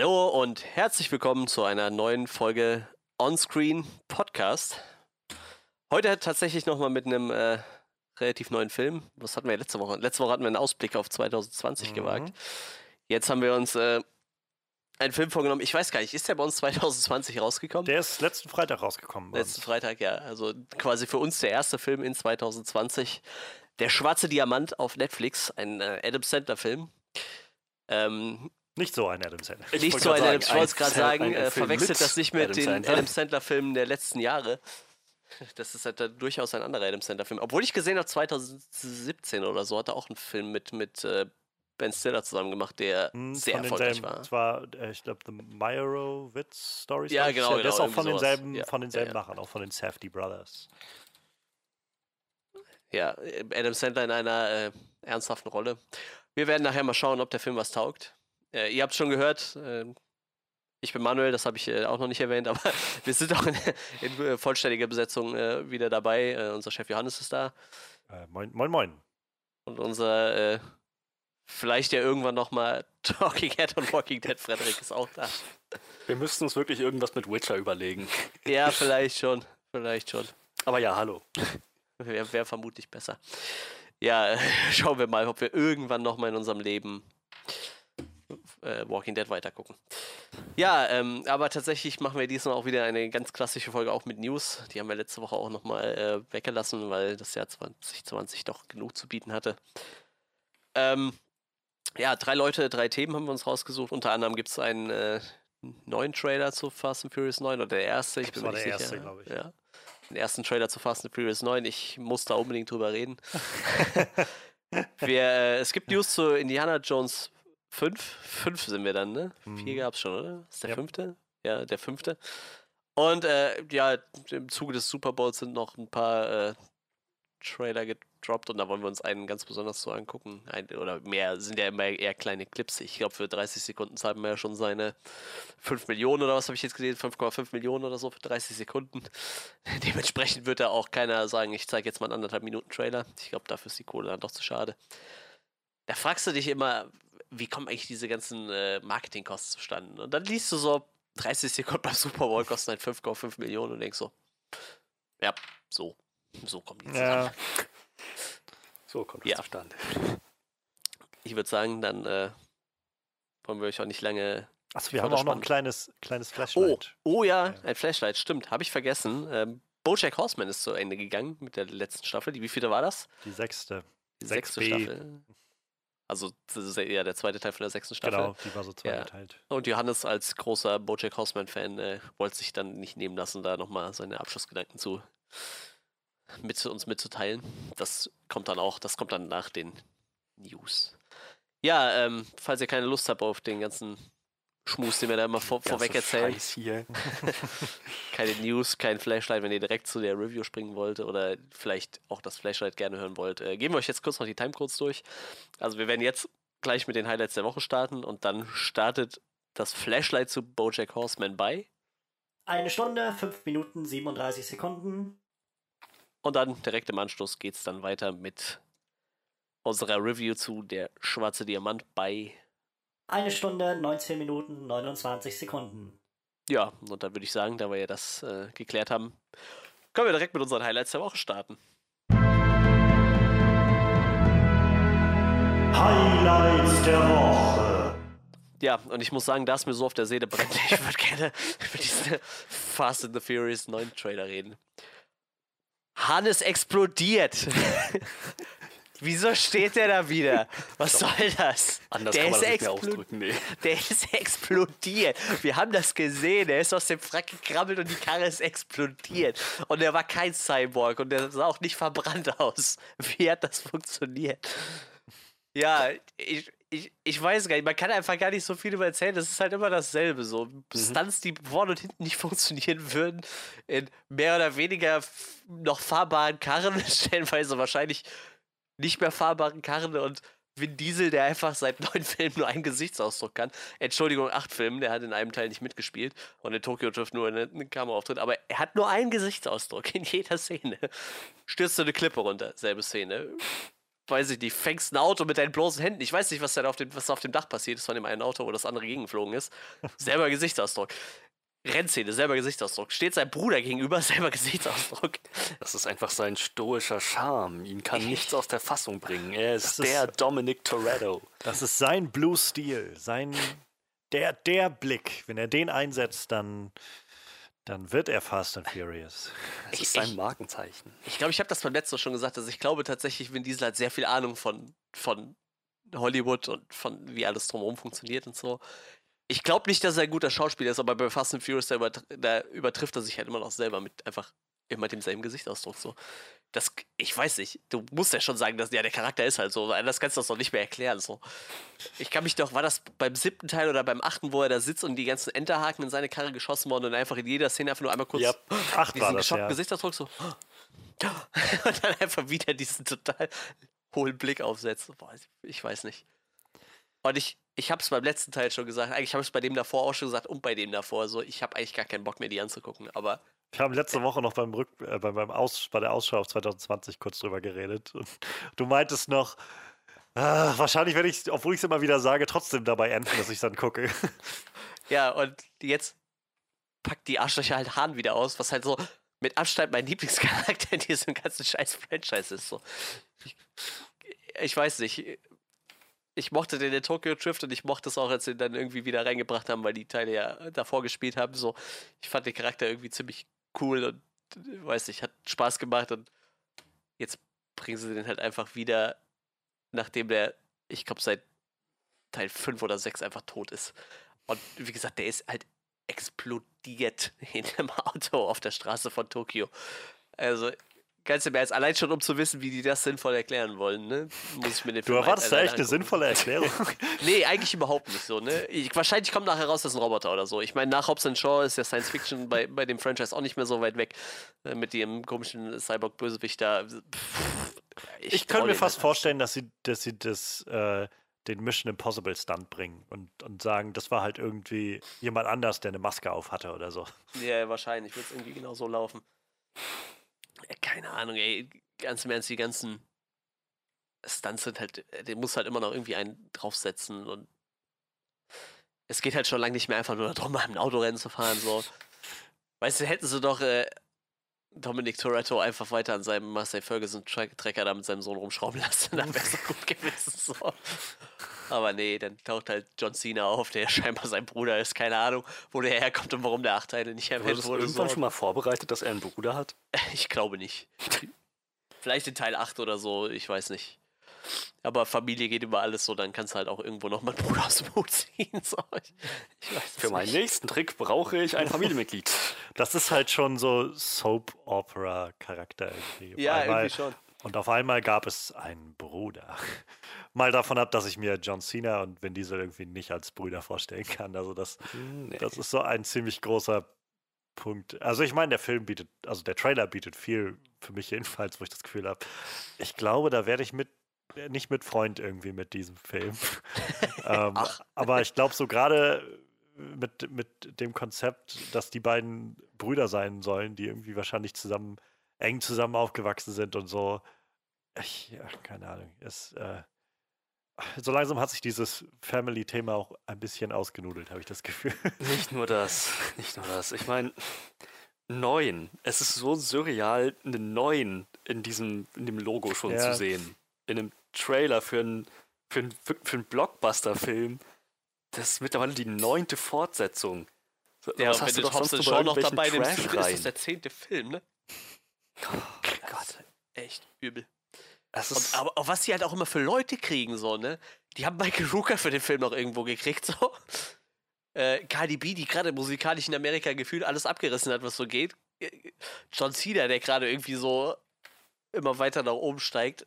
Hallo und herzlich willkommen zu einer neuen Folge Onscreen Podcast. Heute tatsächlich nochmal mit einem äh, relativ neuen Film. Was hatten wir letzte Woche? Letzte Woche hatten wir einen Ausblick auf 2020 mhm. gewagt. Jetzt haben wir uns äh, einen Film vorgenommen. Ich weiß gar nicht, ist der bei uns 2020 rausgekommen? Der ist letzten Freitag rausgekommen. Letzten Freitag, ja. Also quasi für uns der erste Film in 2020. Der Schwarze Diamant auf Netflix, ein äh, Adam Sandler-Film. Ähm, nicht so ein Adam Sandler. Ich nicht so ein Adam, ich wollte gerade sagen, äh, verwechselt das nicht mit Adam den Sandler. Adam Sandler-Filmen der letzten Jahre. Das ist halt durchaus ein anderer Adam Sandler-Film. Obwohl ich gesehen habe, 2017 oder so hat er auch einen Film mit, mit äh, Ben Stiller zusammen gemacht, der hm, sehr erfolgreich denselben, war. Zwar, äh, ich glaube, The Meyerowitz Stories. Ja, genau, Der genau, ist auch von denselben, ja, von denselben ja, ja. Machern, auch von den Safety Brothers. Ja, Adam Sandler in einer äh, ernsthaften Rolle. Wir werden nachher mal schauen, ob der Film was taugt. Äh, ihr habt es schon gehört, äh, ich bin Manuel, das habe ich äh, auch noch nicht erwähnt, aber wir sind auch in, in äh, vollständiger Besetzung äh, wieder dabei. Äh, unser Chef Johannes ist da. moin, moin, moin. Und unser vielleicht ja irgendwann nochmal Talking Head und Walking Dead Frederik ist auch da. Wir müssten uns wirklich irgendwas mit Witcher überlegen. Ja, vielleicht schon. Vielleicht schon. Aber ja, hallo. Wäre wär vermutlich besser. Ja, schauen wir mal, ob wir irgendwann nochmal in unserem Leben äh, Walking Dead weitergucken. Ja, ähm, aber tatsächlich machen wir diesmal auch wieder eine ganz klassische Folge auch mit News. Die haben wir letzte Woche auch nochmal äh, weggelassen, weil das Jahr 2020 doch genug zu bieten hatte. Ähm, ja, drei Leute, drei Themen haben wir uns rausgesucht. Unter anderem gibt es einen äh, neuen Trailer zu Fast and Furious 9 oder der erste. Ich das bin war der sicher. erste, glaube ich. Ja. Den ersten Trailer zu Fast and Furious 9. Ich muss da unbedingt drüber reden. wir, äh, es gibt News zu Indiana Jones fünf. Fünf sind wir dann, ne? Mhm. Vier gab es schon, oder? Ist der ja. fünfte? Ja, der fünfte. Und äh, ja, im Zuge des Super Bowls sind noch ein paar äh, Trailer gedroppt und da wollen wir uns einen ganz besonders so angucken. Ein, oder mehr sind ja immer eher kleine Clips. Ich glaube, für 30 Sekunden zahlen wir ja schon seine 5 Millionen oder was habe ich jetzt gesehen? 5,5 Millionen oder so für 30 Sekunden. Dementsprechend wird da auch keiner sagen, ich zeige jetzt mal einen anderthalb Minuten Trailer. Ich glaube, dafür ist die Kohle dann doch zu schade. Da fragst du dich immer, wie kommen eigentlich diese ganzen äh, Marketingkosten zustande? Und dann liest du so, 30 Sekunden beim Super Bowl kosten halt 5,5 Millionen und denkst so, ja, so, so kommen die zusammen. Ja. So kommt das ja. zustande. Ich würde sagen, dann äh, wollen wir euch auch nicht lange. Achso, wir haben auch noch ein kleines, kleines Flashlight. Oh, oh ja, ein Flashlight, stimmt. Habe ich vergessen. Ähm, Bojack Horseman ist zu Ende gegangen mit der letzten Staffel. Die wievielte war das? Die sechste. Die sechste Staffel. Also das ist ja der zweite Teil von der sechsten Staffel. Genau, die war so zweigeteilt. Ja. Und Johannes als großer Bojack Horseman-Fan äh, wollte sich dann nicht nehmen lassen, da nochmal seine Abschlussgedanken zu mit uns mitzuteilen. Das kommt dann auch, das kommt dann nach den News. Ja, ähm, falls ihr keine Lust habt auf den ganzen Schmus, den wir da immer vor, vorweg erzählen. hier. Keine News, kein Flashlight, wenn ihr direkt zu der Review springen wollt oder vielleicht auch das Flashlight gerne hören wollt. Äh, geben wir euch jetzt kurz noch die Timecodes durch. Also wir werden jetzt gleich mit den Highlights der Woche starten und dann startet das Flashlight zu Bojack Horseman bei. Eine Stunde, 5 Minuten, 37 Sekunden. Und dann direkt im Anschluss geht es dann weiter mit unserer Review zu Der Schwarze Diamant bei eine Stunde, 19 Minuten, 29 Sekunden. Ja, und dann würde ich sagen, da wir ja das äh, geklärt haben, können wir direkt mit unseren Highlights der Woche starten. Highlights der Woche. Ja, und ich muss sagen, da es mir so auf der Seele brennt, ich würde gerne über diesen Fast and the Furious 9 Trailer reden. Hannes explodiert. Wieso steht der da wieder? Was soll das? Anders der kann man das nicht mehr ausdrücken, nee. Der ist explodiert. Wir haben das gesehen. Er ist aus dem Frack gekrabbelt und die Karre ist explodiert. Und er war kein Cyborg und der sah auch nicht verbrannt aus. Wie hat das funktioniert? Ja, ich, ich, ich weiß gar nicht. Man kann einfach gar nicht so viel über erzählen. Das ist halt immer dasselbe. So mhm. Stunts, die vorne und hinten nicht funktionieren würden, in mehr oder weniger noch fahrbaren Karren, stellenweise wahrscheinlich nicht mehr fahrbaren Karren und Vin Diesel, der einfach seit neun Filmen nur einen Gesichtsausdruck kann. Entschuldigung, acht Filmen, der hat in einem Teil nicht mitgespielt und in Tokyo Drift nur eine, eine Kameraauftritt, aber er hat nur einen Gesichtsausdruck in jeder Szene. Stürzt so eine Klippe runter, selbe Szene. weiß ich nicht, fängst ein Auto mit deinen bloßen Händen. Ich weiß nicht, was da auf dem, was auf dem Dach passiert ist von dem einen Auto, wo das andere gegengeflogen ist. Selber Gesichtsausdruck. Rennszene, selber Gesichtsausdruck. Steht sein Bruder gegenüber, selber Gesichtsausdruck. Das ist einfach sein stoischer Charme. Ihn kann nichts aus der Fassung bringen. Er ist, ist der Dominic Toretto. Das ist sein Blue Steel, sein der, der Blick. Wenn er den einsetzt, dann, dann wird er Fast and Furious. Das ist sein Markenzeichen. Ich glaube, ich habe das beim letzten Mal schon gesagt, dass ich glaube tatsächlich, Vin Diesel hat sehr viel Ahnung von, von Hollywood und von wie alles drumherum funktioniert und so. Ich glaube nicht, dass er ein guter Schauspieler ist, aber bei Fast and Furious, da, übertr da übertrifft er sich halt immer noch selber mit einfach immer demselben Gesichtsausdruck so. Das, ich weiß nicht, du musst ja schon sagen, dass ja, der Charakter ist halt so, das kannst du doch nicht mehr erklären. So. Ich kann mich doch, war das beim siebten Teil oder beim achten, wo er da sitzt und die ganzen Enterhaken in seine Karre geschossen wurden und einfach in jeder Szene einfach nur einmal kurz ja, acht diesen das, ja. Gesichtsausdruck so und dann einfach wieder diesen total hohlen Blick aufsetzt. Boah, ich weiß nicht. Und ich, ich habe es beim letzten Teil schon gesagt, eigentlich habe ich es bei dem davor auch schon gesagt und bei dem davor. So, ich habe eigentlich gar keinen Bock mehr, die anzugucken, aber. Wir haben letzte Woche noch beim Rück, äh, beim, beim Aus, bei der Ausschau auf 2020 kurz drüber geredet. Und du meintest noch, ah, wahrscheinlich werde ich, obwohl ich es immer wieder sage, trotzdem dabei enden, dass ich es dann gucke. Ja, und jetzt packt die Arschlöcher halt Hahn wieder aus, was halt so mit Abstand mein Lieblingscharakter in diesem ganzen scheiß Franchise ist. So. Ich, ich weiß nicht ich mochte den in Tokyo Drift und ich mochte es auch, als sie ihn dann irgendwie wieder reingebracht haben, weil die Teile ja davor gespielt haben. So, ich fand den Charakter irgendwie ziemlich cool und weiß nicht, hat Spaß gemacht und jetzt bringen sie den halt einfach wieder, nachdem der, ich glaube, seit Teil 5 oder 6 einfach tot ist. Und wie gesagt, der ist halt explodiert in dem Auto auf der Straße von Tokio. Also, Ganz im Ernst, allein schon um zu wissen, wie die das sinnvoll erklären wollen, ne? Muss ich mir den Film Du erwartest da echt eine sinnvolle Erklärung. nee, eigentlich überhaupt nicht so, ne? Ich, wahrscheinlich kommt nachher raus, das ist ein Roboter oder so. Ich meine, nach Hobbs Shaw ist ja Science Fiction bei, bei dem Franchise auch nicht mehr so weit weg. Äh, mit dem komischen Cyborg-Bösewicht da. ich, ich könnte mir fast halt. vorstellen, dass sie, dass sie das. Äh, den Mission Impossible Stunt bringen und, und sagen, das war halt irgendwie jemand anders, der eine Maske auf hatte oder so. Ja, wahrscheinlich wird es irgendwie genau so laufen keine Ahnung, ey, ganz im Ernst, die ganzen Stunts sind halt, äh, den muss halt immer noch irgendwie einen draufsetzen und es geht halt schon lange nicht mehr einfach nur darum, mal ein Autorennen zu fahren, so. Weißt du, hätten sie doch äh, Dominic Toretto einfach weiter an seinem Marcel Ferguson Trecker da mit seinem Sohn rumschrauben lassen, dann wäre es gut gewesen, so. Aber nee, dann taucht halt John Cena auf, der scheinbar sein Bruder ist. Keine Ahnung, wo der herkommt und warum der Achteile nicht erwähnt wurde. Ist irgendwann schon mal vorbereitet, dass er einen Bruder hat? Ich glaube nicht. Vielleicht in Teil 8 oder so, ich weiß nicht. Aber Familie geht über alles so, dann kannst du halt auch irgendwo noch mal einen Bruder aus dem Hut ziehen. So, ich, ich Für meinen nächsten Trick brauche ich ein Familienmitglied. Das ist halt schon so Soap-Opera-Charakter irgendwie. Ja, einmal, irgendwie schon. Und auf einmal gab es einen Bruder. Mal davon ab, dass ich mir John Cena und Vin Diesel irgendwie nicht als Brüder vorstellen kann. Also das, nee. das ist so ein ziemlich großer Punkt. Also ich meine, der Film bietet, also der Trailer bietet viel für mich jedenfalls, wo ich das Gefühl habe, ich glaube, da werde ich mit nicht mit Freund irgendwie mit diesem Film. ähm, aber ich glaube so gerade mit, mit dem Konzept, dass die beiden Brüder sein sollen, die irgendwie wahrscheinlich zusammen eng zusammen aufgewachsen sind und so. Ich, ja, keine Ahnung. Es, äh, so langsam hat sich dieses Family-Thema auch ein bisschen ausgenudelt, habe ich das Gefühl. Nicht nur das, nicht nur das. Ich meine, neun. Es ist so surreal, eine neun in diesem, in dem Logo schon ja. zu sehen. In einem Trailer für einen, für einen, für einen Blockbuster-Film. Das ist mittlerweile die neunte Fortsetzung. Ja, Was hast du doch sonst schon noch dabei, Trash ist das der zehnte Film, ne? Oh Gott. Echt übel. Und, aber, aber was sie halt auch immer für Leute kriegen, so, ne? Die haben Michael Rooker für den Film noch irgendwo gekriegt, so. Äh, B, die gerade musikalisch in Amerika gefühlt alles abgerissen hat, was so geht. John Cena, der gerade irgendwie so immer weiter nach oben steigt.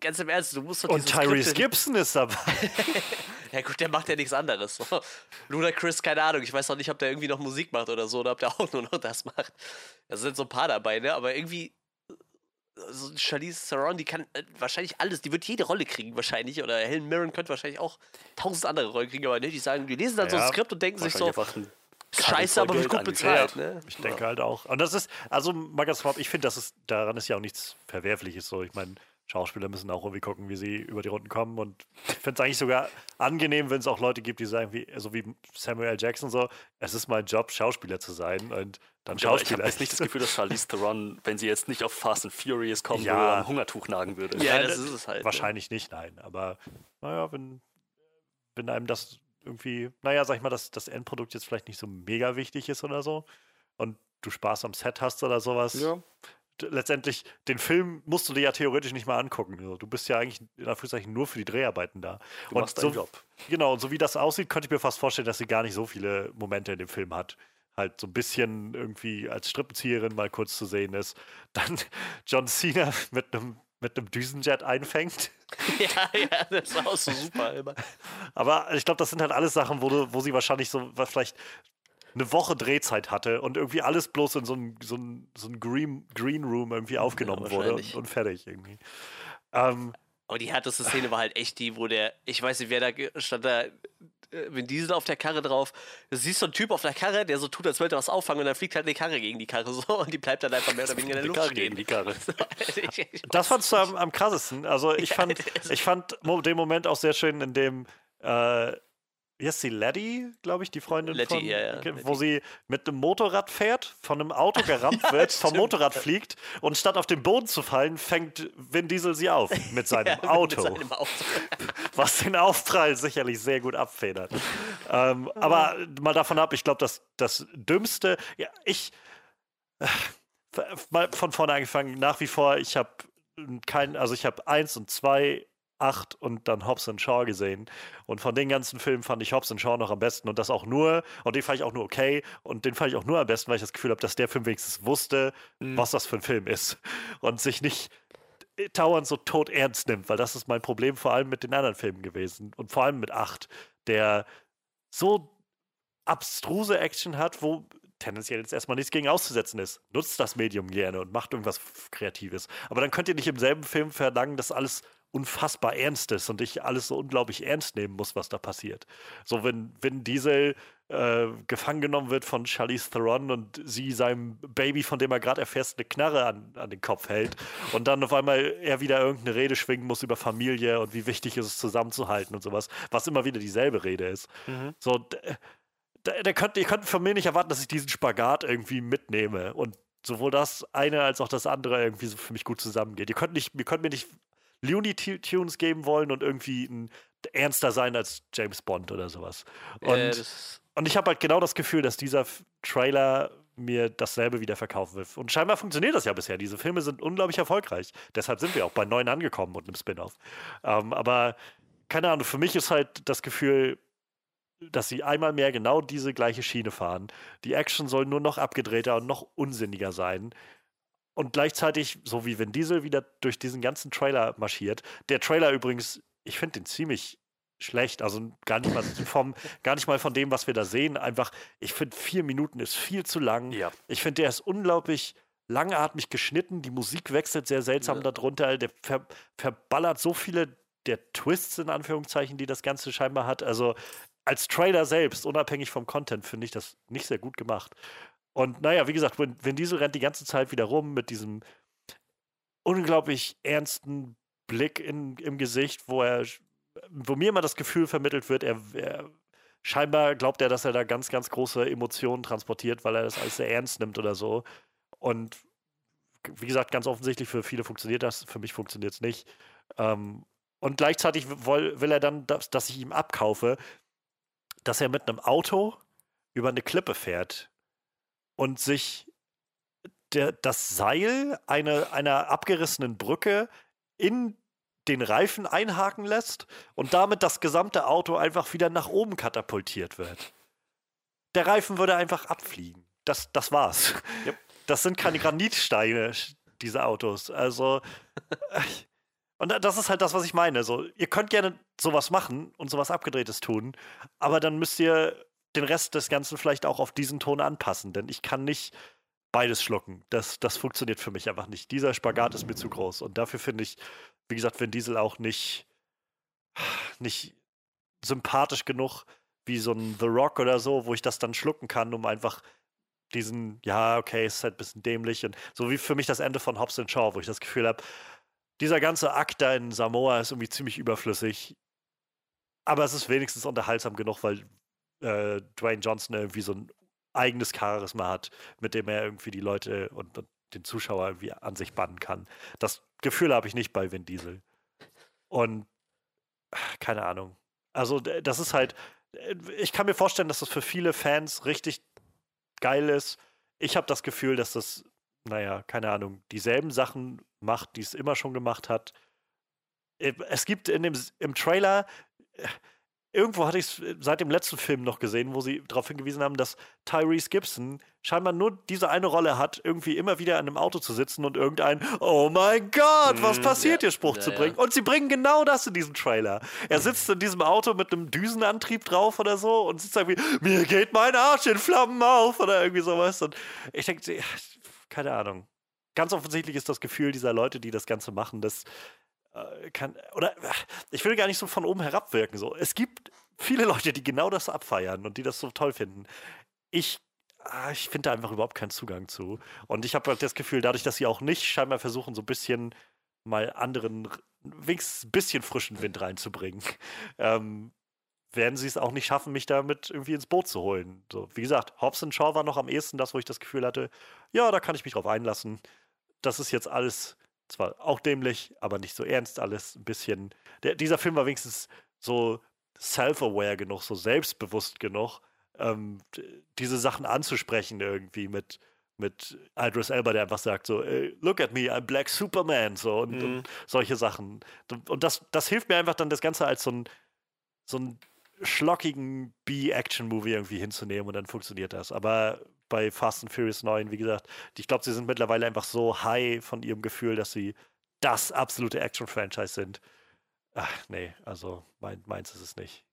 Ganz im Ernst, du musst doch Und Tyrese Gibson ist dabei. ja gut, der macht ja nichts anderes. So. Ludacris, keine Ahnung, ich weiß noch nicht, ob der irgendwie noch Musik macht oder so, oder ob der auch nur noch das macht. Da sind so ein paar dabei, ne? Aber irgendwie so Charlize Theron, die kann äh, wahrscheinlich alles, die wird jede Rolle kriegen wahrscheinlich. Oder Helen Mirren könnte wahrscheinlich auch tausend andere Rollen kriegen, aber ne, die sagen, die lesen dann ja, so ein Skript und denken sich so, Scheiße, aber wird gut bezahlt. Ne? Ich denke halt auch. Und das ist, also ganz vorab, ich finde, das ist, daran ist ja auch nichts Verwerfliches so. Ich meine, Schauspieler müssen auch irgendwie gucken, wie sie über die Runden kommen. Und ich finde es eigentlich sogar angenehm, wenn es auch Leute gibt, die sagen, wie, so wie Samuel L. Jackson so, es ist mein Job, Schauspieler zu sein und dann Ja, ich Schauspieler. habe jetzt nicht das Gefühl, dass Charlize Theron, wenn sie jetzt nicht auf Fast and Furious kommen Ja. würde, am Hungertuch nagen würde. Ja, Nein, das das- ist es halt. ne? Wahrscheinlich nicht, nein. Aber naja, wenn, wenn einem das irgendwie, naja, sag ich mal, dass das Endprodukt jetzt vielleicht nicht so mega wichtig ist oder so und du Spaß am Set hast oder sowas. Ja. Letztendlich, den Film musst du dir ja theoretisch nicht mal angucken. Also, Du bist ja eigentlich in Anführungszeichen nur für die Dreharbeiten da. Du und machst so, Job. Genau, und so wie das aussieht, könnte ich mir fast vorstellen, dass sie gar nicht so viele Momente in dem Film hat. Halt so ein bisschen irgendwie als Strippenzieherin mal kurz zu sehen ist. Dann John Cena mit einem mit einem Düsenjet einfängt. ja, ja, das war auch so super immer. Aber ich glaube, das sind halt alles Sachen, wo, du, wo sie wahrscheinlich so was vielleicht eine Woche Drehzeit hatte und irgendwie alles bloß in so ein, so ein, so ein Green, Green Room irgendwie aufgenommen wurde und, und fertig irgendwie. Ähm, Aber die härteste Szene war halt echt die, wo der, ich weiß nicht, wer da stand da, äh, Vin Diesel auf der Karre drauf. Du siehst so einen Typ auf der Karre, der so tut, als wollte er was auffangen und dann fliegt halt eine Karre gegen die Karre so und die bleibt dann einfach mehr oder weniger in der Luft Karre stehen. gegen die Karre. Das fandst du am, am krassesten. Also ich fand, ich fand den Moment auch sehr schön, in dem äh, wie heißt sie, Letty, glaube ich, die Freundin Letty, von, ja, ja, okay, Letty. wo sie mit einem Motorrad fährt, von einem Auto gerammt wird, vom Motorrad fliegt und statt auf den Boden zu fallen, fängt Vin Diesel sie auf mit seinem Ja, mit Auto, seinem Auto. was den Aufprall sicherlich sehr gut abfedert. ähm, aber mal davon ab, ich glaube, das, das Dümmste, ja, ich, äh, mal von vorne angefangen, nach wie vor, ich habe kein, also ich habe eins und zwei, acht und dann Hobbs und Shaw gesehen. Und von den ganzen Filmen fand ich Hobbs und Shaw noch am besten und das auch nur, und den fand ich auch nur okay und den fand ich auch nur am besten, weil ich das Gefühl habe, dass der Film wenigstens wusste, was das für ein Film ist und sich nicht dauernd so tot ernst nimmt, weil das ist mein Problem vor allem mit den anderen Filmen gewesen und vor allem mit acht, der so abstruse Action hat, wo tendenziell jetzt erstmal nichts gegen auszusetzen ist. Nutzt das Medium gerne und macht irgendwas Kreatives. Aber dann könnt ihr nicht im selben Film verlangen, dass alles unfassbar ernst ist und ich alles so unglaublich ernst nehmen muss, was da passiert. So, wenn, wenn Diesel äh, gefangen genommen wird von Charlize Theron und sie seinem Baby, von dem er gerade erfährt, eine Knarre an, an den Kopf hält und dann auf einmal er wieder irgendeine Rede schwingen muss über Familie und wie wichtig ist es zusammenzuhalten und sowas, was immer wieder dieselbe Rede ist. So, d- da, da könnt, ihr könnt von mir nicht erwarten, dass ich diesen Spagat irgendwie mitnehme und sowohl das eine als auch das andere irgendwie so für mich gut zusammengeht. Ihr könnt, nicht, ihr könnt mir nicht Looney Tu- Tunes geben wollen und irgendwie ein, ernster sein als James Bond oder sowas. Und, Äh, und ich habe halt genau das Gefühl, dass dieser Trailer mir dasselbe wieder verkaufen will. Und scheinbar funktioniert das ja bisher. Diese Filme sind unglaublich erfolgreich. Deshalb sind wir auch bei neun angekommen und einem Spin-off. Ähm, aber keine Ahnung, für mich ist halt das Gefühl, dass sie einmal mehr genau diese gleiche Schiene fahren. Die Action soll nur noch abgedrehter und noch unsinniger sein. Und gleichzeitig, so wie Vin Diesel wieder durch diesen ganzen Trailer marschiert. Der Trailer übrigens, ich finde den ziemlich schlecht. Also gar nicht mal vom, gar nicht mal von dem, was wir da sehen. Einfach, ich finde, vier Minuten ist viel zu lang. Ja. Ich finde, der ist unglaublich langatmig geschnitten. Die Musik wechselt sehr seltsam Ja. darunter. Der ver, verballert so viele der Twists in Anführungszeichen, die das Ganze scheinbar hat. Also als Trailer selbst, unabhängig vom Content, finde ich das nicht sehr gut gemacht. Und naja, wie gesagt, Vin Vin Diesel rennt die ganze Zeit wieder rum mit diesem unglaublich ernsten Blick in, im Gesicht, wo er, wo mir immer das Gefühl vermittelt wird, er, er scheinbar glaubt er, dass er da ganz, ganz große Emotionen transportiert, weil er das alles sehr ernst nimmt oder so. Und wie gesagt, ganz offensichtlich für viele funktioniert das, für mich funktioniert es nicht. Ähm, und gleichzeitig will, will er dann, dass, dass ich ihm abkaufe, dass er mit einem Auto über eine Klippe fährt und sich der, das Seil eine, einer abgerissenen Brücke in den Reifen einhaken lässt und damit das gesamte Auto einfach wieder nach oben katapultiert wird. Der Reifen würde einfach abfliegen. Das, das war's. Das sind keine Granitsteine, diese Autos. Also, äh, und das ist halt das, was ich meine. So, ihr könnt gerne sowas machen und sowas Abgedrehtes tun, aber dann müsst ihr den Rest des Ganzen vielleicht auch auf diesen Ton anpassen, denn ich kann nicht beides schlucken. Das, das funktioniert für mich einfach nicht. Dieser Spagat ist mir zu groß und dafür finde ich, wie gesagt, Vin Diesel auch nicht, nicht sympathisch genug wie so ein The Rock oder so, wo ich das dann schlucken kann, um einfach diesen, ja, okay, ist halt ein bisschen dämlich und so wie für mich das Ende von Hobbs Shaw, wo ich das Gefühl habe, dieser ganze Akt da in Samoa ist irgendwie ziemlich überflüssig. Aber es ist wenigstens unterhaltsam genug, weil äh, Dwayne Johnson irgendwie so ein eigenes Charisma hat, mit dem er irgendwie die Leute und, und den Zuschauer irgendwie an sich bannen kann. Das Gefühl habe ich nicht bei Vin Diesel. Und keine Ahnung. Also, das ist halt, äh, ich kann mir vorstellen, dass das für viele Fans richtig geil ist. Ich habe das Gefühl, dass das, naja, keine Ahnung, dieselben Sachen macht, die es immer schon gemacht hat. Äh, es gibt in dem, im Trailer, äh, irgendwo hatte ich es äh, seit dem letzten Film noch gesehen, wo sie darauf hingewiesen haben, dass Tyrese Gibson scheinbar nur diese eine Rolle hat, irgendwie immer wieder an einem Auto zu sitzen und irgendein Oh mein Gott, was mm, passiert ja, hier Spruch ja, zu bringen. Ja. Und sie bringen genau das in diesem Trailer. Er sitzt in diesem Auto mit einem Düsenantrieb drauf oder so und sitzt irgendwie, mir geht mein Arsch in Flammen auf oder irgendwie sowas. Und ich denke, keine Ahnung. Ganz offensichtlich ist das Gefühl dieser Leute, die das Ganze machen, dass kann, oder ich will gar nicht so von oben herabwirken. So. Es gibt viele Leute, die genau das abfeiern und die das so toll finden. Ich, ah, ich finde da einfach überhaupt keinen Zugang zu. Und ich habe halt das Gefühl, dadurch, dass sie auch nicht scheinbar versuchen, so ein bisschen mal anderen, wenigstens ein bisschen frischen Wind reinzubringen, ähm, werden sie es auch nicht schaffen, mich damit irgendwie ins Boot zu holen. So, wie gesagt, Hobbs Shaw war noch am ehesten das, wo ich das Gefühl hatte, ja, da kann ich mich drauf einlassen. Das ist jetzt alles zwar auch dämlich, aber nicht so ernst alles. Ein bisschen. Der, dieser Film war wenigstens so self-aware genug, so selbstbewusst genug, ähm, diese Sachen anzusprechen irgendwie mit mit Idris Elba, der einfach sagt so, look at me, I'm Black Superman, so und, mhm. und solche Sachen. Und das, das hilft mir einfach dann das Ganze als so ein, so ein schlockigen B-Action-Movie irgendwie hinzunehmen und dann funktioniert das. Aber bei Fast and Furious 9, wie gesagt, ich glaube, sie sind mittlerweile einfach so high von ihrem Gefühl, dass sie das absolute Action-Franchise sind. Ach, nee, also mein, meins ist es nicht.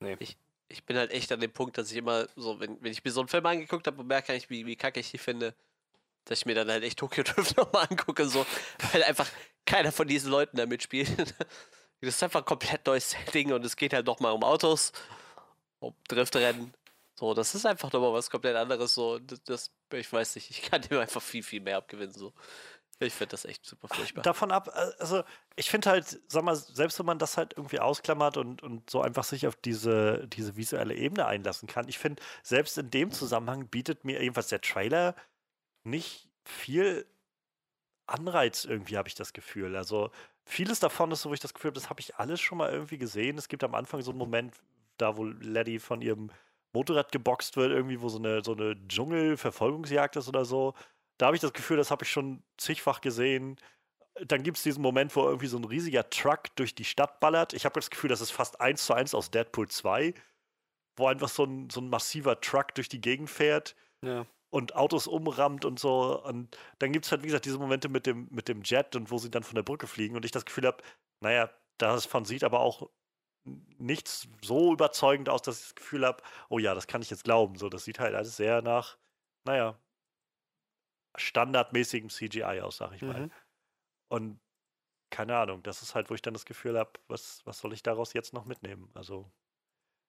Nee. Ich, ich bin halt echt an dem Punkt, dass ich immer so, wenn, wenn ich mir so einen Film angeguckt habe und merke ich, wie, wie kacke ich die finde, dass ich mir dann halt echt Tokyo Drift nochmal angucke, so, weil einfach keiner von diesen Leuten da mitspielt. Das ist einfach ein komplett neues Setting und es geht halt nochmal um Autos, um Driftrennen so, das ist einfach nochmal was komplett anderes. So, das, ich weiß nicht, ich kann dem einfach viel, viel mehr abgewinnen. So. Ich finde das echt super furchtbar. Davon ab, äh, also ich finde halt, sag mal, selbst wenn man das halt irgendwie ausklammert und, und so einfach sich auf diese, diese visuelle Ebene einlassen kann, ich finde, selbst in dem Zusammenhang bietet mir jedenfalls der Trailer nicht viel Anreiz irgendwie, habe ich das Gefühl. Also vieles davon ist so, wo ich das Gefühl habe, das habe ich alles schon mal irgendwie gesehen. Es gibt am Anfang so einen Moment, da wo Letty von ihrem Motorrad geboxt wird, irgendwie, wo so eine, so eine Dschungel-Verfolgungsjagd ist oder so. Da habe ich das Gefühl, das habe ich schon zigfach gesehen. Dann gibt es diesen Moment, wo irgendwie so ein riesiger Truck durch die Stadt ballert. Ich habe das Gefühl, das ist fast eins zu eins aus Deadpool 2, wo einfach so ein, so ein massiver Truck durch die Gegend fährt. Ja und Autos umrammt und so. Und dann gibt es halt, wie gesagt, diese Momente mit dem, mit dem Jet und wo sie dann von der Brücke fliegen. Und ich das Gefühl habe, naja, davon sieht aber auch nichts so überzeugend aus, dass ich das Gefühl habe, oh ja, das kann ich jetzt glauben. So, das sieht halt alles sehr nach, naja, standardmäßigem CGI aus, sag ich mal. Mhm. Und keine Ahnung, das ist halt, wo ich dann das Gefühl habe, was, was soll ich daraus jetzt noch mitnehmen? Also,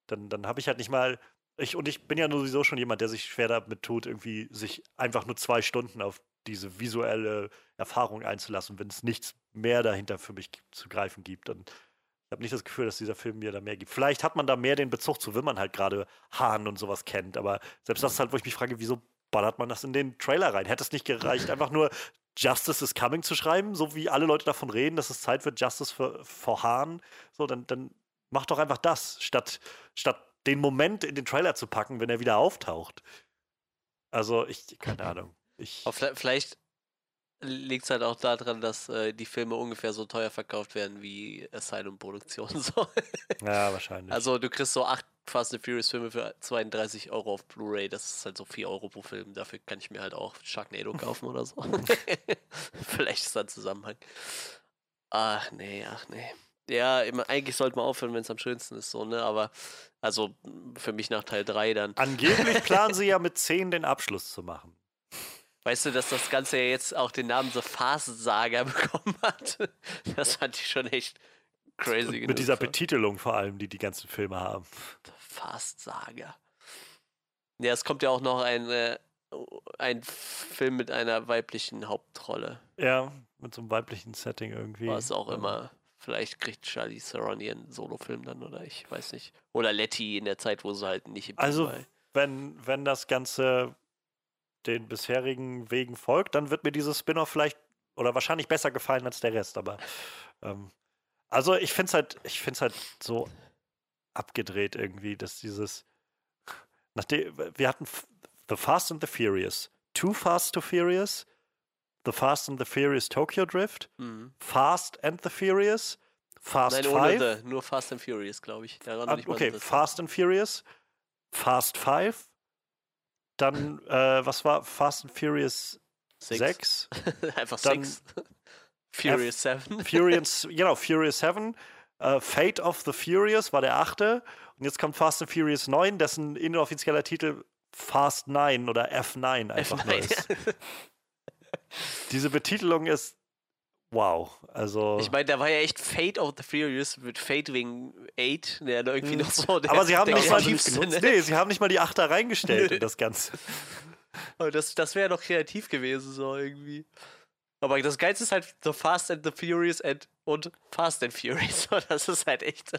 dann, dann habe ich halt nicht mal, ich, und ich bin ja sowieso schon jemand, der sich schwer damit tut, irgendwie sich einfach nur zwei Stunden auf diese visuelle Erfahrung einzulassen, wenn es nichts mehr dahinter für mich zu greifen gibt. Und habe nicht das Gefühl, dass dieser Film mir da mehr gibt. Vielleicht hat man da mehr den Bezug zu, wenn man halt gerade Hahn und sowas kennt. Aber selbst das ist halt, wo ich mich frage, wieso ballert man das in den Trailer rein? Hätte es nicht gereicht, einfach nur Justice is coming zu schreiben, so wie alle Leute davon reden, dass es Zeit wird, Justice für, for Hahn. So, dann, dann mach doch einfach das, statt, statt den Moment in den Trailer zu packen, wenn er wieder auftaucht. Also, ich, keine Ahnung. Ich, vielleicht liegt es halt auch daran, dass äh, die Filme ungefähr so teuer verkauft werden wie Asylum-Produktion. So. Ja, wahrscheinlich. Also du kriegst so acht Fast and Furious Filme für 32 Euro auf Blu-ray. Das ist halt so 4 Euro pro Film. Dafür kann ich mir halt auch Sharknado kaufen oder so. Vielleicht ist da ein Zusammenhang. Ach nee, ach nee. Ja, eigentlich sollte man aufhören, wenn es am schönsten ist, so, ne? Aber also für mich nach Teil 3 dann. Angeblich planen sie ja mit 10 den Abschluss zu machen. Weißt du, dass das Ganze ja jetzt auch den Namen The Fast Saga bekommen hat? Das fand ich schon echt crazy. Und mit dieser Betitelung vor allem, die die ganzen Filme haben. The Fast Saga. Ja, es kommt ja auch noch ein, äh, ein Film mit einer weiblichen Hauptrolle. Ja, mit so einem weiblichen Setting irgendwie. Was auch immer. Vielleicht kriegt Charlie Theron ihren Solofilm dann oder ich weiß nicht. Oder Letty in der Zeit, wo sie halt nicht im Team Also, war. wenn, wenn das Ganze den bisherigen Wegen folgt, dann wird mir dieses Spin-off vielleicht oder wahrscheinlich besser gefallen als der Rest, aber ähm, also ich finde es halt, ich finde halt so abgedreht irgendwie, dass dieses nachdem wir hatten The Fast and the Furious, Too Fast to Furious, The Fast and the Furious Tokyo Drift, Mhm. Fast and the Furious, Fast Nein, Five. ohne The, nur Fast and Furious, glaube ich. Daran Ah, okay, Fast and Furious, Fast Five, dann, äh, was war Fast and Furious Six. 6? Einfach Dann Six. Furious 7. Furious, genau, Furious 7, äh, Fate of the Furious war der achte und jetzt kommt Fast and Furious 9, dessen inoffizieller Titel Fast 9 oder F9 einfach nur ist. Diese Betitelung ist wow, also... Ich meine, da war ja echt Fate of the Furious mit Fate wegen 8, der da irgendwie noch so. Der, Hm. aber sie haben nicht mal ne? nee, sie haben nicht mal die Achter reingestellt in das Ganze. Aber das, das wäre doch kreativ gewesen, so irgendwie. Aber das Geilste ist halt The Fast and the Furious and, und Fast and Furious. Das ist halt echt.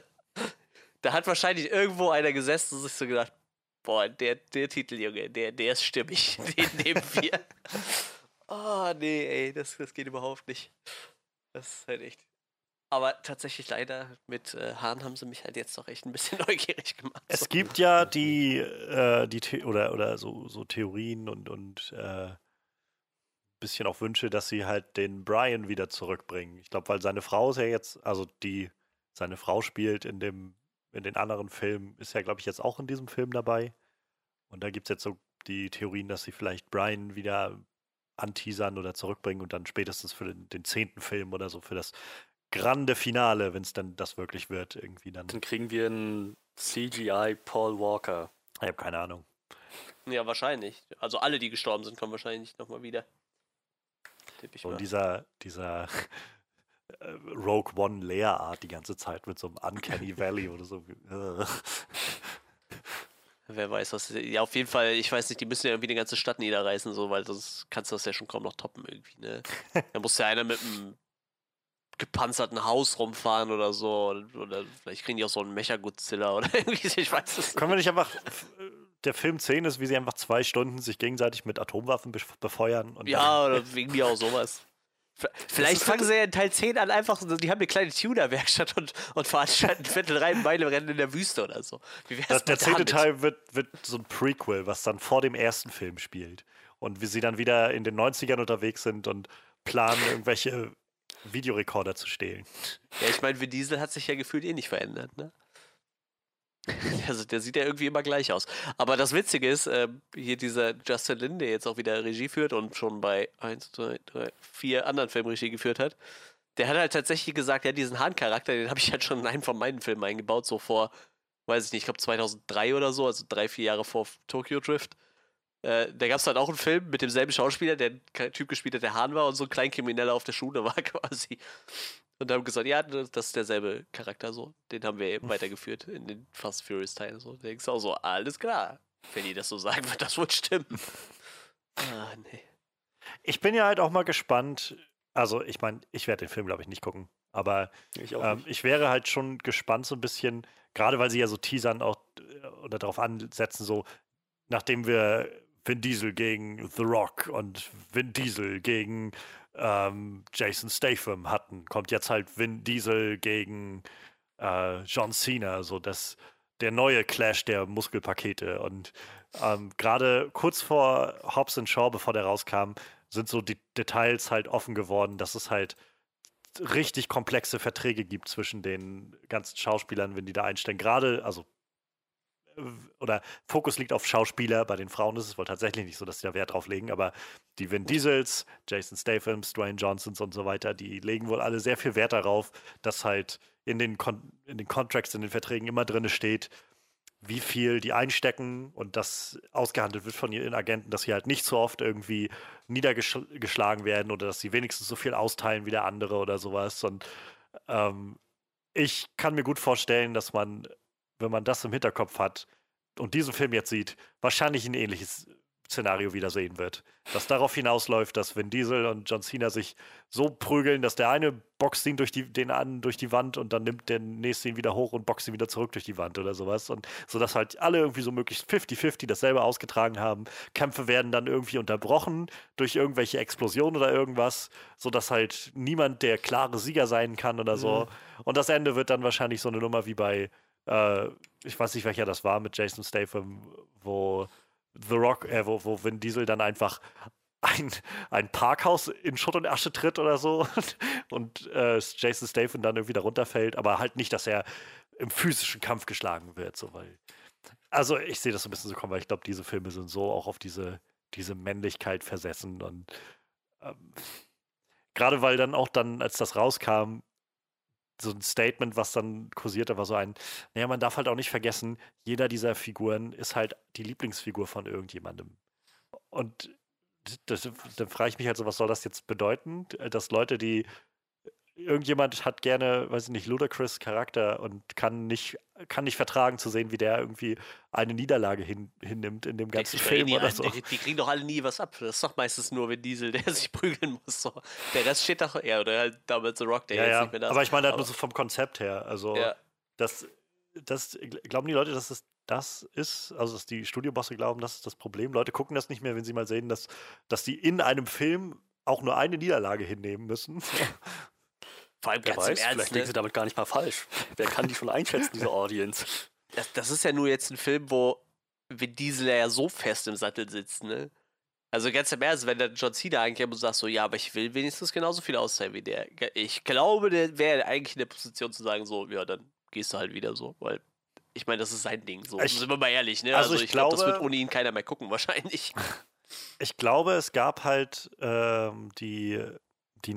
Da hat wahrscheinlich irgendwo einer gesessen und sich so gedacht: Boah, der, der Titel, Junge, der, der ist stimmig. Den nehmen wir. Oh, nee, ey, das, das geht überhaupt nicht. Das ist halt echt. Aber tatsächlich leider mit äh, Hahn haben sie mich halt jetzt doch echt ein bisschen neugierig gemacht. Es gibt ja die, äh, die The oder, oder so, so Theorien und, und äh, bisschen auch Wünsche, dass sie halt den Brian wieder zurückbringen. Ich glaube, weil seine Frau ist ja jetzt, also die seine Frau spielt in dem, in den anderen Filmen, ist ja, glaube ich, jetzt auch in diesem Film dabei. Und da gibt es jetzt so die Theorien, dass sie vielleicht Brian wieder anteasern oder zurückbringen und dann spätestens für den, den zehnten Film oder so, für das grande Finale, wenn es dann das wirklich wird, irgendwie dann. Dann kriegen wir einen CGI Paul Walker. Ich habe keine Ahnung. Ja, wahrscheinlich. Also alle, die gestorben sind, kommen wahrscheinlich nochmal wieder. Tipp ich Und mal. dieser, dieser äh, Rogue One Leia-Art die ganze Zeit mit so einem Uncanny Valley oder so. Äh. Wer weiß, was. Ja, auf jeden Fall, ich weiß nicht, die müssen ja irgendwie die ganze Stadt niederreißen, so, weil sonst kannst du das ja schon kaum noch toppen irgendwie, ne? Da muss ja einer mit einem gepanzerten Haus rumfahren oder so. Oder, oder vielleicht kriegen die auch so einen Mecha-Godzilla oder irgendwie, ich weiß es Können wir nicht einfach. Der Film 10 ist, wie sie einfach zwei Stunden sich gegenseitig mit Atomwaffen bef- befeuern. Und Ja, oder wegen mir auch sowas. Vielleicht fangen halt- sie ja in Teil 10 an, einfach, so- die haben eine kleine Tuner-Werkstatt und, und veranstalten Viertel rein Meilenrennen in der Wüste oder so. Wie wär's Das, der zehnte? Teil wird, wird so ein Prequel, was dann vor dem ersten Film spielt. Und wie sie dann wieder in den 90ern unterwegs sind und planen, irgendwelche Videorekorder zu stehlen. Ja, ich meine, Vin Diesel hat sich ja gefühlt eh nicht verändert, ne? Also, der sieht ja irgendwie immer gleich aus. Aber das Witzige ist, äh, hier dieser Justin Lin, der jetzt auch wieder Regie führt und schon bei 1, 2, 3, 4 anderen Filmen Regie geführt hat, der hat halt tatsächlich gesagt, ja, diesen Hahn-Charakter, den habe ich halt schon in einem von meinen Filmen eingebaut, so vor, weiß ich nicht, ich glaube 2003 oder so, also drei, vier Jahre vor Tokyo Drift. Äh, da gab es halt auch einen Film mit demselben Schauspieler, der Typ gespielt hat, der Hahn war und so ein Kleinkrimineller auf der Schule war quasi. Und haben gesagt, ja, das das ist derselbe Charakter so. Den haben wir eben weitergeführt in den Fast Furious Teilen. So. Da denkst du auch so, alles klar. Wenn die das so sagen, wird das wohl stimmen. Ah, nee. Ich bin ja halt auch mal gespannt. Also, ich meine, ich werde den Film, glaube ich, nicht gucken. Aber Ich Ähm, ich wäre halt schon gespannt, so ein bisschen, gerade weil sie ja so teasern auch äh, oder darauf ansetzen, so, nachdem wir Vin Diesel gegen The Rock und Vin Diesel gegen ähm, Jason Statham hatten, kommt jetzt halt Vin Diesel gegen äh, John Cena, so das der neue Clash der Muskelpakete. Und ähm, gerade kurz vor Hobbs and Shaw, bevor der rauskam, sind so die Details halt offen geworden, dass es halt richtig komplexe Verträge gibt zwischen den ganzen Schauspielern, wenn die da einstellen. Gerade, also, oder Fokus liegt auf Schauspieler. Bei den Frauen ist es wohl tatsächlich nicht so, dass sie da Wert drauf legen, aber die Vin Diesels, Jason Stathams, Dwayne Johnsons und so weiter, die legen wohl alle sehr viel Wert darauf, dass halt in den, Kon in den Contracts, in den Verträgen immer drin steht, wie viel die einstecken und das ausgehandelt wird von ihren Agenten, dass sie halt nicht so oft irgendwie niedergeschlagen werden oder dass sie wenigstens so viel austeilen wie der andere oder sowas. Und ähm, ich kann mir gut vorstellen, dass man, wenn man das im Hinterkopf hat und diesen Film jetzt sieht, wahrscheinlich ein ähnliches Szenario wieder sehen wird. Das darauf hinausläuft, dass Vin Diesel und John Cena sich so prügeln, dass der eine boxt ihn durch die, den an durch die Wand und dann nimmt der nächste ihn wieder hoch und boxt ihn wieder zurück durch die Wand oder sowas. Und so dass halt alle irgendwie so möglichst 50-50 dasselbe ausgetragen haben. Kämpfe werden dann irgendwie unterbrochen durch irgendwelche Explosionen oder irgendwas, sodass halt niemand der klare Sieger sein kann oder so. Mhm. Und das Ende wird dann wahrscheinlich so eine Nummer wie bei, äh, ich weiß nicht, welcher das war, mit Jason Statham, wo The Rock, äh, wo, wo Vin Diesel dann einfach ein, ein Parkhaus in Schutt und Asche tritt oder so und äh, Jason Statham dann irgendwie darunter fällt, aber halt nicht, dass er im physischen Kampf geschlagen wird, so weil also ich sehe das so ein bisschen so kommen, weil ich glaube, diese Filme sind so auch auf diese, diese Männlichkeit versessen und ähm, gerade weil dann auch dann, als das rauskam, so ein Statement, was dann kursierte, war so ein, naja, man darf halt auch nicht vergessen, jeder dieser Figuren ist halt die Lieblingsfigur von irgendjemandem. Und das, dann frage ich mich halt so, was soll das jetzt bedeuten? Dass Leute, die irgendjemand hat gerne, weiß ich nicht, Ludacris Charakter und kann nicht, kann nicht vertragen zu sehen, wie der irgendwie eine Niederlage hin, hinnimmt in dem ganzen Film oder so. Die, die, kriegen doch alle nie was ab. Das ist doch meistens nur wenn Diesel, der sich prügeln muss. So. Der Rest steht doch, ja, oder halt damals The Rock, der ja, jetzt ja. nicht mehr da ist. Aber ich meine halt nur so vom Konzept her. Also, ja. das, das, glauben die Leute, dass es das ist, also dass die Studiobosse glauben, das ist das Problem. Leute gucken das nicht mehr, wenn sie mal sehen, dass, dass die in einem Film auch nur eine Niederlage hinnehmen müssen. Vor allem ganz weiß, im Ernst, vielleicht liegen ne? sie damit gar nicht mal falsch. Wer kann die schon einschätzen, diese Audience? Das, das ist ja nur jetzt ein Film, wo Vin Diesel ja so fest im Sattel sitzt, ne? Also ganz im Ernst, wenn der John Cena eigentlich und sagt so, ja, aber ich will wenigstens genauso viel auszahlen wie der. Ich glaube, der wäre eigentlich in der Position zu sagen, so, ja, dann gehst du halt wieder so, weil ich meine, das ist sein Ding, so. Ich, sind wir mal ehrlich, ne? Also, also ich, ich glaube, glaub, das wird ohne ihn keiner mehr gucken, wahrscheinlich. Ich glaube, es gab halt ähm, die, die,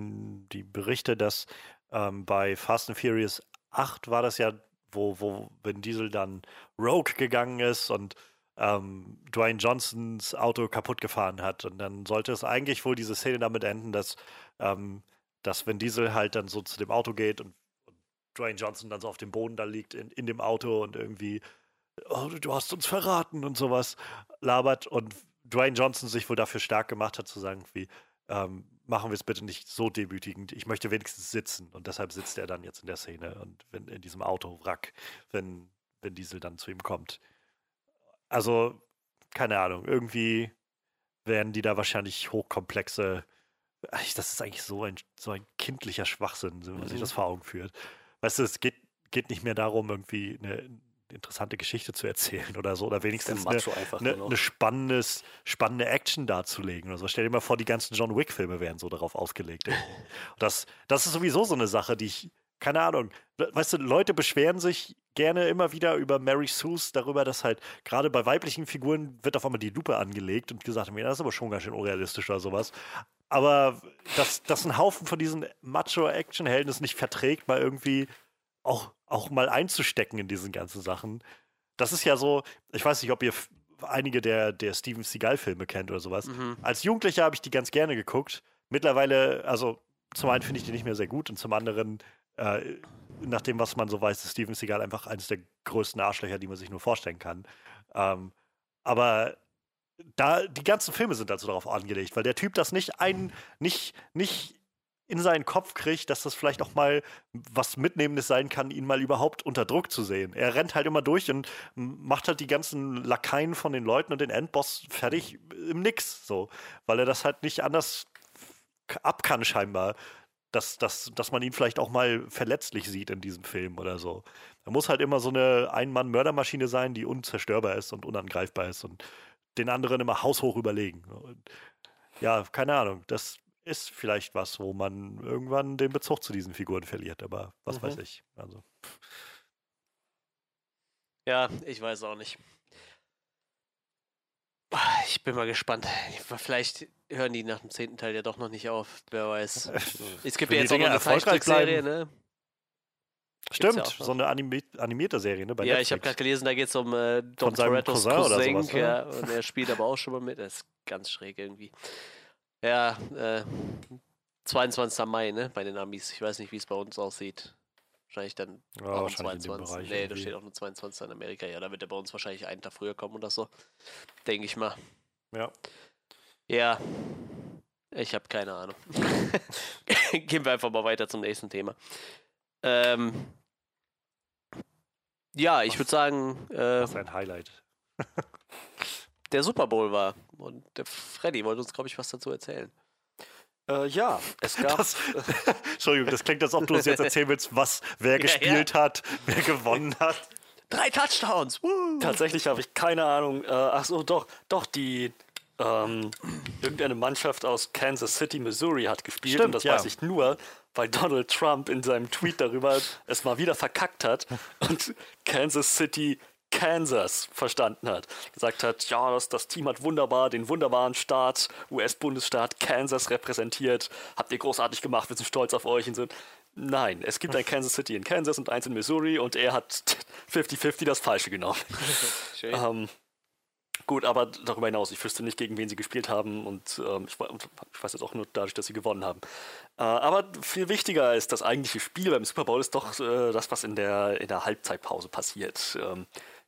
die Berichte, dass ähm, bei Fast and Furious 8 war das ja, wo, wo Vin Diesel dann Rogue gegangen ist und ähm, Dwayne Johnsons Auto kaputt gefahren hat. Und dann sollte es eigentlich wohl diese Szene damit enden, dass, ähm, dass Vin Diesel halt dann so zu dem Auto geht und, und Dwayne Johnson dann so auf dem Boden da liegt in, in dem Auto und irgendwie, oh, du hast uns verraten und sowas labert und Dwayne Johnson sich wohl dafür stark gemacht hat, zu sagen, wie, ähm, machen wir es bitte nicht so demütigend. Ich möchte wenigstens sitzen. Und deshalb sitzt er dann jetzt in der Szene und wenn, in diesem Autowrack, wenn, wenn Diesel dann zu ihm kommt. Also, keine Ahnung, irgendwie werden die da wahrscheinlich hochkomplexe. Das ist eigentlich so ein, so ein kindlicher Schwachsinn, wenn man mhm. sich das vor Augen führt. Weißt du, es geht, geht nicht mehr darum, irgendwie eine, interessante Geschichte zu erzählen oder so, oder wenigstens eine, eine, eine, spannendes, spannende Action darzulegen oder so. Stell dir mal vor, die ganzen John Wick-Filme wären so darauf ausgelegt. das, das ist sowieso so eine Sache, die ich, keine Ahnung, weißt du, Leute beschweren sich gerne immer wieder über Mary Sue's, darüber, dass halt gerade bei weiblichen Figuren wird auf einmal die Lupe angelegt und gesagt, das ist aber schon ganz schön unrealistisch oder sowas. Aber dass, dass ein Haufen von diesen Macho-Action-Helden es nicht verträgt, mal irgendwie auch, auch mal einzustecken in diesen ganzen Sachen. Das ist ja so, ich weiß nicht, ob ihr einige der, der Steven Seagal-Filme kennt oder sowas. Mhm. Als Jugendlicher habe ich die ganz gerne geguckt. Mittlerweile, also zum einen finde ich die nicht mehr sehr gut und zum anderen, äh, nach dem, was man so weiß, ist Steven Seagal einfach eines der größten Arschlöcher, die man sich nur vorstellen kann. Ähm, aber da, die ganzen Filme sind also darauf angelegt, weil der Typ das nicht ein, nicht, nicht in seinen Kopf kriegt, dass das vielleicht auch mal was Mitnehmendes sein kann, ihn mal überhaupt unter Druck zu sehen. Er rennt halt immer durch und macht halt die ganzen Lakaien von den Leuten und den Endboss fertig im Nix, so. Weil er das halt nicht anders ab kann, scheinbar. Dass, dass, dass man ihn vielleicht auch mal verletzlich sieht in diesem Film oder so. Er muss halt immer so eine Ein-Mann-Mördermaschine sein, die unzerstörbar ist und unangreifbar ist und den anderen immer haushoch überlegen. Und ja, keine Ahnung. Das ist vielleicht was, wo man irgendwann den Bezug zu diesen Figuren verliert, aber was mhm. weiß ich. Also. Ja, ich weiß auch nicht. Ich bin mal gespannt. Vielleicht hören die nach dem zehnten Teil ja doch noch nicht auf. Wer weiß. Es gibt ja jetzt auch noch eine Zeichentrickserie, ne? Stimmt, ja so eine animi animierte Serie, ne? ja, Netflix. ich habe gerade gelesen, da geht es um äh, Dom Torettos Cousin, Cousin sowas, ja, und er spielt aber auch schon mal mit. Das ist ganz schräg irgendwie. Ja, äh, 22. Mai, ne, bei den Amis. Ich weiß nicht, wie es bei uns aussieht. Wahrscheinlich dann ja, auch wahrscheinlich 22. Nee, da steht auch nur 22 in Amerika. Ja, da wird er bei uns wahrscheinlich einen Tag früher kommen oder so. Denke ich mal. Ja. Ja, ich habe keine Ahnung. Gehen wir einfach mal weiter zum nächsten Thema. Ähm, ja, ich würde sagen, äh, Das ist ein Highlight. der Super Bowl war. Und der Freddy wollte uns, glaube ich, was dazu erzählen. Äh, ja, es gab. Das, Entschuldigung, das klingt, als ob du uns jetzt erzählen willst, was, wer Ja, gespielt hat, wer gewonnen hat. Drei Touchdowns! Woo! Tatsächlich habe ich keine Ahnung. Äh, ach so, doch, doch, die. Ähm, irgendeine Mannschaft aus Kansas City, Missouri hat gespielt Stimmt, und das ja. weiß ich nur, weil Donald Trump in seinem Tweet darüber es mal wieder verkackt hat und Kansas City Kansas verstanden hat. Gesagt hat, ja, das, das Team hat wunderbar den wunderbaren Staat, US-Bundesstaat Kansas repräsentiert. Habt ihr großartig gemacht, wir sind stolz auf euch und so. Nein, es gibt ein Kansas City in Kansas und eins in Missouri und er hat 50-50 das Falsche genommen. Schön. Ähm, gut, aber darüber hinaus, ich wüsste nicht, gegen wen sie gespielt haben und ähm, ich, ich weiß jetzt auch nur dadurch, dass sie gewonnen haben. Äh, aber viel wichtiger ist das eigentliche Spiel beim Super Bowl ist doch äh, das, was in der, in der Halbzeitpause passiert. Ähm,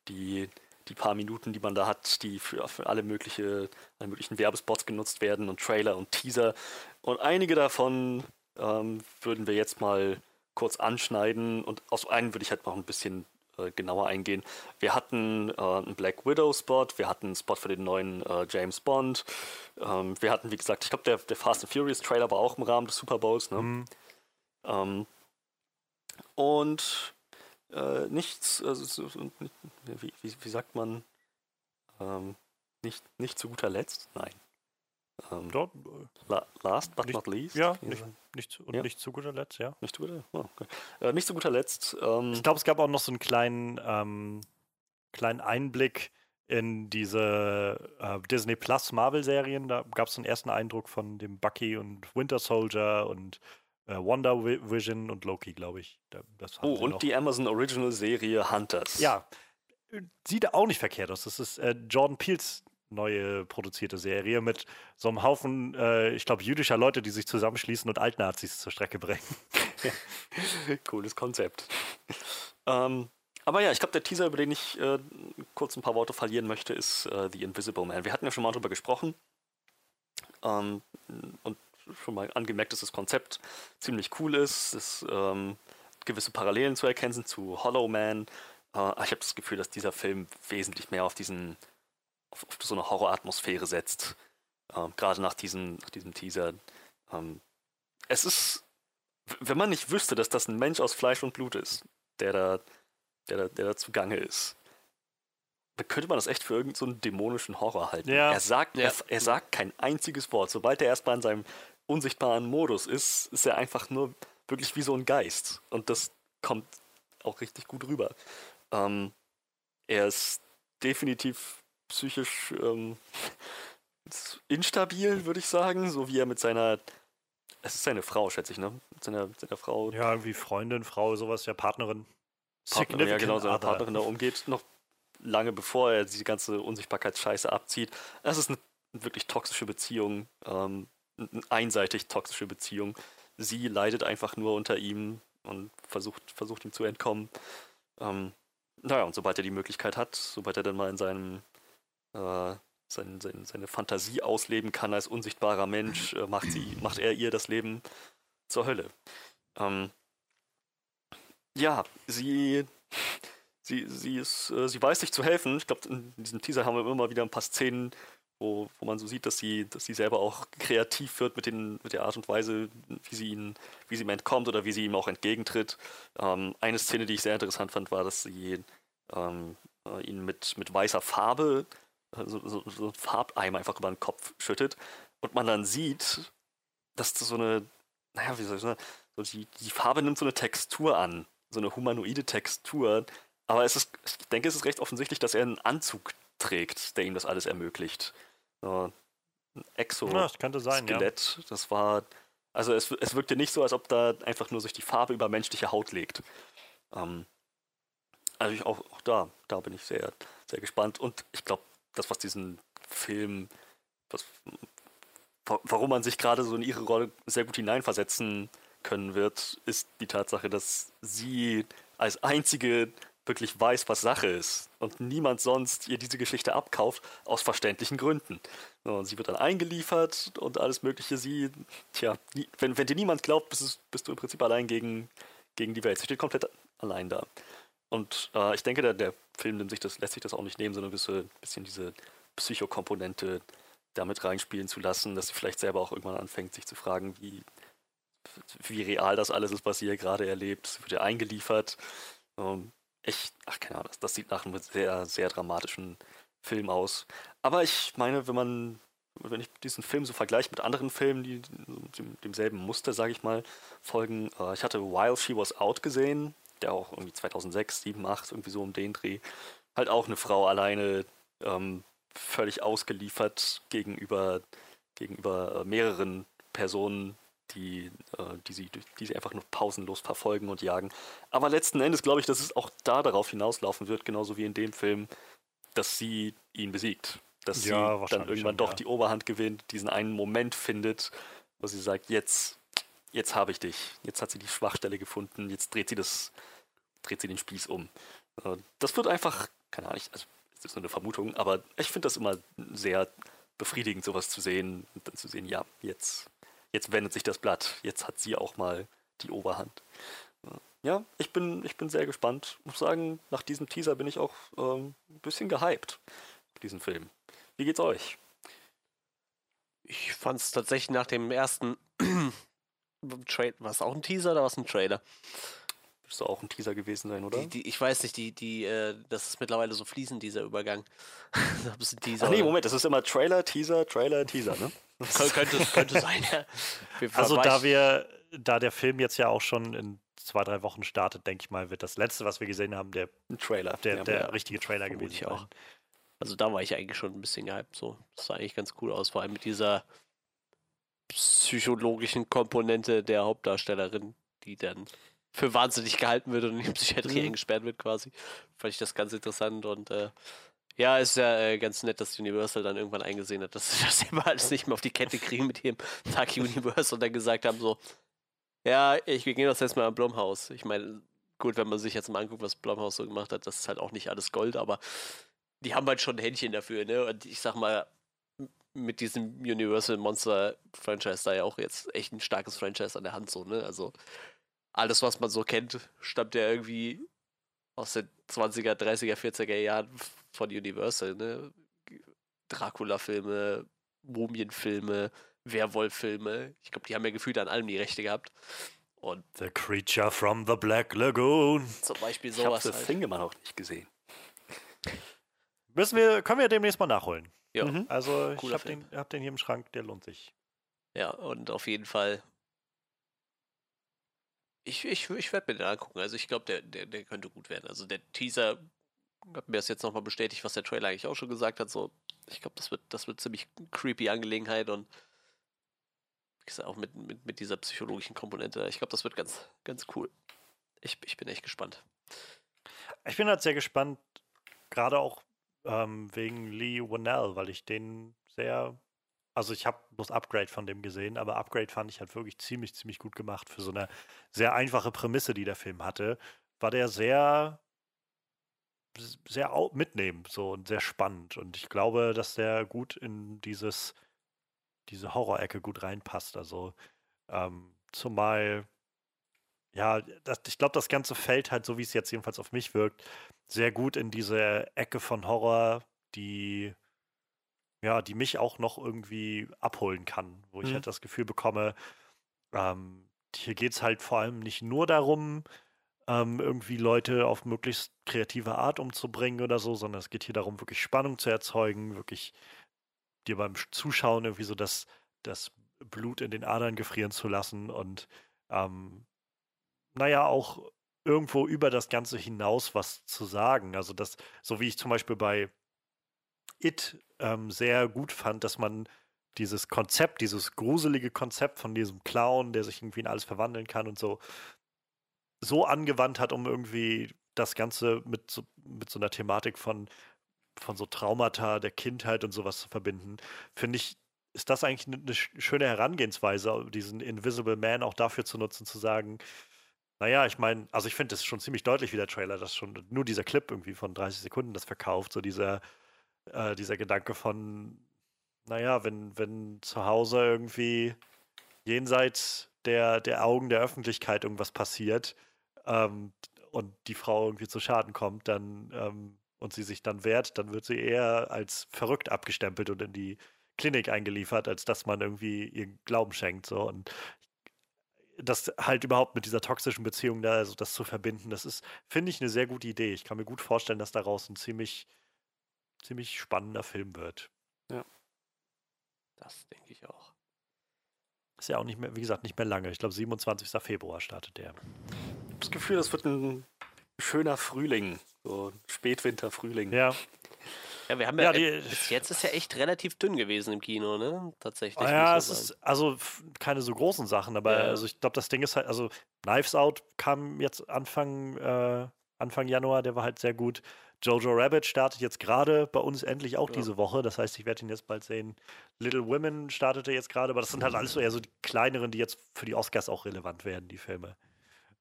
die, die paar Minuten, die man da hat, die für, für alle, mögliche, alle möglichen Werbespots genutzt werden und Trailer und Teaser. Und einige davon ähm, würden wir jetzt mal kurz anschneiden und aus einem würde ich halt noch ein bisschen äh, genauer eingehen. Wir hatten äh, einen Black Widow-Spot, wir hatten einen Spot für den neuen äh, James Bond, ähm, wir hatten, wie gesagt, ich glaube, der, der Fast and Furious-Trailer war auch im Rahmen des Super Bowls. Ne? Ähm, und äh, nichts, also, so- so- wie, wie, wie sagt man, ähm, nicht, nicht zu guter Letzt? Nein. Ähm, Dort, la, last but Nicht- not least? ja, nicht, nicht, zu- und Ja. nicht zu guter Letzt, ja. nicht zu guter, oh, okay. äh, nicht zu guter Letzt. Ähm, Ich glaube, es gab auch noch so einen kleinen, ähm, kleinen Einblick in diese äh, Disney Plus Marvel-Serien. Da gab es einen ersten Eindruck von dem Bucky und Winter Soldier und äh, Wonder Vi- Vision und Loki, glaube ich. Oh, und noch. die Amazon Original Serie Hunters. Ja, sieht auch nicht verkehrt aus. Das ist äh, Jordan Peels neue produzierte Serie mit so einem Haufen, äh, ich glaube, jüdischer Leute, die sich zusammenschließen und Altnazis zur Strecke bringen. Cooles Konzept. ähm, aber ja, ich glaube, der Teaser, über den ich äh, kurz ein paar Worte verlieren möchte, ist äh, The Invisible Man. Wir hatten ja schon mal drüber gesprochen. Ähm, und schon mal angemerkt, dass das Konzept ziemlich cool ist, dass ähm, gewisse Parallelen zu erkennen sind zu Hollow Man. Äh, ich habe das Gefühl, dass dieser Film wesentlich mehr auf diesen auf, auf so eine Horroratmosphäre setzt. Ähm, Gerade nach diesem, nach diesem Teaser. Ähm, es ist wenn man nicht wüsste, dass das ein Mensch aus Fleisch und Blut ist, der da, der da, der da zugange ist, dann könnte man das echt für irgendeinen so dämonischen Horror halten. Ja. Er, sagt, Ja. er, er sagt kein einziges Wort. Sobald er erstmal in seinem unsichtbaren Modus ist, ist er einfach nur wirklich wie so ein Geist. Und das kommt auch richtig gut rüber. Ähm, er ist definitiv psychisch ähm, instabil, würde ich sagen, so wie er mit seiner es ist seine Frau, schätze ich, ne? Mit seiner, mit seiner Frau, Ja, irgendwie Freundin, Frau, sowas, ja, Partnerin. Partnerin, ja, genau, other. Partnerin da umgeht, noch lange bevor er diese ganze Unsichtbarkeitsscheiße abzieht. Es ist eine wirklich toxische Beziehung, ähm, einseitig toxische Beziehung. Sie leidet einfach nur unter ihm und versucht, versucht ihm zu entkommen. Ähm, naja, und sobald er die Möglichkeit hat, sobald er dann mal in seinem äh, sein, sein, seine Fantasie ausleben kann als unsichtbarer Mensch, äh, macht, sie, macht er ihr das Leben zur Hölle. Ähm, ja, sie, sie, sie, ist, äh, sie weiß sich zu helfen. Ich glaube, in diesem Teaser haben wir immer wieder ein paar Szenen, wo, wo man so sieht, dass sie, dass sie selber auch kreativ wird mit, den, mit der Art und Weise, wie sie, ihn, wie sie ihm entkommt oder wie sie ihm auch entgegentritt. Ähm, eine Szene, die ich sehr interessant fand, war, dass sie ähm, äh, ihn mit, mit weißer Farbe, äh, so, so, so einen Farbeimer einfach über den Kopf schüttet und man dann sieht, dass das so eine, naja, wie soll ich sagen, so die, die Farbe nimmt so eine Textur an, so eine humanoide Textur. Aber es ist, ich denke, es ist recht offensichtlich, dass er einen Anzug trägt, der ihm das alles ermöglicht. So ein Exo. Ja, das könnte sein, ja. Skelett. Das war. Also es, es wirkte nicht so, als ob da einfach nur sich die Farbe über menschliche Haut legt. Ähm, also ich auch, auch da, da bin ich sehr, sehr gespannt. Und ich glaube, das, was diesen Film, was, wa- warum man sich gerade so in ihre Rolle sehr gut hineinversetzen können wird, ist die Tatsache, dass sie als einzige wirklich weiß, was Sache ist und niemand sonst ihr diese Geschichte abkauft, aus verständlichen Gründen. Und sie wird dann eingeliefert und alles Mögliche. Sie, tja, wenn, wenn dir niemand glaubt, bist, bist du im Prinzip allein gegen, gegen die Welt. Sie steht komplett allein da. Und äh, ich denke, der, der Film nimmt sich das, lässt sich das auch nicht nehmen, sondern ein bisschen diese Psychokomponente damit reinspielen zu lassen, dass sie vielleicht selber auch irgendwann anfängt, sich zu fragen, wie, wie real das alles ist, was sie hier gerade erlebt. Sie wird ja eingeliefert. Ähm, echt, ach keine Ahnung, das, das sieht nach einem sehr, sehr dramatischen Film aus. Aber ich meine, wenn man, wenn ich diesen Film so vergleiche mit anderen Filmen, die dem, demselben Muster, sage ich mal, folgen, äh, ich hatte While She Was Out gesehen, der auch irgendwie 2006, 7, 8, irgendwie so um den Dreh, halt auch eine Frau alleine, ähm, völlig ausgeliefert gegenüber, gegenüber äh, mehreren Personen, die, äh, die, sie, die sie einfach nur pausenlos verfolgen und jagen. Aber letzten Endes glaube ich, dass es auch da darauf hinauslaufen wird, genauso wie in dem Film, dass sie ihn besiegt. Dass ja, sie dann irgendwann schon, doch ja. die Oberhand gewinnt, diesen einen Moment findet, wo sie sagt, jetzt, jetzt habe ich dich. Jetzt hat sie die Schwachstelle gefunden, jetzt dreht sie das, dreht sie den Spieß um. Äh, das wird einfach, keine Ahnung, also das ist nur eine Vermutung, aber ich finde das immer sehr befriedigend, sowas zu sehen und dann zu sehen, ja, jetzt jetzt wendet sich das Blatt. Jetzt hat sie auch mal die Oberhand. Ja, ich bin, ich bin sehr gespannt. Ich muss sagen, nach diesem Teaser bin ich auch ähm, ein bisschen gehypt diesen Film. Wie geht's euch? Ich fand es tatsächlich nach dem ersten Trailer, war es auch ein Teaser oder war es ein Trailer? Müsste auch ein Teaser gewesen sein, oder? Die, die, ich weiß nicht, die, die, äh, das ist mittlerweile so fließend, dieser Übergang. das ist Teaser, Ach nee, Moment, das ist immer Trailer, Teaser, Trailer, Teaser, ne? könnte, könnte sein, ja. also da wir, da der Film jetzt ja auch schon in zwei, drei Wochen startet, denke ich mal, wird das letzte, was wir gesehen haben, der ein Trailer. Der, ja, der ja. richtige Trailer gewesen ich auch. Also da war ich eigentlich schon ein bisschen gehypt. So. Das sah eigentlich ganz cool aus, vor allem mit dieser psychologischen Komponente der Hauptdarstellerin, die dann für wahnsinnig gehalten wird und in die Psychiatrie mhm. eingesperrt wird quasi. Fand ich das ganz interessant und äh, ja, ist ja äh, ganz nett, dass Universal dann irgendwann eingesehen hat, dass sie das immer alles nicht mehr auf die Kette kriegen mit ihrem Tag Universal und dann gesagt haben so, ja, ich wir gehen das jetzt mal am Blumhaus. Ich meine, gut, wenn man sich jetzt mal anguckt, was Blumhaus so gemacht hat, das ist halt auch nicht alles Gold, aber die haben halt schon ein Händchen dafür, ne? Und ich sag mal, mit diesem Universal Monster Franchise da ja auch jetzt echt ein starkes Franchise an der Hand so, ne? Also alles, was man so kennt, stammt ja irgendwie aus den 20er, 30er, 40er Jahren von Universal, ne? Dracula-Filme, Mumienfilme, Werwolf-Filme. Ich glaube, die haben ja gefühlt an allem die Rechte gehabt. Und the Creature from the Black Lagoon. Zum Beispiel sowas. Ich habe das Ding immer noch nicht gesehen. Müssen wir, können wir demnächst mal nachholen. Ja. Mhm. Also ich habe den, hab den hier im Schrank, der lohnt sich. Ja, und auf jeden Fall ich, ich, ich werde mir den angucken. Also ich glaube, der, der, der könnte gut werden. Also der Teaser hat mir das jetzt nochmal bestätigt, was der Trailer eigentlich auch schon gesagt hat. So, ich glaube, das wird, das wird ziemlich creepy Angelegenheit und gesagt, auch mit, mit, mit dieser psychologischen Komponente. Ich glaube, das wird ganz, ganz cool. Ich, ich bin echt gespannt. Ich bin halt sehr gespannt, gerade auch ähm, wegen Lee Wannell, weil ich den sehr also ich habe bloß Upgrade von dem gesehen, aber Upgrade fand ich halt wirklich ziemlich, ziemlich gut gemacht für so eine sehr einfache Prämisse, die der Film hatte. War der sehr, sehr mitnehmend so und sehr spannend. Und ich glaube, dass der gut in dieses, diese Horrorecke gut reinpasst. Also ähm, zumal, ja, das, ich glaube, das ganze fällt halt, so wie es jetzt jedenfalls auf mich wirkt, sehr gut in diese Ecke von Horror, die ja, die mich auch noch irgendwie abholen kann, wo ich mhm. halt das Gefühl bekomme, ähm, hier geht es halt vor allem nicht nur darum, ähm, irgendwie Leute auf möglichst kreative Art umzubringen oder so, sondern es geht hier darum, wirklich Spannung zu erzeugen, wirklich dir beim Zuschauen irgendwie so das, das Blut in den Adern gefrieren zu lassen und ähm, naja, auch irgendwo über das Ganze hinaus was zu sagen. Also das, so wie ich zum Beispiel bei It ähm, sehr gut fand, dass man dieses Konzept, dieses gruselige Konzept von diesem Clown, der sich irgendwie in alles verwandeln kann und so, so angewandt hat, um irgendwie das Ganze mit so, mit so einer Thematik von, von so Traumata der Kindheit und sowas zu verbinden, finde ich, ist das eigentlich eine, schöne Herangehensweise, diesen Invisible Man auch dafür zu nutzen, zu sagen, naja, ich meine, also ich finde es schon ziemlich deutlich, wie der Trailer das schon, nur dieser Clip irgendwie von 30 Sekunden das verkauft, so dieser, äh, dieser Gedanke von, naja, wenn, wenn zu Hause irgendwie jenseits der, der Augen der Öffentlichkeit irgendwas passiert ähm, und die Frau irgendwie zu Schaden kommt, dann ähm, und sie sich dann wehrt, dann wird sie eher als verrückt abgestempelt und in die Klinik eingeliefert, als dass man irgendwie ihr Glauben schenkt. So. Und das halt überhaupt mit dieser toxischen Beziehung da, also das zu verbinden, das ist, finde ich, eine sehr gute Idee. Ich kann mir gut vorstellen, dass daraus ein ziemlich, ziemlich spannender Film wird. Ja. Das denke ich auch. Ist ja auch nicht mehr, wie gesagt, nicht mehr lange. Ich glaube, 27. Februar startet der. Ich habe das Gefühl, das wird ein schöner Frühling. So Spätwinter, Frühling. Ja. Ja, wir haben ja, Ja, die- äh, bis jetzt ist ja echt relativ dünn gewesen im Kino, ne? Tatsächlich. Ah, ja, es ist also keine so großen Sachen, aber Ja. also ich glaube, das Ding ist halt, also Knives Out kam jetzt Anfang, äh, Anfang Januar, der war halt sehr gut. Jojo Rabbit startet jetzt gerade bei uns endlich auch Ja. diese Woche. Das heißt, ich werde ihn jetzt bald sehen. Little Women startete jetzt gerade, aber das sind halt alles so eher so die kleineren, die jetzt für die Oscars auch relevant werden, die Filme.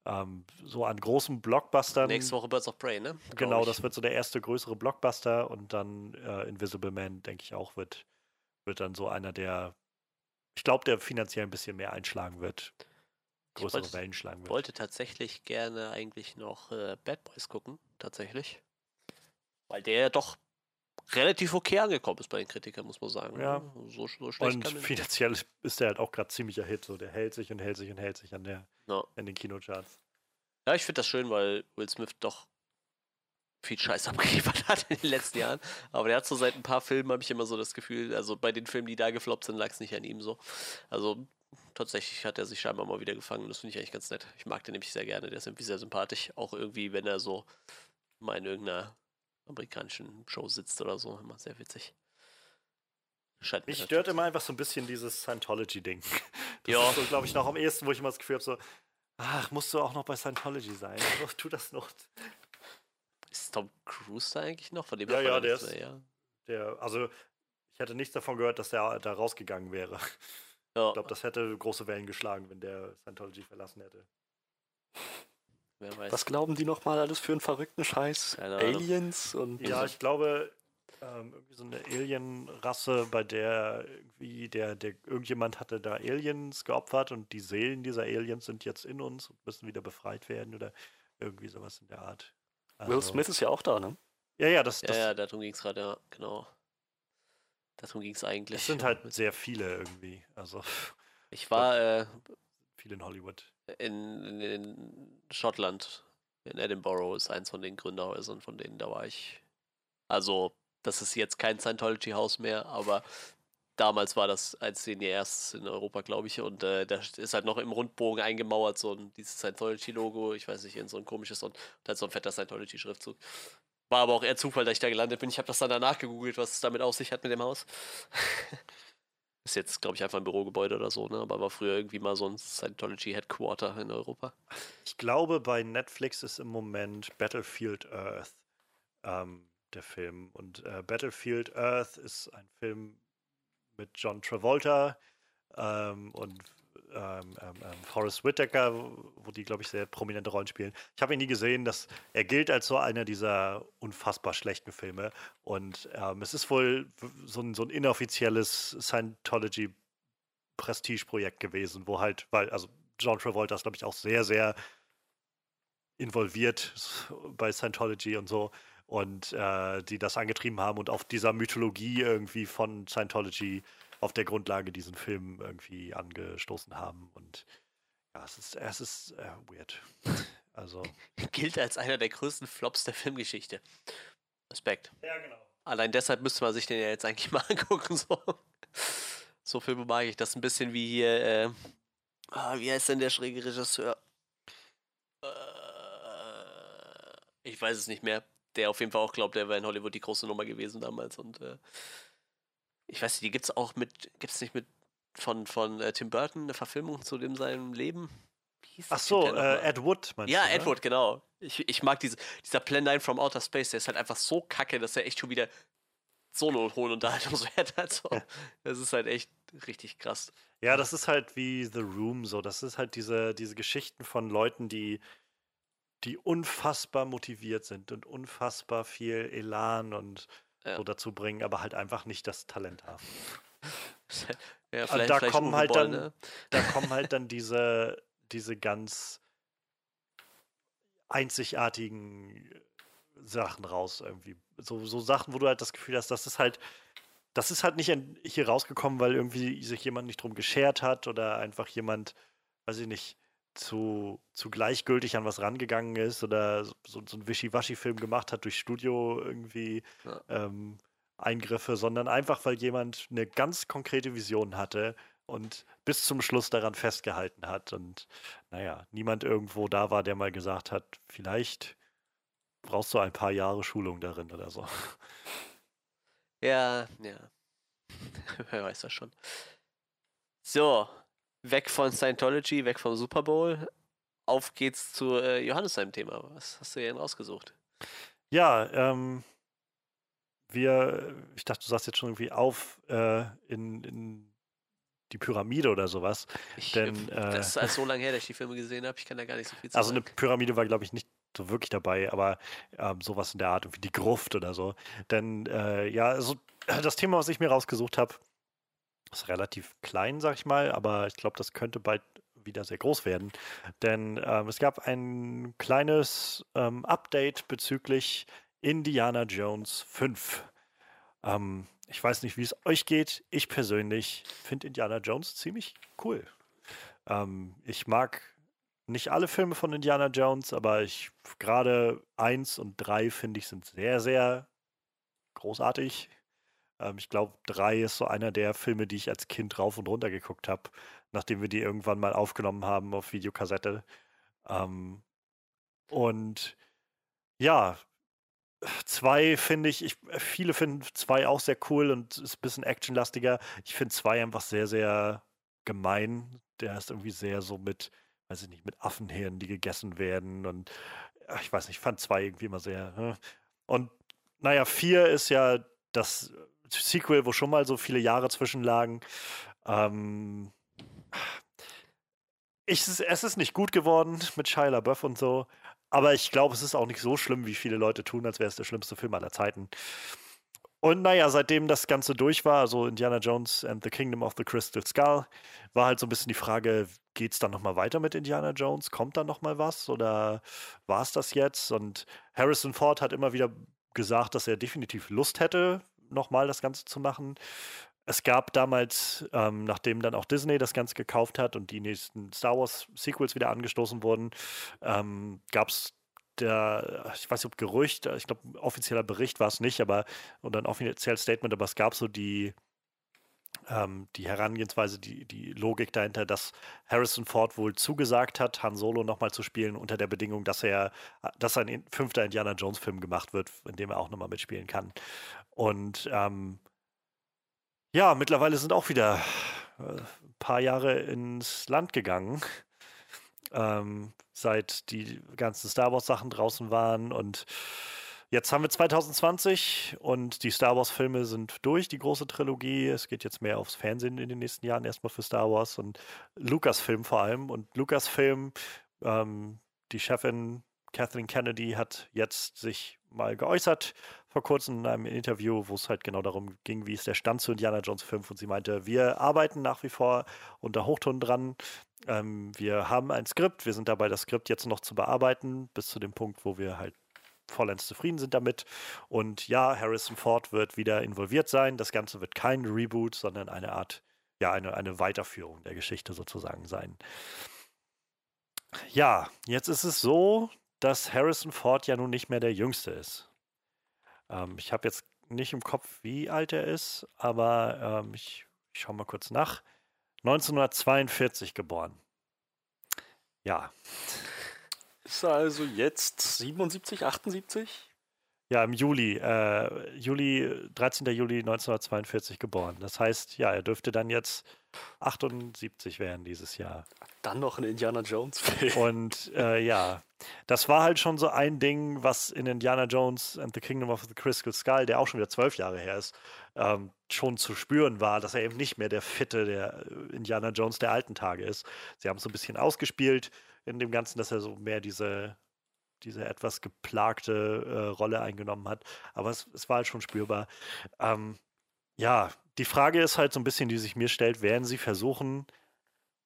Ähm, so an großen Blockbustern. Nächste Woche Birds of Prey, ne? Genau, ich. das wird so der erste größere Blockbuster und dann äh, Invisible Man, denke ich auch, wird, wird dann so einer der, ich glaube, der finanziell ein bisschen mehr einschlagen wird, Ich größere wollte- Wellen schlagen wird. wollte tatsächlich gerne eigentlich noch äh, Bad Boys gucken, tatsächlich. Weil der ja doch relativ okay angekommen ist bei den Kritikern, muss man sagen. Ja. ne? So, so schlecht Und nicht. finanziell ist der halt auch gerade ziemlicher Hit, so der hält sich und hält sich und hält sich an der, Ja. an den Kinocharts. Ja, ich finde das schön, weil Will Smith doch viel Scheiß abgeliefert hat in den letzten Jahren. Aber der hat so seit ein paar Filmen, habe ich immer so das Gefühl, also bei den Filmen, die da gefloppt sind, lag es nicht an ihm so. Also tatsächlich hat er sich scheinbar mal wieder gefangen. Das finde ich eigentlich ganz nett. Ich mag den nämlich sehr gerne. Der ist irgendwie sehr sympathisch. Auch irgendwie, wenn er so mal in irgendeiner amerikanischen Show sitzt oder so. Immer sehr witzig. Scheint Mich stört immer einfach so ein bisschen dieses Scientology-Ding. Das Ja. ist so, glaube ich, noch am ehesten, wo ich immer das Gefühl habe, so, ach, musst du auch noch bei Scientology sein? Oh, tu das noch. Ist Tom Cruise da eigentlich noch? Von dem Ja, ja, der ist- ja. Der, also, ich hätte nichts davon gehört, dass der da rausgegangen wäre. Ja, Ich glaube, das hätte große Wellen geschlagen, wenn der Scientology verlassen hätte. Wer weiß. Was glauben die nochmal alles für einen verrückten Scheiß? Keine Ahnung. Aliens und. Ja, ich glaube, ähm, irgendwie so eine Alien-Rasse, bei der irgendwie der, der irgendjemand hatte da Aliens geopfert und die Seelen dieser Aliens sind jetzt in uns und müssen wieder befreit werden oder irgendwie sowas in der Art. Will Also- Smith ist ja auch da, ne? Ja, ja, das, Ja, das, ja, darum ging es gerade, ja, genau. Darum ging es eigentlich. das sind halt sehr viele irgendwie. Also Ich war äh, viele in Hollywood. in, in, in Schottland, in Edinburgh, ist eins von den Gründerhäusern, von denen da war ich. Also, das ist jetzt kein Scientology-Haus mehr, aber damals war das eins der erstes in Europa, glaube ich. Und äh, da ist halt noch im Rundbogen eingemauert, so ein, dieses Scientology-Logo, ich weiß nicht, in so ein komisches und da ist so ein fetter Scientology-Schriftzug. War aber auch eher Zufall, dass ich da gelandet bin. Ich habe das dann danach gegoogelt, was es damit auf sich hat mit dem Haus. ist jetzt, glaube ich, einfach ein Bürogebäude oder so, ne? Aber war früher irgendwie mal so ein Scientology-Headquarter in Europa. Ich glaube, bei Netflix ist im Moment Battlefield Earth ähm, der Film. Und äh, Battlefield Earth ist ein Film mit John Travolta ähm, und ähm, ähm, ähm, Forrest Whitaker, wo- die, glaube ich, sehr prominente Rollen spielen. Ich habe ihn nie gesehen. Dass, er gilt als so einer dieser unfassbar schlechten Filme. Und ähm, es ist wohl so ein, so ein inoffizielles Scientology Prestigeprojekt gewesen, wo halt, weil, also John Travolta ist, glaube ich, auch sehr, sehr involviert bei Scientology und so. Und äh, die das angetrieben haben und auf dieser Mythologie irgendwie von Scientology auf der Grundlage diesen Film irgendwie angestoßen haben. Und ja, es ist, es ist äh, weird. Also. Gilt als einer der größten Flops der Filmgeschichte. Respekt. Ja, genau. Allein deshalb müsste man sich den ja jetzt eigentlich mal angucken. So, so Filme mag ich. Das ist ein bisschen wie hier, äh, ah, wie heißt denn der schräge Regisseur? Äh, ich weiß es nicht mehr. Der auf jeden Fall auch glaubt, der wäre in Hollywood die große Nummer gewesen damals. Und äh, ich weiß nicht, die gibt es auch mit, gibt es nicht mit von, von äh, Tim Burton eine Verfilmung zu dem seinem Leben? Ach so, äh? Ed Wood meinst Ja, du? ne? Edward, genau. Ich, ich mag diese, dieser Plan 9 from Outer Space, der ist halt einfach so kacke, dass er echt schon wieder so eine hohen Unterhaltungswert hat. So. Das ist halt echt richtig krass. Ja, das ist halt wie The Room so. Das ist halt diese, diese Geschichten von Leuten, die, die unfassbar motiviert sind und unfassbar viel Elan und Ja. so dazu bringen, aber halt einfach nicht das Talent haben. Ja, Und vielleicht, da vielleicht kommen Uwe halt Boll, dann, ne? da kommen halt dann diese, diese ganz einzigartigen Sachen raus irgendwie. So, so Sachen, wo du halt das Gefühl hast, das ist halt, das ist halt nicht hier rausgekommen, weil irgendwie sich jemand nicht drum geschert hat oder einfach jemand, weiß ich nicht, zu, zu gleichgültig an was rangegangen ist oder so, so einen Wischiwaschi-Film gemacht hat durch Studio irgendwie Ja. ähm, Eingriffe, sondern einfach, weil jemand eine ganz konkrete Vision hatte und bis zum Schluss daran festgehalten hat. Und naja, niemand irgendwo da war, der mal gesagt hat, vielleicht brauchst du ein paar Jahre Schulung darin oder so. Ja, ja. Wer weiß das schon. So, weg von Scientology, weg vom Super Bowl. Auf geht's zu äh, Johannes seinem Thema. Was hast du denn rausgesucht? Ja, ähm, wir, ich dachte, du sagst jetzt schon irgendwie auf äh, in, in die Pyramide oder sowas. Ich, Denn, äh, äh, das ist alles so lange her, dass ich die Filme gesehen habe. Ich kann da gar nicht so viel zu Also eine sagen. Pyramide war, glaube ich, nicht so wirklich dabei, aber ähm, sowas in der Art, wie die Gruft oder so. Denn äh, ja, also das Thema, was ich mir rausgesucht habe, ist relativ klein, sag ich mal, aber ich glaube, das könnte bald wieder sehr groß werden. Denn ähm, es gab ein kleines ähm, Update bezüglich Indiana Jones 5. Ähm, ich weiß nicht, wie es euch geht. Ich persönlich finde Indiana Jones ziemlich cool. Ähm, ich mag nicht alle Filme von Indiana Jones, aber ich gerade eins und drei finde ich sind sehr, sehr großartig. Ähm, ich glaube, drei ist so einer der Filme, die ich als Kind rauf und runter geguckt habe, nachdem wir die irgendwann mal aufgenommen haben auf Videokassette. Ähm, und ja, zwei finde ich, ich, viele finden zwei auch sehr cool und ist ein bisschen actionlastiger. Ich finde zwei einfach sehr, sehr gemein. Der ist irgendwie sehr so mit, weiß ich nicht, mit Affenhirnen, die gegessen werden. Und ich weiß nicht, ich fand zwei irgendwie immer sehr. hm. Und naja, vier ist ja das Sequel, wo schon mal so viele Jahre zwischenlagen. Ähm, ich, es ist nicht gut geworden mit Shia LaBeouf und so. Aber ich glaube, es ist auch nicht so schlimm, wie viele Leute tun, als wäre es der schlimmste Film aller Zeiten. Und naja, seitdem das Ganze durch war, also Indiana Jones and the Kingdom of the Crystal Skull, war halt so ein bisschen die Frage, geht es dann nochmal weiter mit Indiana Jones? Kommt da nochmal was? Oder war es das jetzt? Und Harrison Ford hat immer wieder gesagt, dass er definitiv Lust hätte, nochmal das Ganze zu machen. Es gab damals, ähm, nachdem dann auch Disney das Ganze gekauft hat und die nächsten Star Wars Sequels wieder angestoßen wurden, ähm, gab es der, ich weiß nicht, ob Gerücht, ich glaube, offizieller Bericht war es nicht, aber oder ein offizielles Statement, aber es gab so die, ähm, die Herangehensweise, die, die Logik dahinter, dass Harrison Ford wohl zugesagt hat, Han Solo nochmal zu spielen, unter der Bedingung, dass er, dass ein fünfter Indiana Jones-Film gemacht wird, in dem er auch nochmal mitspielen kann. Und ähm, ja, mittlerweile sind auch wieder äh, ein paar Jahre ins Land gegangen, ähm, seit die ganzen Star Wars-Sachen draußen waren. Und jetzt haben wir 2020 und die Star Wars-Filme sind durch, die große Trilogie. Es geht jetzt mehr aufs Fernsehen in den nächsten Jahren erstmal für Star Wars und Lucasfilm vor allem. Und Lucasfilm, ähm, die Chefin Kathleen Kennedy hat jetzt sich mal geäußert vor kurzem in einem Interview, wo es halt genau darum ging, wie ist der Stand zu Indiana Jones 5 und sie meinte, wir arbeiten nach wie vor unter Hochton dran. Ähm, wir haben ein Skript, wir sind dabei, das Skript jetzt noch zu bearbeiten, bis zu dem Punkt, wo wir halt vollends zufrieden sind damit. Und ja, Harrison Ford wird wieder involviert sein. Das Ganze wird kein Reboot, sondern eine Art, ja, eine, eine Weiterführung der Geschichte sozusagen sein. Ja, jetzt ist es so, dass Harrison Ford ja nun nicht mehr der Jüngste ist. Ähm, ich habe jetzt nicht im Kopf, wie alt er ist, aber ähm, ich, ich schaue mal kurz nach. 1942 geboren. Ja, Ist er also jetzt 77, 78? ja, im Juli, äh, Juli, 13. Juli 1942 geboren. Das heißt, ja, er dürfte dann jetzt 78 werden dieses Jahr. dann noch ein Indiana Jones-Film. Und äh, ja, das war halt schon so ein Ding, was in Indiana Jones and the Kingdom of the Crystal Skull, der auch schon wieder zwölf Jahre her ist, ähm, schon zu spüren war, dass er eben nicht mehr der Fitte der Indiana Jones der alten Tage ist. Sie haben es so ein bisschen ausgespielt in dem Ganzen, dass er so mehr diese, diese etwas geplagte äh, Rolle eingenommen hat. Aber es, es, war halt schon spürbar. Ähm, ja, die Frage ist halt so ein bisschen, die sich mir stellt, werden sie versuchen,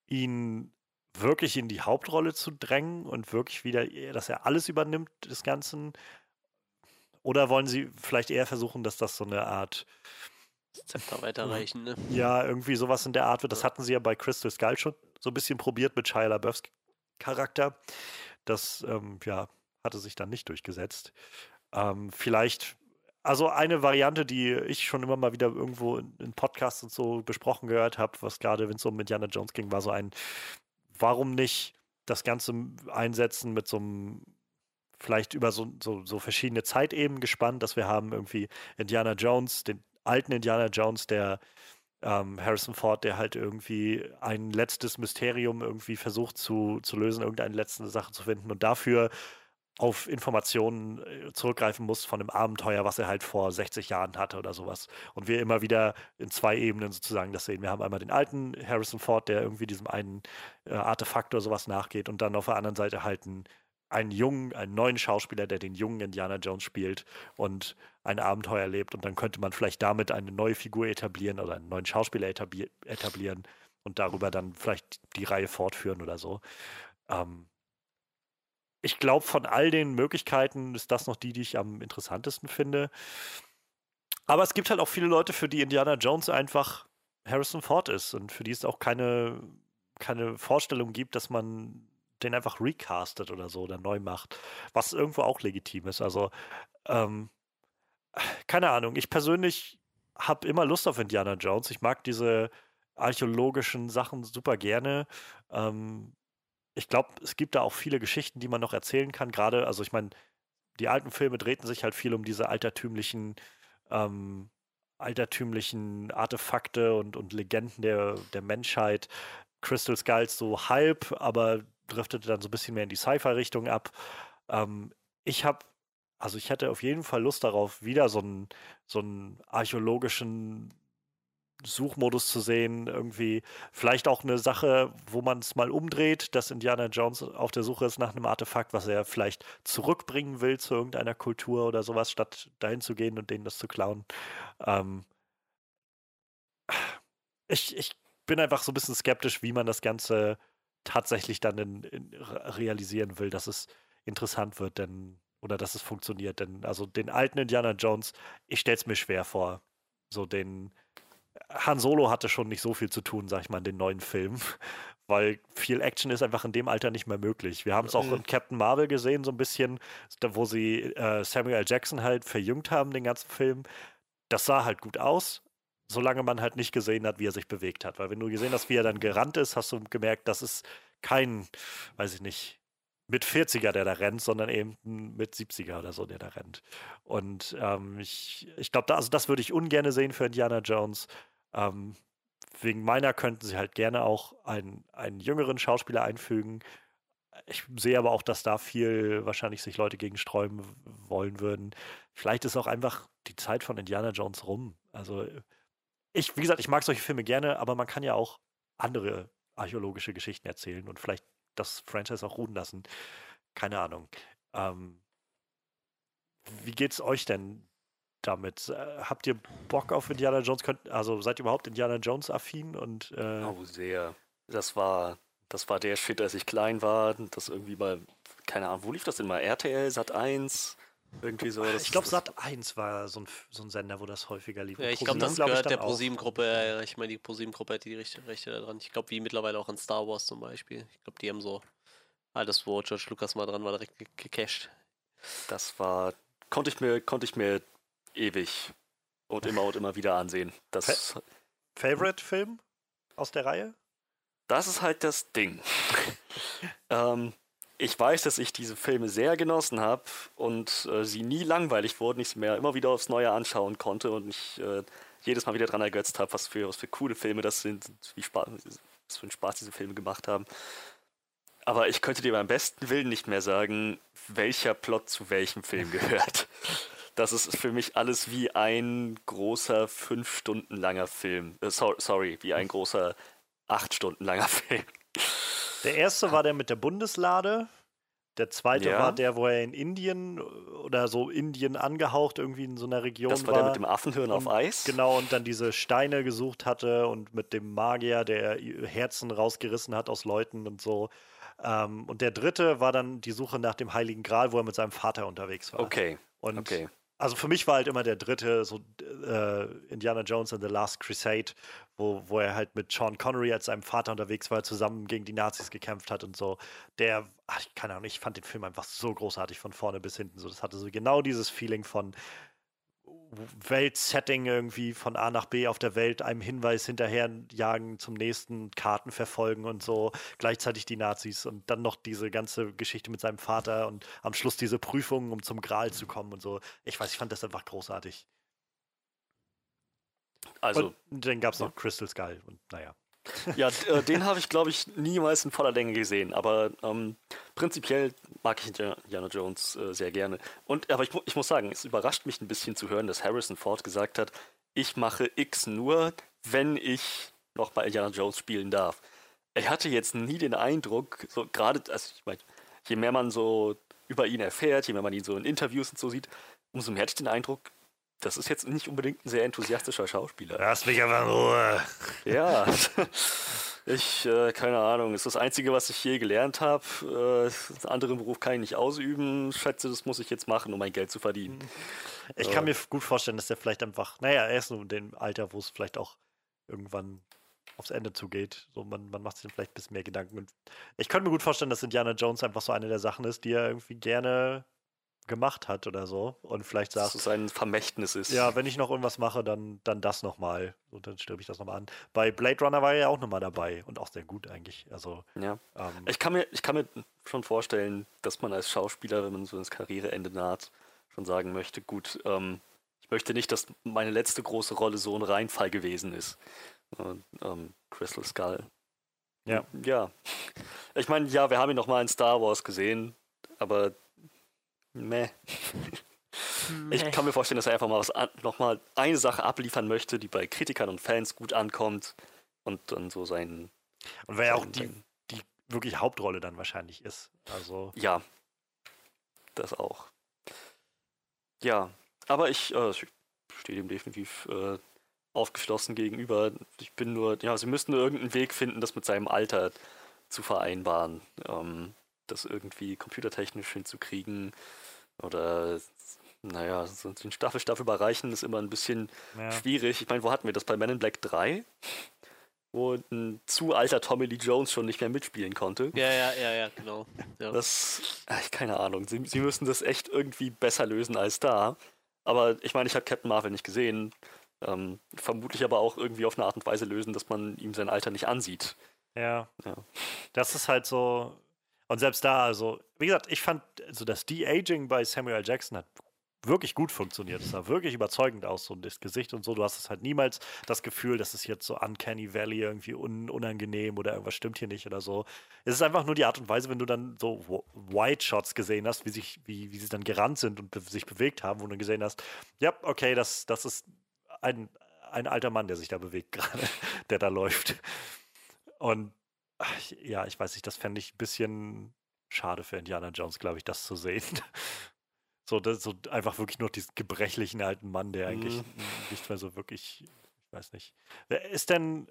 ihn wirklich in die Hauptrolle zu drängen und wirklich wieder, dass er alles übernimmt des Ganzen? Oder wollen sie vielleicht eher versuchen, dass das so eine Art Zepter weiterreichen, ne? Ja, irgendwie sowas in der Art wird. Das hatten sie ja bei Crystal Skull schon so ein bisschen probiert mit Shia LaBeoufs Charakter. Das, ähm, ja, hatte sich dann nicht durchgesetzt. Ähm, vielleicht, also eine Variante, die ich schon immer mal wieder irgendwo in, in Podcasts und so besprochen gehört habe, was gerade, wenn es um Indiana Jones ging, war so ein, warum nicht das Ganze einsetzen mit so einem vielleicht über so, so, so verschiedene Zeitebenen gespannt, dass wir haben irgendwie Indiana Jones, den alten Indiana Jones, der ähm, Harrison Ford, der halt irgendwie ein letztes Mysterium irgendwie versucht zu, zu lösen, irgendeine letzte Sache zu finden und dafür auf Informationen äh, zurückgreifen muss von dem Abenteuer, was er halt vor 60 Jahren hatte oder sowas. Und wir immer wieder in zwei Ebenen sozusagen das sehen. Wir haben einmal den alten Harrison Ford, der irgendwie diesem einen äh, Artefakt oder sowas nachgeht und dann auf der anderen Seite halt einen, einen jungen, einen neuen Schauspieler, der den jungen Indiana Jones spielt und ein Abenteuer erlebt. Und dann könnte man vielleicht damit eine neue Figur etablieren oder einen neuen Schauspieler etablieren und darüber dann vielleicht die Reihe fortführen oder so. Ähm, ich glaube, von all den Möglichkeiten ist das noch die, die ich am interessantesten finde. Aber es gibt halt auch viele Leute, für die Indiana Jones einfach Harrison Ford ist und für die es auch keine, keine Vorstellung gibt, dass man den einfach recastet oder so oder neu macht, was irgendwo auch legitim ist. Also, ähm, keine Ahnung, ich persönlich habe immer Lust auf Indiana Jones. Ich mag diese archäologischen Sachen super gerne. Ähm, ich glaube, es gibt da auch viele Geschichten, die man noch erzählen kann. Gerade, also ich meine, die alten Filme drehten sich halt viel um diese altertümlichen, ähm, altertümlichen Artefakte und, und Legenden der, der Menschheit. Crystal Skulls so halb, aber driftete dann so ein bisschen mehr in die Sci-Fi-Richtung ab. Ähm, ich habe, also ich hätte auf jeden Fall Lust darauf, wieder so einen, so einen archäologischen Suchmodus zu sehen, irgendwie vielleicht auch eine Sache, wo man es mal umdreht, dass Indiana Jones auf der Suche ist nach einem Artefakt, was er vielleicht zurückbringen will zu irgendeiner Kultur oder sowas, statt dahin zu gehen und denen das zu klauen. Ähm ich, ich bin einfach so ein bisschen skeptisch, wie man das Ganze tatsächlich dann in, in realisieren will, dass es interessant wird, denn oder dass es funktioniert. Denn also den alten Indiana Jones, ich stelle es mir schwer vor, so den Han Solo hatte schon nicht so viel zu tun, sag ich mal, in den neuen Filmen, weil viel Action ist einfach in dem Alter nicht mehr möglich. Wir haben es auch mhm. in Captain Marvel gesehen, so ein bisschen, wo sie äh, Samuel L. Jackson halt verjüngt haben, den ganzen Film. Das sah halt gut aus, solange man halt nicht gesehen hat, wie er sich bewegt hat. Weil wenn du gesehen hast, wie er dann gerannt ist, hast du gemerkt, das ist kein, weiß ich nicht, mit 40er, der da rennt, sondern eben mit 70er oder so, der da rennt. Und ähm, ich, ich glaube, da, also das würde ich ungern sehen für Indiana Jones. Ähm, wegen meiner könnten sie halt gerne auch einen, einen jüngeren Schauspieler einfügen. Ich sehe aber auch, dass da viel wahrscheinlich sich Leute gegen sträuben wollen würden. Vielleicht ist auch einfach die Zeit von Indiana Jones rum. Also ich, wie gesagt, ich mag solche Filme gerne, aber man kann ja auch andere archäologische Geschichten erzählen und vielleicht das Franchise auch ruhen lassen. Keine Ahnung. Ähm, wie geht's euch denn damit. Äh, habt ihr Bock auf Indiana Jones? Könnt, also seid ihr überhaupt Indiana Jones affin? Und, äh oh, sehr. Das war, das war der Shit, als ich klein war. Das irgendwie mal, keine Ahnung, wo lief das denn mal? RTL, Sat 1? Irgendwie so. ich glaube, Sat 1 war so ein, so ein Sender, wo das häufiger lief. Ja, ich glaube, das glaub gehört der ProSieben-Gruppe. Ich meine, die ProSieben-Gruppe hat die Rechte, Rechte daran. Ich glaube, wie mittlerweile auch an Star Wars zum Beispiel. Ich glaube, die haben so alles, wo George Lucas mal dran war, direkt gecached. Das war, konnte ich mir, konnte ich mir ewig und immer und immer wieder ansehen. Das Fa Favorite-Film aus der Reihe? Das ist halt das Ding. ähm, ich weiß, dass ich diese Filme sehr genossen habe und äh, sie nie langweilig wurden, ich sie mir immer wieder aufs Neue anschauen konnte und mich äh, jedes Mal wieder dran ergötzt habe, was für, was für coole Filme das sind, wie Spaß, was für einen Spaß diese Filme gemacht haben. Aber ich könnte dir beim besten Willen nicht mehr sagen, welcher Plot zu welchem Film gehört. Das ist für mich alles wie ein großer fünf Stunden langer Film. Äh, so, sorry, wie ein großer acht Stunden langer Film. Der erste war der mit der Bundeslade. Der zweite Ja. war der, wo er in Indien oder so Indien angehaucht irgendwie in so einer Region Das war der mit dem Affenhirn auf Und- Eis. Genau, und dann diese Steine gesucht hatte und mit dem Magier, der Herzen rausgerissen hat aus Leuten und so. Ähm, und der dritte war dann die Suche nach dem Heiligen Gral, wo er mit seinem Vater unterwegs war. Okay, Und okay. also für mich war halt immer der dritte, so äh, Indiana Jones and the Last Crusade, wo, wo er halt mit Sean Connery als seinem Vater unterwegs war, zusammen gegen die Nazis gekämpft hat und so. Der, ach, ich keine Ahnung, ich fand den Film einfach so großartig von vorne bis hinten. So, das hatte so genau dieses Feeling von Weltsetting irgendwie von A nach B auf der Welt, einem Hinweis hinterherjagen zum nächsten, Karten verfolgen und so, gleichzeitig die Nazis und dann noch diese ganze Geschichte mit seinem Vater und am Schluss diese Prüfungen, um zum Gral zu kommen und so. Ich weiß, ich fand das einfach großartig. Also, und dann gab es noch Crystal Skull und naja. ja, äh, den habe ich, glaube ich, niemals in voller Länge gesehen. Aber ähm, prinzipiell mag ich Indiana Jones äh, sehr gerne. Und aber ich, ich muss sagen, es überrascht mich ein bisschen zu hören, dass Harrison Ford gesagt hat, ich mache X nur, wenn ich noch bei Indiana Jones spielen darf. Ich hatte jetzt nie den Eindruck, so gerade, also ich meine, je mehr man so über ihn erfährt, je mehr man ihn so in Interviews und so sieht, umso mehr hatte ich den Eindruck, das ist jetzt nicht unbedingt ein sehr enthusiastischer Schauspieler. Lass mich aber in Ruhe. Ja, ich, äh, keine Ahnung, ist das Einzige, was ich je gelernt habe. Äh, einen anderen Beruf kann ich nicht ausüben. Schätze, das muss ich jetzt machen, um mein Geld zu verdienen. Ich kann mir gut vorstellen, dass der vielleicht einfach, naja, er ist nur in dem Alter, wo es vielleicht auch irgendwann aufs Ende zugeht. So, man, man macht sich dann vielleicht ein bisschen mehr Gedanken. Und ich könnte mir gut vorstellen, dass Indiana Jones einfach so eine der Sachen ist, die er irgendwie gerne gemacht hat oder so. Und vielleicht Dass sagt, es ein Vermächtnis ist. ja, wenn ich noch irgendwas mache, dann, dann das nochmal. Und dann stirb ich das nochmal an. Bei Blade Runner war er ja auch nochmal dabei und auch sehr gut eigentlich. Also, ja. ähm, Ich kann, mir, ich kann mir schon vorstellen, dass man als Schauspieler, wenn man so ins Karriereende naht, schon sagen möchte, gut, ähm, ich möchte nicht, dass meine letzte große Rolle so ein Reinfall gewesen ist. Und, ähm, Crystal Skull. Ja. Ja. Ich meine, ja, wir haben ihn noch mal in Star Wars gesehen, aber meh. Ich kann mir vorstellen, dass er einfach mal was an, noch mal eine Sache abliefern möchte, die bei Kritikern und Fans gut ankommt und dann so sein und wer ja auch die, die wirklich Hauptrolle dann wahrscheinlich ist. Also, Ja, das auch. Ja, aber ich, äh, stehe dem definitiv äh, aufgeschlossen gegenüber. Ich bin nur, ja, sie müssten nur irgendeinen Weg finden, das mit seinem Alter zu vereinbaren. Ähm, das irgendwie computertechnisch hinzukriegen. Oder, naja, so den Staffelstab überreichen ist immer ein bisschen ja. schwierig. Ich meine, wo hatten wir das bei Men in Black 3? Wo ein zu alter Tommy Lee Jones schon nicht mehr mitspielen konnte. Ja, ja, ja, ja, genau. Ja. Das, ach, keine Ahnung. Sie, sie müssen das echt irgendwie besser lösen als da. Aber ich meine, ich habe Captain Marvel nicht gesehen. Ähm, vermutlich aber auch irgendwie auf eine Art und Weise lösen, dass man ihm sein Alter nicht ansieht. Ja. Ja. Das ist halt so. Und selbst da, also, wie gesagt, ich fand, also das De-Aging bei Samuel. Jackson hat wirklich gut funktioniert. Es sah wirklich überzeugend aus, so das Gesicht und so. Du hast es halt niemals das Gefühl, dass es jetzt so Uncanny Valley irgendwie un unangenehm oder irgendwas stimmt hier nicht oder so. Es ist einfach nur die Art und Weise, wenn du dann so White Shots gesehen hast, wie, sich, wie, wie sie dann gerannt sind und be sich bewegt haben, wo du gesehen hast, ja, okay, das, das ist ein, ein alter Mann, der sich da bewegt gerade, der da läuft. Und ja, ich weiß nicht, das fände ich ein bisschen schade für Indiana Jones, glaube ich, das zu sehen. So, das, so einfach wirklich nur diesen gebrechlichen alten Mann, der eigentlich Mhm. nicht mehr so wirklich, ich weiß nicht. Ist denn,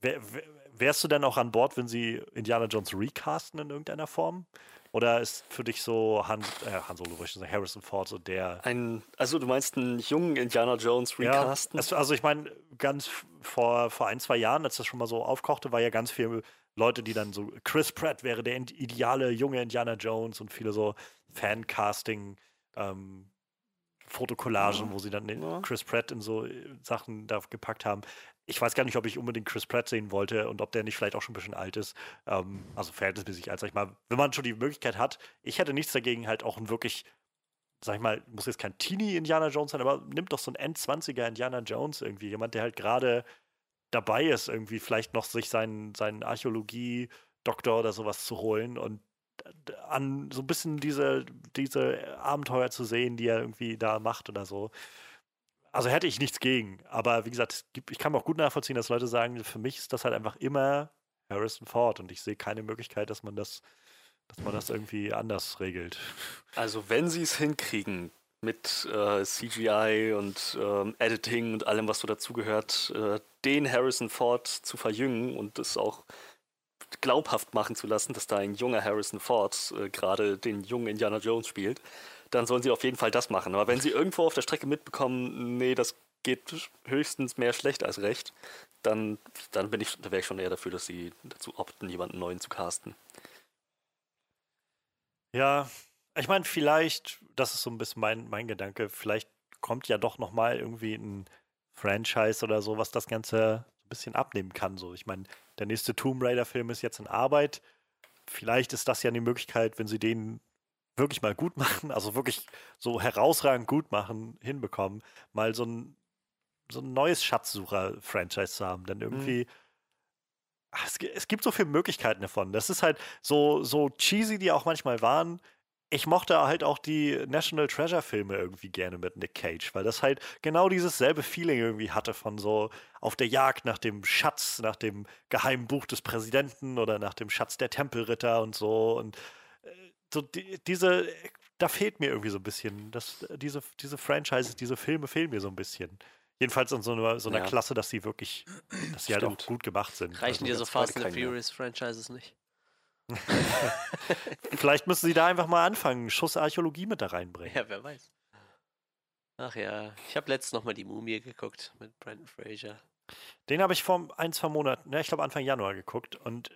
wär, wär, wärst du denn auch an Bord, wenn sie Indiana Jones recasten in irgendeiner Form? Oder ist für dich so Han, äh, Han Solo, ich sagen, Harrison Ford so der Ein, also du meinst einen jungen Indiana Jones recasten? ja, es, also ich meine, ganz vor, vor ein, zwei Jahren, als das schon mal so aufkochte, war ja ganz viel Leute, die dann so, Chris Pratt wäre der ideale junge Indiana Jones und viele so Fancasting, ähm, Fotokollagen, Ja. wo sie dann den Ja. Chris Pratt in so äh, Sachen da gepackt haben. Ich weiß gar nicht, ob ich unbedingt Chris Pratt sehen wollte und ob der nicht vielleicht auch schon ein bisschen alt ist. Ähm, also verhältnismäßig alt, sag ich mal. Wenn man schon die Möglichkeit hat, ich hätte nichts dagegen, halt auch ein wirklich sag ich mal, muss jetzt kein Teenie Indiana Jones sein, aber nimmt doch so ein End-20er Indiana Jones irgendwie. Jemand, der halt gerade dabei ist, irgendwie vielleicht noch sich seinen, seinen Archäologie-Doktor oder sowas zu holen und an so ein bisschen diese, diese Abenteuer zu sehen, die er irgendwie da macht oder so. Also hätte ich nichts gegen. Aber wie gesagt, ich kann auch gut nachvollziehen, dass Leute sagen, für mich ist das halt einfach immer Harrison Ford und ich sehe keine Möglichkeit, dass man das, dass man das irgendwie anders regelt. Also wenn sie es hinkriegen, mit äh, CGI und ähm, Editing und allem, was so dazugehört, äh, den Harrison Ford zu verjüngen und es auch glaubhaft machen zu lassen, dass da ein junger Harrison Ford äh, gerade den jungen Indiana Jones spielt, dann sollen sie auf jeden Fall das machen. Aber wenn sie irgendwo auf der Strecke mitbekommen, nee, das geht höchstens mehr schlecht als recht, dann, dann bin ich, da wäre ich schon eher dafür, dass sie dazu opten, jemanden neuen zu casten. Ja, ich meine, vielleicht, das ist so ein bisschen mein, mein Gedanke, vielleicht kommt ja doch nochmal irgendwie ein Franchise oder so, was das Ganze ein bisschen abnehmen kann. So, ich meine, der nächste Tomb Raider-Film ist jetzt in Arbeit. Vielleicht ist das ja eine Möglichkeit, wenn sie den wirklich mal gut machen, also wirklich so herausragend gut machen, hinbekommen, mal so ein, so ein neues Schatzsucher-Franchise zu haben. Denn irgendwie, mhm. es, es, gibt so viele Möglichkeiten davon. Das ist halt so, so cheesy, die auch manchmal waren ich mochte halt auch die National Treasure Filme irgendwie gerne mit Nick Cage, weil das halt genau dieses selbe Feeling irgendwie hatte von so auf der Jagd nach dem Schatz, nach dem geheimen Buch des Präsidenten oder nach dem Schatz der Tempelritter und so und äh, so die, diese da fehlt mir irgendwie so ein bisschen, dass diese diese Franchises, diese Filme fehlen mir so ein bisschen. Jedenfalls in so einer, so einer ja. Klasse, dass sie wirklich, dass sie halt auch gut gemacht sind. Reichen also, dir so Fast and Furious Franchises nicht? Vielleicht müssen sie da einfach mal anfangen, Schuss Archäologie mit da reinbringen. Ja, wer weiß. Ach ja, ich habe letztens nochmal die Mumie geguckt mit Brandon Fraser. Den habe ich vor ein, zwei Monaten, ne, ich glaube Anfang Januar geguckt und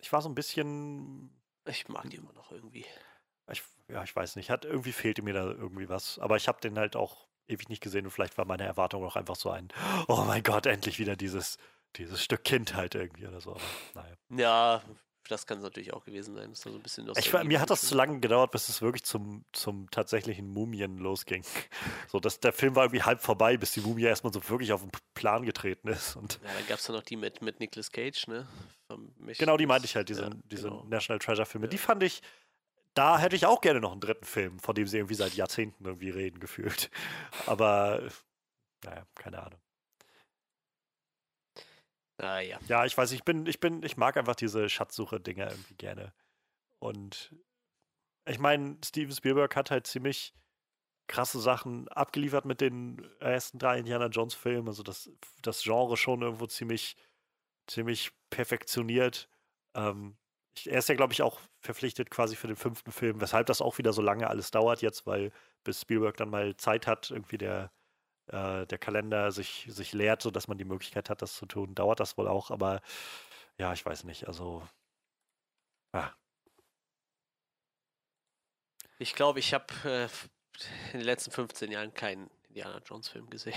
ich war so ein bisschen. Ich mag die immer noch irgendwie. Ich, ja, ich weiß nicht, hat irgendwie fehlte mir da irgendwie was, aber ich habe den halt auch ewig nicht gesehen und vielleicht war meine Erwartung auch einfach so ein, oh mein Gott, endlich wieder dieses, dieses Stück Kindheit irgendwie oder so. Aber, naja. Ja, das kann es natürlich auch gewesen sein. Das so ein bisschen ich, mir hat das zu lange gedauert, bis es wirklich zum, zum tatsächlichen Mumien losging. So, dass der Film war irgendwie halb vorbei, bis die Mumie erstmal so wirklich auf den Plan getreten ist. Und ja, dann gab es ja noch die mit, mit Nicolas Cage, ne? Genau, die meinte ich halt, diese, ja, diese genau. National Treasure-Filme. Ja. Die fand ich, da hätte ich auch gerne noch einen dritten Film, von dem sie irgendwie seit Jahrzehnten irgendwie reden, gefühlt. Aber, naja, keine Ahnung. Ah, ja. Ja, ich weiß, ich bin, ich bin, ich mag einfach diese Schatzsuche-Dinger irgendwie gerne. Und ich meine, Steven Spielberg hat halt ziemlich krasse Sachen abgeliefert mit den ersten drei Indiana Jones-Filmen. Also das, das Genre schon irgendwo ziemlich, ziemlich perfektioniert. Ähm, ich, er ist ja, glaube ich, auch verpflichtet quasi für den fünften Film, weshalb das auch wieder so lange alles dauert jetzt, weil bis Spielberg dann mal Zeit hat, irgendwie der äh, der Kalender sich, sich leert, sodass man die Möglichkeit hat, das zu tun, dauert das wohl auch, aber ja, ich weiß nicht. Also, ah. Ich glaube, ich habe äh, in den letzten 15 Jahren keinen Indiana Jones-Film gesehen.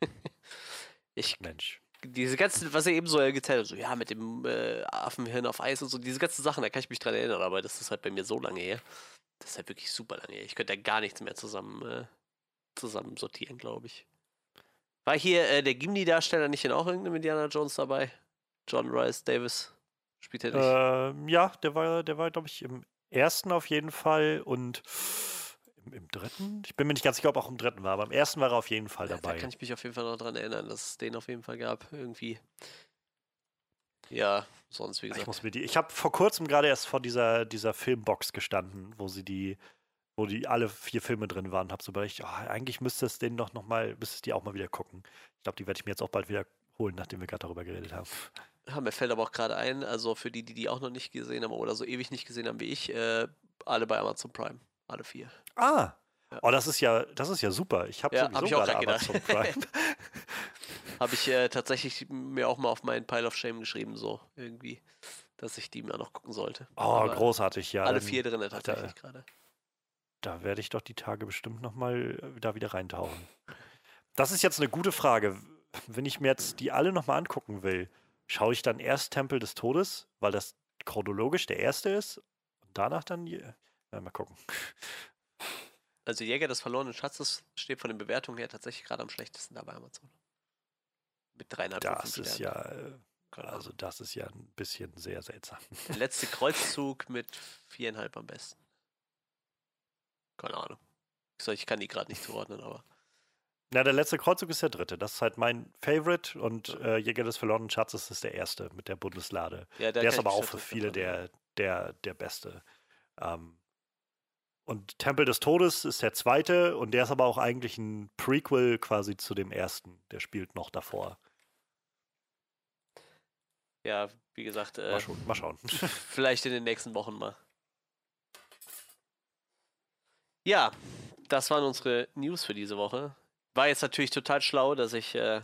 ich, Mensch. Diese ganzen, was er eben so erzählt hat, so ja, mit dem äh, Affenhirn auf Eis und so, diese ganzen Sachen, da kann ich mich dran erinnern, aber das ist halt bei mir so lange her. Das ist halt wirklich super lange her. Ich könnte da gar nichts mehr zusammen äh, zusammen sortieren, glaube ich. War hier äh, der Gimli-Darsteller nicht in auch irgendeinem Indiana Jones dabei? John Rice Davis spielt er nicht? Ähm, ja, der war, der war, glaube ich, im ersten auf jeden Fall und im, im, dritten? Ich bin mir nicht ganz sicher, ob auch im dritten war, aber im ersten war er auf jeden Fall dabei. Ja, da kann ich mich auf jeden Fall noch dran erinnern, dass es den auf jeden Fall gab, irgendwie. Ja, sonst wie gesagt. Ich, muss mir die, ich habe vor kurzem gerade erst vor dieser, dieser Filmbox gestanden, wo sie die wo die alle vier Filme drin waren, habe so überlegt, oh, eigentlich müsste es den doch noch mal, müsste es die auch mal wieder gucken. Ich glaube, die werde ich mir jetzt auch bald wieder holen, nachdem wir gerade darüber geredet haben. Ja, mir fällt aber auch gerade ein, also für die, die die auch noch nicht gesehen haben oder so ewig nicht gesehen haben wie ich, äh, alle bei Amazon Prime, alle vier. Ah, ja. oh, das ist ja, das ist ja super. Ich habe ja, sowieso hab ich auch gerade Amazon Prime. habe ich äh, tatsächlich mir auch mal auf meinen Pile of Shame geschrieben, so irgendwie, dass ich die mir noch gucken sollte. Oh, aber großartig, ja. Alle vier drin tatsächlich gerade da werde ich doch die Tage bestimmt nochmal äh, da wieder reintauchen. Das ist jetzt eine gute Frage. Wenn ich mir jetzt die alle nochmal angucken will, schaue ich dann erst Tempel des Todes, weil das chronologisch der erste ist und danach dann, ja, mal gucken. Also Jäger des verlorenen Schatzes steht von den Bewertungen her tatsächlich gerade am schlechtesten da bei Amazon. Mit dreieinhalb von Das fünf ist ja, äh, also das ist ja ein bisschen sehr seltsam. Der letzte Kreuzzug mit viereinhalb am besten. Keine Ahnung. Ich kann die gerade nicht zuordnen, aber. Na, der letzte Kreuzzug ist der dritte. Das ist halt mein Favorite und äh, Jäger des verlorenen Schatzes ist der erste mit der Bundeslade. Ja, der ist aber auch für viele der, der, der beste. Ähm, und Tempel des Todes ist der zweite und der ist aber auch eigentlich ein Prequel quasi zu dem ersten. Der spielt noch davor. Ja, wie gesagt, äh, Mal, schon, mal schauen. vielleicht in den nächsten Wochen mal. Ja, das waren unsere News für diese Woche. War jetzt natürlich total schlau, dass ich äh,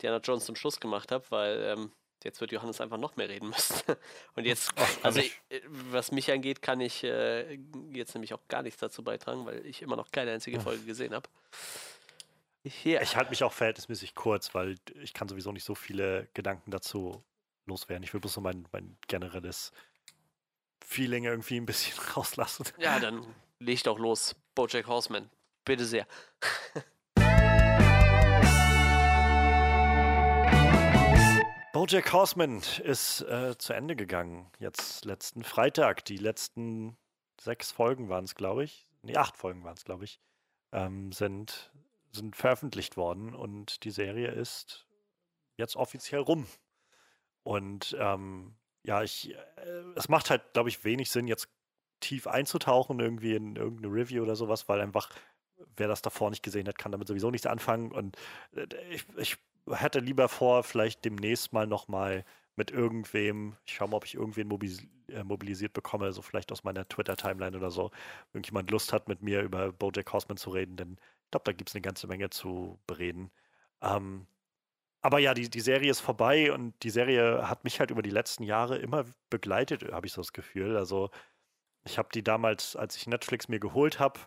Diana Jones zum Schluss gemacht habe, weil ähm, jetzt wird Johannes einfach noch mehr reden müssen. Und jetzt, also ich. äh, was mich angeht, kann ich äh, jetzt nämlich auch gar nichts dazu beitragen, weil ich immer noch keine einzige Folge gesehen habe. Ja. Ich halte mich auch verhältnismäßig kurz, weil ich kann sowieso nicht so viele Gedanken dazu loswerden. Ich will bloß so mein, mein generelles Feeling irgendwie ein bisschen rauslassen. ja, dann leg doch los. Bojack Horseman. Bitte sehr. Bojack Horseman ist äh, zu Ende gegangen. Jetzt letzten Freitag. Die letzten sechs Folgen waren es, glaube ich. Nee, acht Folgen waren es, glaube ich. Ähm, sind, sind veröffentlicht worden und die Serie ist jetzt offiziell rum. Und ähm, ja, ich, äh, es macht halt, glaube ich, wenig Sinn, jetzt tief einzutauchen, irgendwie in irgendeine Review oder sowas, weil einfach, wer das davor nicht gesehen hat, kann damit sowieso nichts anfangen. Und äh, ich, ich hätte lieber vor, vielleicht demnächst mal nochmal mit irgendwem, ich schaue mal, ob ich irgendwen mobilis äh, mobilisiert bekomme, so vielleicht aus meiner Twitter-Timeline oder so, irgendjemand Lust hat, mit mir über Bojack Horseman zu reden, denn ich glaube, da gibt es eine ganze Menge zu bereden. Ähm, aber ja, die, die Serie ist vorbei und die Serie hat mich halt über die letzten Jahre immer begleitet, habe ich so das Gefühl. Also ich habe die damals, als ich Netflix mir geholt habe,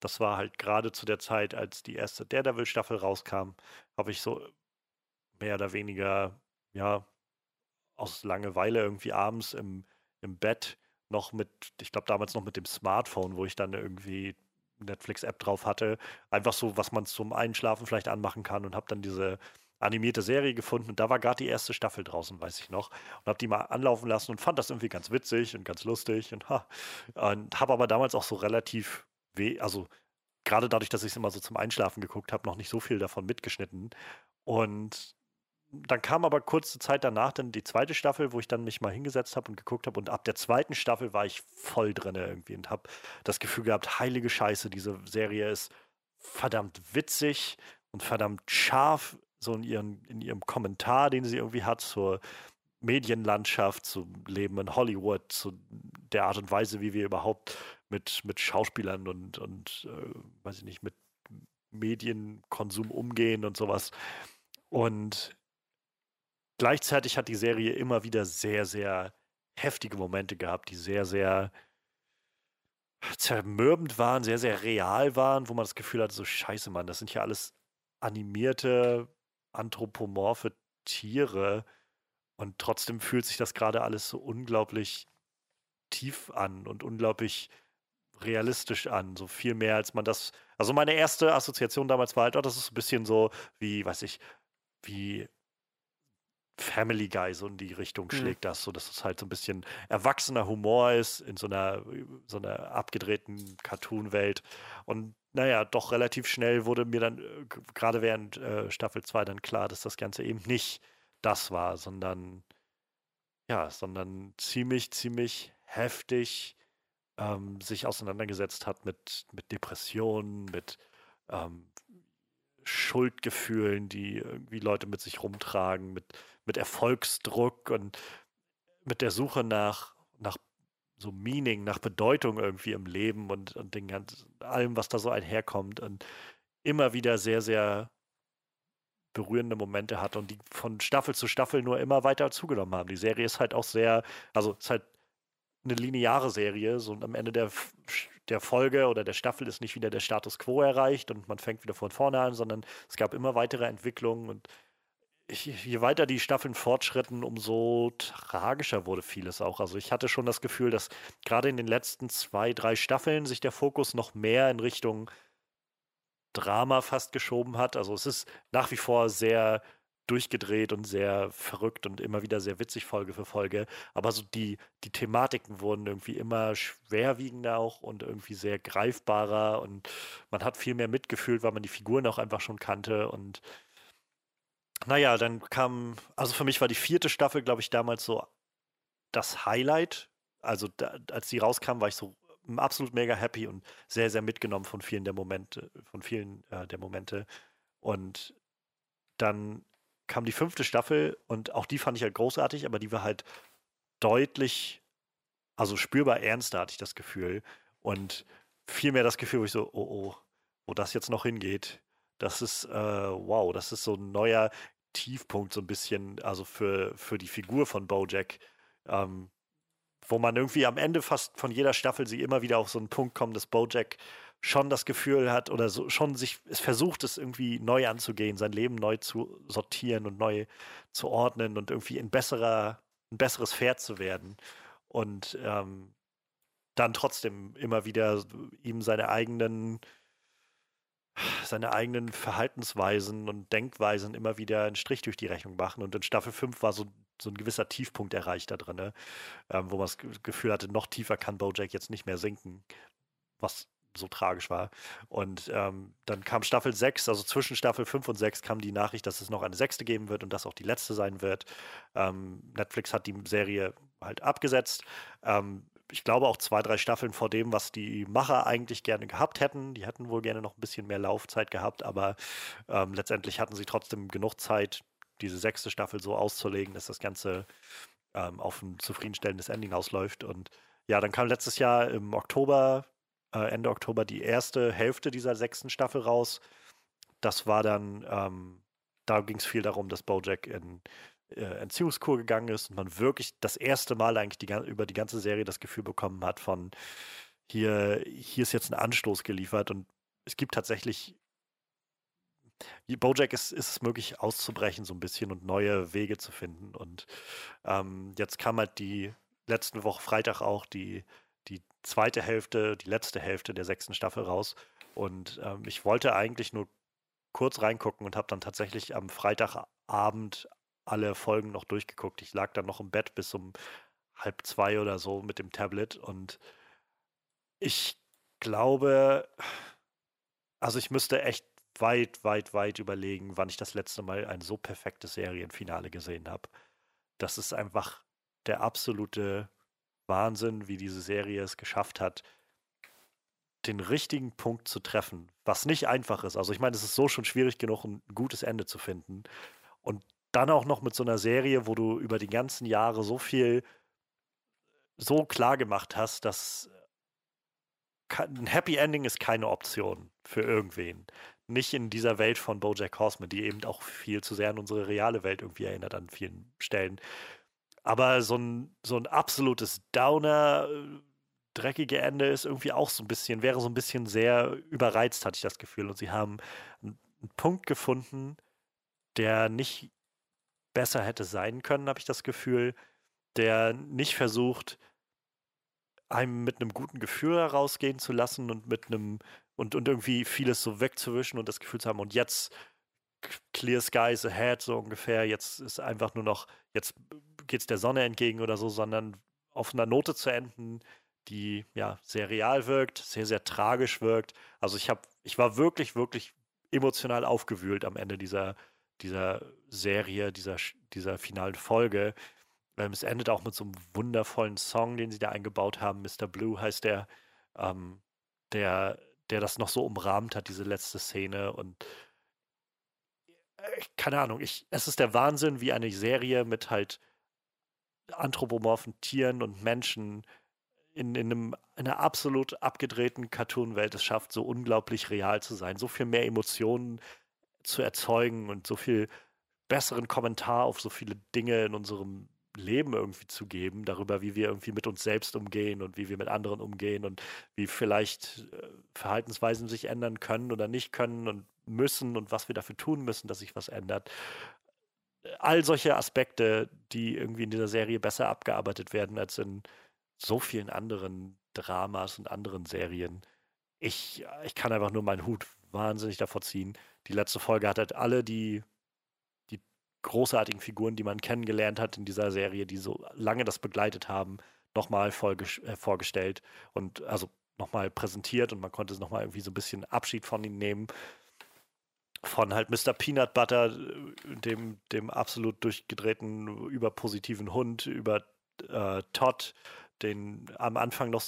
das war halt gerade zu der Zeit, als die erste Daredevil-Staffel rauskam, habe ich so mehr oder weniger, ja, aus Langeweile irgendwie abends im, im Bett noch mit, ich glaube damals noch mit dem Smartphone, wo ich dann irgendwie Netflix-App drauf hatte, einfach so, was man zum Einschlafen vielleicht anmachen kann und habe dann diese animierte Serie gefunden und da war gerade die erste Staffel draußen, weiß ich noch, und habe die mal anlaufen lassen und fand das irgendwie ganz witzig und ganz lustig und, ha, und habe aber damals auch so relativ weh, also gerade dadurch, dass ich es immer so zum Einschlafen geguckt habe, noch nicht so viel davon mitgeschnitten und dann kam aber kurze Zeit danach dann die zweite Staffel, wo ich dann mich mal hingesetzt habe und geguckt habe. Und ab der zweiten Staffel war ich voll drin irgendwie und habe das Gefühl gehabt, heilige Scheiße, diese Serie ist verdammt witzig und verdammt scharf, so in, ihren, in ihrem Kommentar, den sie irgendwie hat zur Medienlandschaft, zum Leben in Hollywood, zu der Art und Weise, wie wir überhaupt mit, mit Schauspielern und, und äh, weiß ich nicht, mit Medienkonsum umgehen und sowas. Und gleichzeitig hat die Serie immer wieder sehr, sehr heftige Momente gehabt, die sehr, sehr zermürbend waren, sehr, sehr real waren, wo man das Gefühl hat, so scheiße, Mann, das sind ja alles animierte, anthropomorphe Tiere und trotzdem fühlt sich das gerade alles so unglaublich tief an und unglaublich realistisch an, so viel mehr als man das. Also meine erste Assoziation damals war halt, oh, das ist ein bisschen so wie, weiß ich, wie Family Guy so in die Richtung Mhm. schlägt das, so dass es halt so ein bisschen erwachsener Humor ist in so einer so einer abgedrehten Cartoon-Welt. Und naja, doch relativ schnell wurde mir dann äh, gerade während äh, Staffel 2 dann klar, dass das Ganze eben nicht das war, sondern ja, sondern ziemlich, ziemlich heftig ähm, sich auseinandergesetzt hat mit, mit Depressionen, mit ähm, Schuldgefühlen, die irgendwie Leute mit sich rumtragen, mit, mit Erfolgsdruck und mit der Suche nach, nach so Meaning, nach Bedeutung irgendwie im Leben und, und den ganzen, allem, was da so einherkommt und immer wieder sehr, sehr berührende Momente hat und die von Staffel zu Staffel nur immer weiter zugenommen haben. Die Serie ist halt auch sehr, also ist halt eine lineare Serie, so und am Ende der, der Folge oder der Staffel ist nicht wieder der Status quo erreicht und man fängt wieder von vorne an, sondern es gab immer weitere Entwicklungen und je weiter die Staffeln fortschritten, umso tragischer wurde vieles auch. Also ich hatte schon das Gefühl, dass gerade in den letzten zwei, drei Staffeln sich der Fokus noch mehr in Richtung Drama fast geschoben hat. Also es ist nach wie vor sehr durchgedreht und sehr verrückt und immer wieder sehr witzig Folge für Folge. Aber so die, die Thematiken wurden irgendwie immer schwerwiegender auch und irgendwie sehr greifbarer und man hat viel mehr mitgefühlt, weil man die Figuren auch einfach schon kannte und naja, dann kam, also für mich war die vierte Staffel, glaube ich, damals so das Highlight. Also da, als die rauskam, war ich so absolut mega happy und sehr, sehr mitgenommen von vielen der Momente, von vielen äh, der Momente. Und dann kam die fünfte Staffel und auch die fand ich halt großartig, aber die war halt deutlich, also spürbar ernster, hatte ich das Gefühl. Und viel mehr das Gefühl, wo ich so, oh oh, wo das jetzt noch hingeht. Das ist, äh, wow, das ist so ein neuer Tiefpunkt, so ein bisschen, also für, für die Figur von Bojack. Ähm, wo man irgendwie am Ende fast von jeder Staffel sie immer wieder auf so einen Punkt kommt, dass Bojack schon das Gefühl hat oder so, schon sich es versucht, es irgendwie neu anzugehen, sein Leben neu zu sortieren und neu zu ordnen und irgendwie ein besserer, ein besseres Pferd zu werden. Und ähm, dann trotzdem immer wieder ihm seine eigenen seine eigenen Verhaltensweisen und Denkweisen immer wieder einen Strich durch die Rechnung machen. Und in Staffel 5 war so, so ein gewisser Tiefpunkt erreicht da drin, ne? ähm, wo man das Gefühl hatte, noch tiefer kann Bojack jetzt nicht mehr sinken, was so tragisch war. Und ähm, dann kam Staffel 6, also zwischen Staffel 5 und 6 kam die Nachricht, dass es noch eine sechste geben wird und das auch die letzte sein wird. Ähm, Netflix hat die Serie halt abgesetzt. Ähm, ich glaube, auch zwei, drei Staffeln vor dem, was die Macher eigentlich gerne gehabt hätten. Die hätten wohl gerne noch ein bisschen mehr Laufzeit gehabt, aber ähm, letztendlich hatten sie trotzdem genug Zeit, diese sechste Staffel so auszulegen, dass das Ganze ähm, auf ein zufriedenstellendes Ending ausläuft. Und ja, dann kam letztes Jahr im Oktober, äh, Ende Oktober, die erste Hälfte dieser sechsten Staffel raus. Das war dann, ähm, da ging es viel darum, dass Bojack in äh, Entziehungskur gegangen ist und man wirklich das erste Mal eigentlich die, über die ganze Serie das Gefühl bekommen hat von hier, hier ist jetzt ein Anstoß geliefert und es gibt tatsächlich Bojack ist, ist es möglich auszubrechen so ein bisschen und neue Wege zu finden und ähm, jetzt kam halt die letzte Woche Freitag auch die, die zweite Hälfte, die letzte Hälfte der sechsten Staffel raus und ähm, ich wollte eigentlich nur kurz reingucken und habe dann tatsächlich am Freitagabend alle Folgen noch durchgeguckt. Ich lag dann noch im Bett bis um halb zwei oder so mit dem Tablet und ich glaube, also ich müsste echt weit, weit, weit überlegen, wann ich das letzte Mal ein so perfektes Serienfinale gesehen habe. Das ist einfach der absolute Wahnsinn, wie diese Serie es geschafft hat, den richtigen Punkt zu treffen, was nicht einfach ist. Also ich meine, es ist so schon schwierig genug, ein gutes Ende zu finden. Und dann auch noch mit so einer Serie, wo du über die ganzen Jahre so viel so klar gemacht hast, dass ein Happy Ending ist keine Option für irgendwen. Nicht in dieser Welt von Bojack Horseman, die eben auch viel zu sehr an unsere reale Welt irgendwie erinnert an vielen Stellen. Aber so ein, so ein absolutes Downer, dreckige Ende ist irgendwie auch so ein bisschen, wäre so ein bisschen sehr überreizt, hatte ich das Gefühl. Und sie haben einen Punkt gefunden, der nicht besser hätte sein können, habe ich das Gefühl, der nicht versucht, einem mit einem guten Gefühl herausgehen zu lassen und mit einem und, und irgendwie vieles so wegzuwischen und das Gefühl zu haben, und jetzt clear skies ahead, so ungefähr, jetzt ist einfach nur noch, jetzt geht es der Sonne entgegen oder so, sondern auf einer Note zu enden, die ja sehr real wirkt, sehr, sehr tragisch wirkt. Also ich habe, ich war wirklich, wirklich emotional aufgewühlt am Ende dieser, dieser Serie, dieser, dieser finalen Folge. Ähm, es endet auch mit so einem wundervollen Song, den sie da eingebaut haben. Mr. Blue heißt der, ähm, der, der das noch so umrahmt hat, diese letzte Szene. Und äh, keine Ahnung, ich, es ist der Wahnsinn, wie eine Serie mit halt anthropomorphen Tieren und Menschen in, in, einem, in einer absolut abgedrehten Cartoon-Welt es schafft, so unglaublich real zu sein, so viel mehr Emotionen zu erzeugen und so viel besseren Kommentar auf so viele Dinge in unserem Leben irgendwie zu geben, darüber, wie wir irgendwie mit uns selbst umgehen und wie wir mit anderen umgehen und wie vielleicht äh, Verhaltensweisen sich ändern können oder nicht können und müssen und was wir dafür tun müssen, dass sich was ändert. All solche Aspekte, die irgendwie in dieser Serie besser abgearbeitet werden als in so vielen anderen Dramas und anderen Serien. Ich, ich kann einfach nur meinen Hut wahnsinnig davor ziehen. Die letzte Folge hat halt alle die, die großartigen Figuren, die man kennengelernt hat in dieser Serie, die so lange das begleitet haben, nochmal äh, vorgestellt und also nochmal präsentiert und man konnte nochmal irgendwie so ein bisschen Abschied von ihnen nehmen. Von halt Mr. Peanut Butter, äh, dem, dem absolut durchgedrehten, überpositiven Hund, über äh, Todd, den am Anfang noch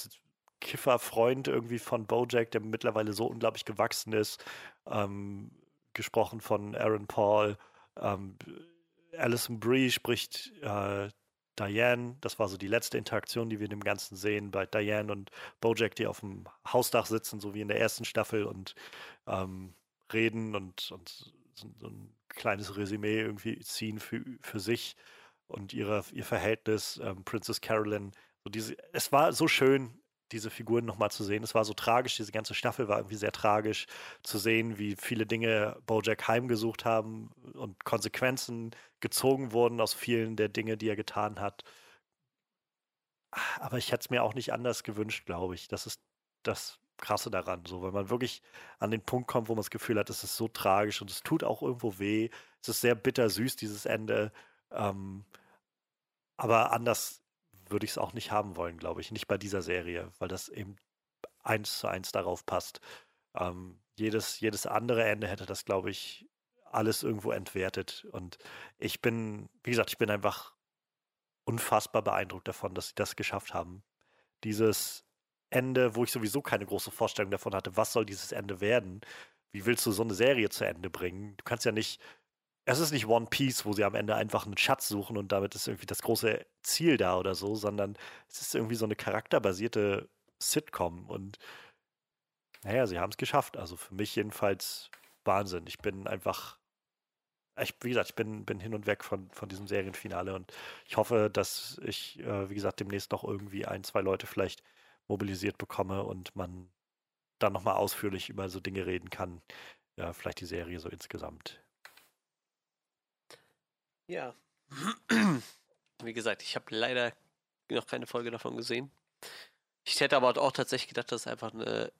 Kifferfreund irgendwie von Bojack, der mittlerweile so unglaublich gewachsen ist, ähm, gesprochen von Aaron Paul. Ähm, Alison Brie spricht äh, Diane, das war so die letzte Interaktion, die wir in dem Ganzen sehen, bei Diane und Bojack, die auf dem Hausdach sitzen, so wie in der ersten Staffel und ähm, reden und, und so, ein kleines Resümee irgendwie ziehen für, für sich und ihre, ihr Verhältnis, ähm, Princess Carolyn. So diese, es war so schön, diese Figuren nochmal zu sehen. Es war so tragisch, diese ganze Staffel war irgendwie sehr tragisch zu sehen, wie viele Dinge Bojack heimgesucht haben und Konsequenzen gezogen wurden aus vielen der Dinge, die er getan hat. Aber ich hätte es mir auch nicht anders gewünscht, glaube ich. Das ist das Krasse daran, so, weil man wirklich an den Punkt kommt, wo man das Gefühl hat, es ist so tragisch und es tut auch irgendwo weh. Es ist sehr bittersüß, dieses Ende. Ähm, aber anders würde ich es auch nicht haben wollen, glaube ich. Nicht bei dieser Serie, weil das eben eins zu eins darauf passt. Ähm, jedes, jedes andere Ende hätte das, glaube ich, alles irgendwo entwertet. Und ich bin, wie gesagt, ich bin einfach unfassbar beeindruckt davon, dass sie das geschafft haben. Dieses Ende, wo ich sowieso keine große Vorstellung davon hatte, was soll dieses Ende werden? Wie willst du so eine Serie zu Ende bringen? Du kannst ja nicht es ist nicht One Piece, wo sie am Ende einfach einen Schatz suchen und damit ist irgendwie das große Ziel da oder so, sondern es ist irgendwie so eine charakterbasierte Sitcom und naja, sie haben es geschafft. Also für mich jedenfalls Wahnsinn. Ich bin einfach, ich, wie gesagt, ich bin, bin hin und weg von, von diesem Serienfinale und ich hoffe, dass ich, äh, wie gesagt, demnächst noch irgendwie ein, zwei Leute vielleicht mobilisiert bekomme und man dann nochmal ausführlich über so Dinge reden kann. Ja, vielleicht die Serie so insgesamt ja. Wie gesagt, ich habe leider noch keine Folge davon gesehen. Ich hätte aber auch tatsächlich gedacht, dass es einfach eine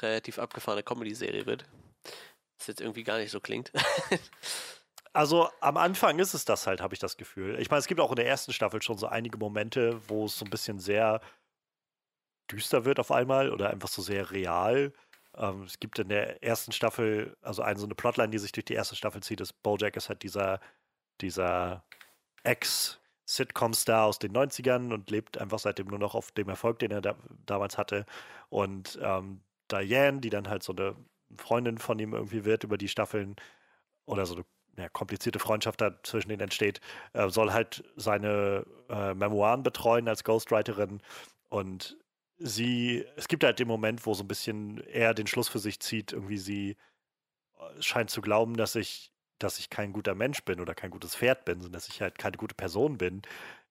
relativ abgefahrene Comedy-Serie wird. Was jetzt irgendwie gar nicht so klingt. also am Anfang ist es das halt, habe ich das Gefühl. Ich meine, es gibt auch in der ersten Staffel schon so einige Momente, wo es so ein bisschen sehr düster wird auf einmal oder einfach so sehr real. Ähm, es gibt in der ersten Staffel, also eine so eine Plotline, die sich durch die erste Staffel zieht, ist Bojack ist halt dieser dieser Ex-Sitcom-Star aus den 90ern und lebt einfach seitdem nur noch auf dem Erfolg, den er da, damals hatte. Und ähm, Diane, die dann halt so eine Freundin von ihm irgendwie wird über die Staffeln oder so eine ja, komplizierte Freundschaft da zwischen denen entsteht, äh, soll halt seine äh, Memoiren betreuen als Ghostwriterin und sie, es gibt halt den Moment, wo so ein bisschen er den Schluss für sich zieht, irgendwie sie äh, scheint zu glauben, dass ich dass ich kein guter Mensch bin oder kein gutes Pferd bin, sondern dass ich halt keine gute Person bin.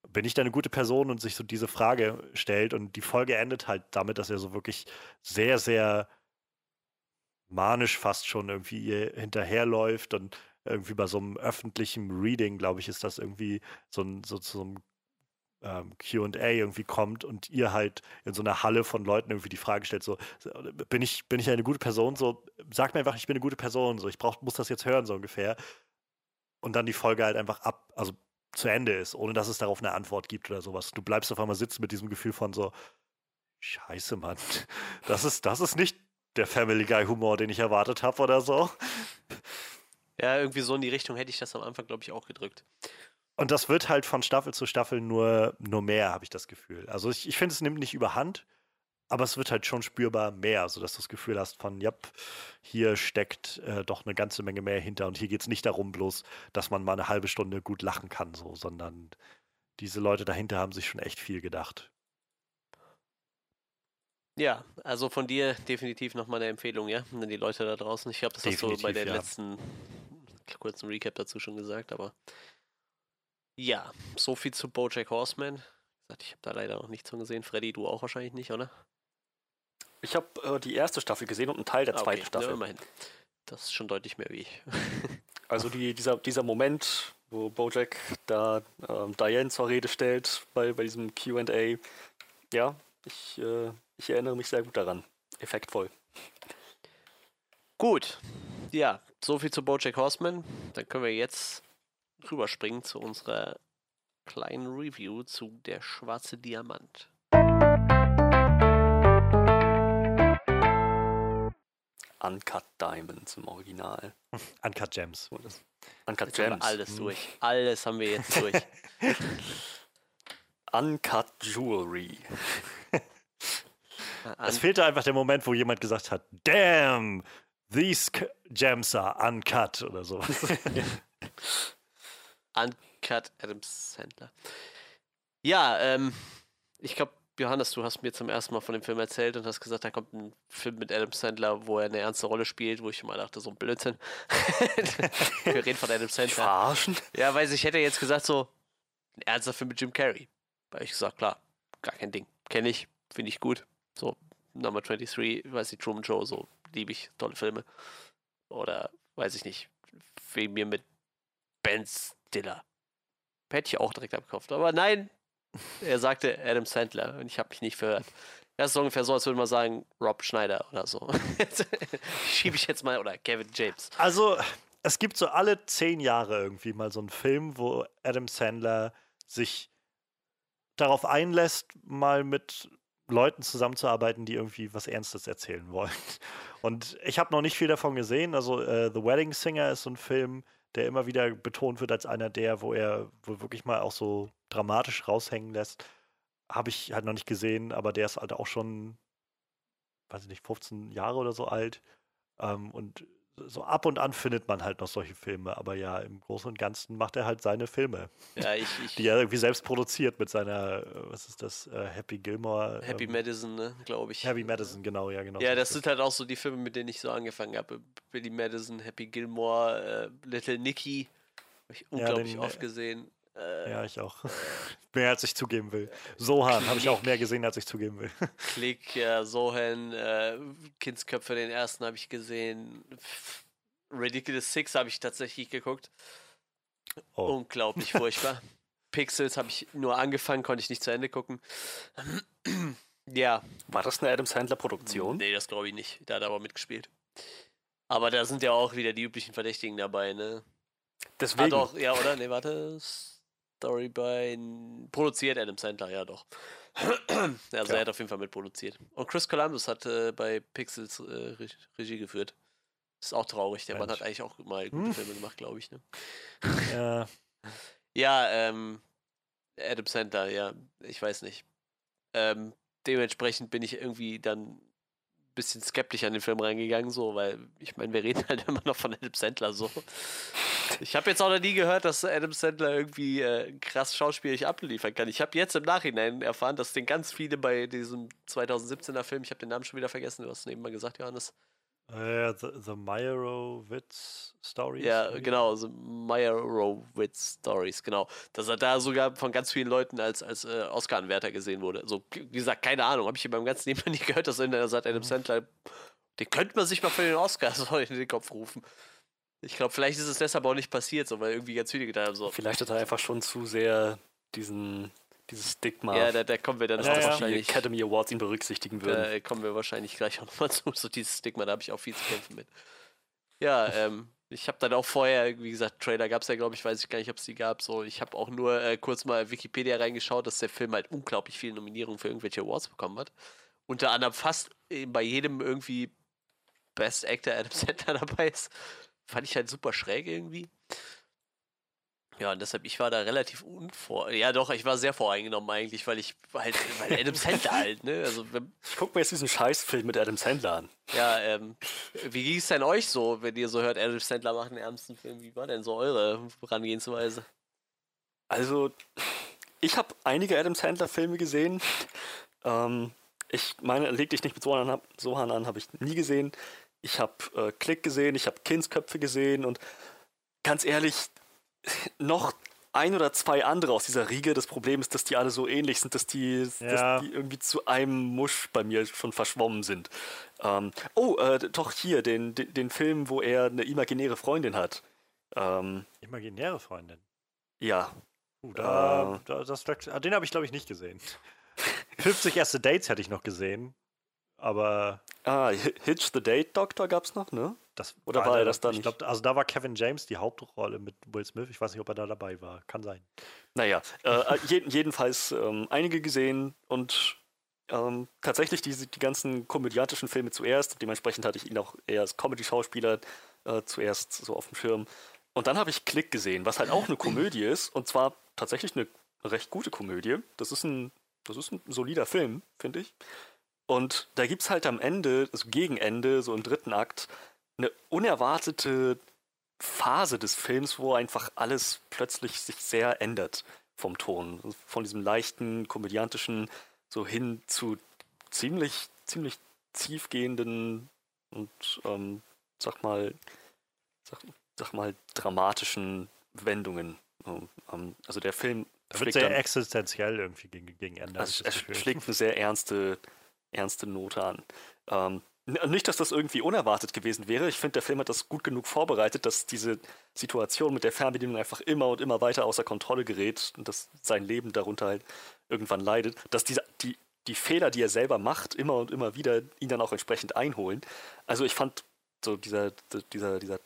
Bin ich da eine gute Person und sich so diese Frage stellt und die Folge endet halt damit, dass er so wirklich sehr, sehr manisch fast schon irgendwie hinterherläuft und irgendwie bei so einem öffentlichen Reading, glaube ich, ist das irgendwie so, ein, so zu so einem ähm, QA irgendwie kommt und ihr halt in so einer Halle von Leuten irgendwie die Frage stellt: so, bin ich, bin ich eine gute Person? So, sag mir einfach, ich bin eine gute Person, so, ich brauch, muss das jetzt hören, so ungefähr. Und dann die Folge halt einfach ab, also zu Ende ist, ohne dass es darauf eine Antwort gibt oder sowas. Du bleibst auf einmal sitzen mit diesem Gefühl von so, Scheiße, Mann. Das ist, das ist nicht der Family Guy Humor, den ich erwartet habe oder so. Ja, irgendwie so in die Richtung hätte ich das am Anfang, glaube ich, auch gedrückt. Und das wird halt von Staffel zu Staffel nur, nur mehr, habe ich das Gefühl. Also ich, ich finde, es nimmt nicht überhand, aber es wird halt schon spürbar mehr, sodass du das Gefühl hast von, ja, hier steckt äh, doch eine ganze Menge mehr hinter. Und hier geht es nicht darum bloß, dass man mal eine halbe Stunde gut lachen kann, so, sondern diese Leute dahinter haben sich schon echt viel gedacht. Ja, also von dir definitiv nochmal eine Empfehlung, ja, an die Leute da draußen. Ich glaube, das definitiv, hast du bei der ja. letzten kurzen Recap dazu schon gesagt, aber ja, so viel zu Bojack Horseman. Ich habe da leider noch nichts von gesehen. Freddy, du auch wahrscheinlich nicht, oder? Ich habe äh, die erste Staffel gesehen und einen Teil der ah, zweiten okay. Staffel. Ja, immerhin. Das ist schon deutlich mehr wie ich. also die, dieser, dieser Moment, wo Bojack da ähm, Diane zur Rede stellt bei, bei diesem QA. Ja, ich, äh, ich erinnere mich sehr gut daran. Effektvoll. Gut. Ja, so viel zu Bojack Horseman. Dann können wir jetzt rüberspringen zu unserer kleinen Review zu Der schwarze Diamant. Uncut Diamonds im Original. Uncut Gems. Uncut Jetzt haben wir Gems. alles durch. Alles haben wir jetzt durch. Uncut Jewelry. Es fehlte einfach der Moment, wo jemand gesagt hat, damn, these gems are uncut oder so. Uncut Adam Sandler. Ja, ähm, ich glaube, Johannes, du hast mir zum ersten Mal von dem Film erzählt und hast gesagt, da kommt ein Film mit Adam Sandler, wo er eine ernste Rolle spielt, wo ich immer dachte, so ein Blödsinn. Wir reden von Adam Sandler. Verarschen? Ja, weiß ich hätte jetzt gesagt, so ein ernster Film mit Jim Carrey. Weil ich gesagt, klar, gar kein Ding. Kenne ich, finde ich gut. So, Number 23, weiß ich, Truman Show, so liebe ich, tolle Filme. Oder, weiß ich nicht, wegen mir mit Ben Stiller. Hätte ich auch direkt abgekauft. Aber nein, er sagte Adam Sandler und ich habe mich nicht verhört. Das ist ungefähr so, als würde man sagen, Rob Schneider oder so. Schiebe ich jetzt mal, oder Kevin James. Also, es gibt so alle zehn Jahre irgendwie mal so einen Film, wo Adam Sandler sich darauf einlässt, mal mit Leuten zusammenzuarbeiten, die irgendwie was Ernstes erzählen wollen. Und ich habe noch nicht viel davon gesehen. Also, äh, The Wedding Singer ist so ein Film, der immer wieder betont wird als einer der, wo er wo wirklich mal auch so dramatisch raushängen lässt. Habe ich halt noch nicht gesehen, aber der ist halt auch schon, weiß ich nicht, 15 Jahre oder so alt. Ähm, und so ab und an findet man halt noch solche Filme, aber ja, im Großen und Ganzen macht er halt seine Filme, Ja, ich, ich die er irgendwie selbst produziert mit seiner, äh, was ist das, äh, Happy Gilmore. Happy ähm, Madison, ne, glaube ich. Happy Madison, genau, ja, genau. Ja, das sind halt auch so die Filme, mit denen ich so angefangen habe. Billy Madison, Happy Gilmore, äh, Little Nicky. Habe ich unglaublich den, oft äh, gesehen. Äh, Ja, ich auch. mehr als ich zugeben will. Sohan habe ich auch mehr gesehen, als ich zugeben will. Klick, ja, Sohan, äh, Kindsköpfe, den ersten habe ich gesehen. Ridiculous Six habe ich tatsächlich geguckt. Oh. Unglaublich furchtbar. Pixels habe ich nur angefangen, konnte ich nicht zu Ende gucken. ja, War das eine Adam Sandler Produktion? Nee, das glaube ich nicht. Da hat er aber mitgespielt. Aber da sind ja auch wieder die üblichen Verdächtigen dabei, ne? Ah, Deswegen. doch, ja, oder? Nee, warte. Story bei. Produziert Adam Sandler, ja, doch. also, Ja. er hat auf jeden Fall mitproduziert. Und Chris Columbus hat äh, bei Pixels äh, Re Regie geführt. Ist auch traurig. Der Mann Mensch. hat eigentlich auch mal gute Hm. Filme gemacht, glaube ich, ne? ja, Ja, ähm. Adam Sandler, ja, ich weiß nicht. Ähm, dementsprechend bin ich irgendwie dann bisschen skeptisch an den Film reingegangen, so, weil ich meine, wir reden halt immer noch von Adam Sandler so. Ich habe jetzt auch noch nie gehört, dass Adam Sandler irgendwie äh, krass schauspielerisch abliefern kann. Ich habe jetzt im Nachhinein erfahren, dass den ganz viele bei diesem 2017er Film, ich habe den Namen schon wieder vergessen, du hast es eben mal gesagt, Johannes. Äh, The, the Meyerowitz Story. Ja, genau, so Meyerowitz Stories, genau. Dass er da sogar von ganz vielen Leuten als, als äh, Oscar-Anwärter gesehen wurde. So, wie gesagt, keine Ahnung, habe ich in meinem ganzen Leben noch nie gehört, dass einer sagt, Adam Sandler, den könnte man sich mal für den Oscar so in den Kopf rufen. Ich glaube, vielleicht ist es deshalb auch nicht passiert, so, weil irgendwie ganz viele gedacht haben, so, Vielleicht hat er einfach schon zu sehr diesen, dieses Stigma, ja, da, da kommen wir dann also Ja, dass ja. die wahrscheinlich, Academy Awards ihn berücksichtigen würden. da kommen wir wahrscheinlich gleich auch nochmal zu, so dieses Stigma, da habe ich auch viel zu kämpfen mit. Ja, ähm, ich habe dann auch vorher, wie gesagt, Trailer gab es ja, glaube ich, weiß ich gar nicht, ob es die gab. So, ich habe auch nur äh, kurz mal Wikipedia reingeschaut, dass der Film halt unglaublich viele Nominierungen für irgendwelche Awards bekommen hat. Unter anderem fast äh, bei jedem irgendwie Best Actor Adam Sandler dabei ist. Fand ich halt super schräg irgendwie. Ja, und deshalb, ich war da relativ unvor. Ja, doch, ich war sehr voreingenommen eigentlich, weil ich halt, weil Adam Sandler halt, ne? Also, wenn, Ich guck mir jetzt diesen Scheißfilm mit Adam Sandler an. ja, ähm, wie ging es denn euch so, wenn ihr so hört, Adam Sandler macht einen ernsten Film? Wie war denn so eure Herangehensweise? Also, ich habe einige Adam Sandler-Filme gesehen. Ähm, ich meine, leg dich nicht mit Sohan an, Sohan an habe ich nie gesehen. Ich habe äh, Klick gesehen, ich habe Kindsköpfe gesehen und ganz ehrlich, noch ein oder zwei andere aus dieser Riege. Das Problem ist, dass die alle so ähnlich sind, dass die, Ja. dass die irgendwie zu einem Musch bei mir schon verschwommen sind. Ähm, oh, äh, doch hier, den, den, den Film, wo er eine imaginäre Freundin hat. Ähm, Imaginäre Freundin. ja, Uh, da, Äh. da, das, ah, den habe ich, glaube ich, nicht gesehen. 50 erste Dates hätte ich noch gesehen. Aber Ah, Hi- Hitch the Date Doctor gab's noch, ne? Das Oder war er der- das dann Ich glaube, also da war Kevin James die Hauptrolle mit Will Smith. Ich weiß nicht, ob er da dabei war. Kann sein. Naja, äh, je, jedenfalls ähm, einige gesehen und ähm, tatsächlich diese, die ganzen komödiantischen Filme zuerst. Dementsprechend hatte ich ihn auch eher als Comedy-Schauspieler äh, zuerst so auf dem Schirm. Und dann habe ich Click gesehen, was halt auch eine Komödie ist und zwar tatsächlich eine recht gute Komödie. Das ist ein, das ist ein solider Film, finde ich. Und da gibt es halt am Ende, also gegen Ende, so im dritten Akt, eine unerwartete Phase des Films, wo einfach alles plötzlich sich sehr ändert vom Ton. Von diesem leichten, komödiantischen so hin zu ziemlich, ziemlich tiefgehenden und ähm, sag mal, sag, sag mal, dramatischen Wendungen. Ähm, also der Film Da wird sehr dann- existenziell irgendwie gegen, gegen Ende. also es schlägt eine sehr ernste, ernste Note an. Ähm, nicht, dass das irgendwie unerwartet gewesen wäre. Ich finde, der Film hat das gut genug vorbereitet, dass diese Situation mit der Fernbedienung einfach immer und immer weiter außer Kontrolle gerät und dass sein Leben darunter halt irgendwann leidet. Dass diese, die, die Fehler, die er selber macht, immer und immer wieder ihn dann auch entsprechend einholen. Also ich fand so dieser, dieser, dieser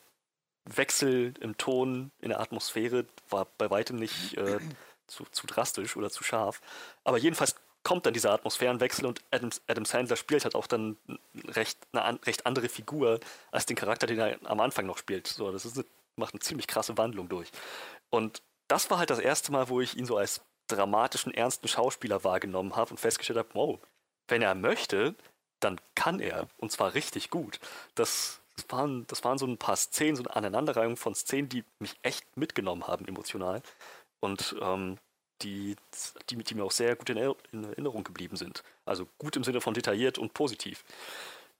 Wechsel im Ton, in der Atmosphäre war bei weitem nicht äh, zu, zu drastisch oder zu scharf. Aber jedenfalls kommt dann dieser Atmosphärenwechsel und Adam, Adam Sandler spielt halt auch dann recht, eine recht andere Figur als den Charakter, den er am Anfang noch spielt. So, das eine, macht eine ziemlich krasse Wandlung durch. Und das war halt das erste Mal, wo ich ihn so als dramatischen, ernsten Schauspieler wahrgenommen habe und festgestellt habe, wow, wenn er möchte, dann kann er. Und zwar richtig gut. Das, das, waren, das waren so ein paar Szenen, so eine Aneinanderreihung von Szenen, die mich echt mitgenommen haben, emotional. Und ähm, die, die, die mir auch sehr gut in, Erinner- in Erinnerung geblieben sind. Also gut im Sinne von detailliert und positiv.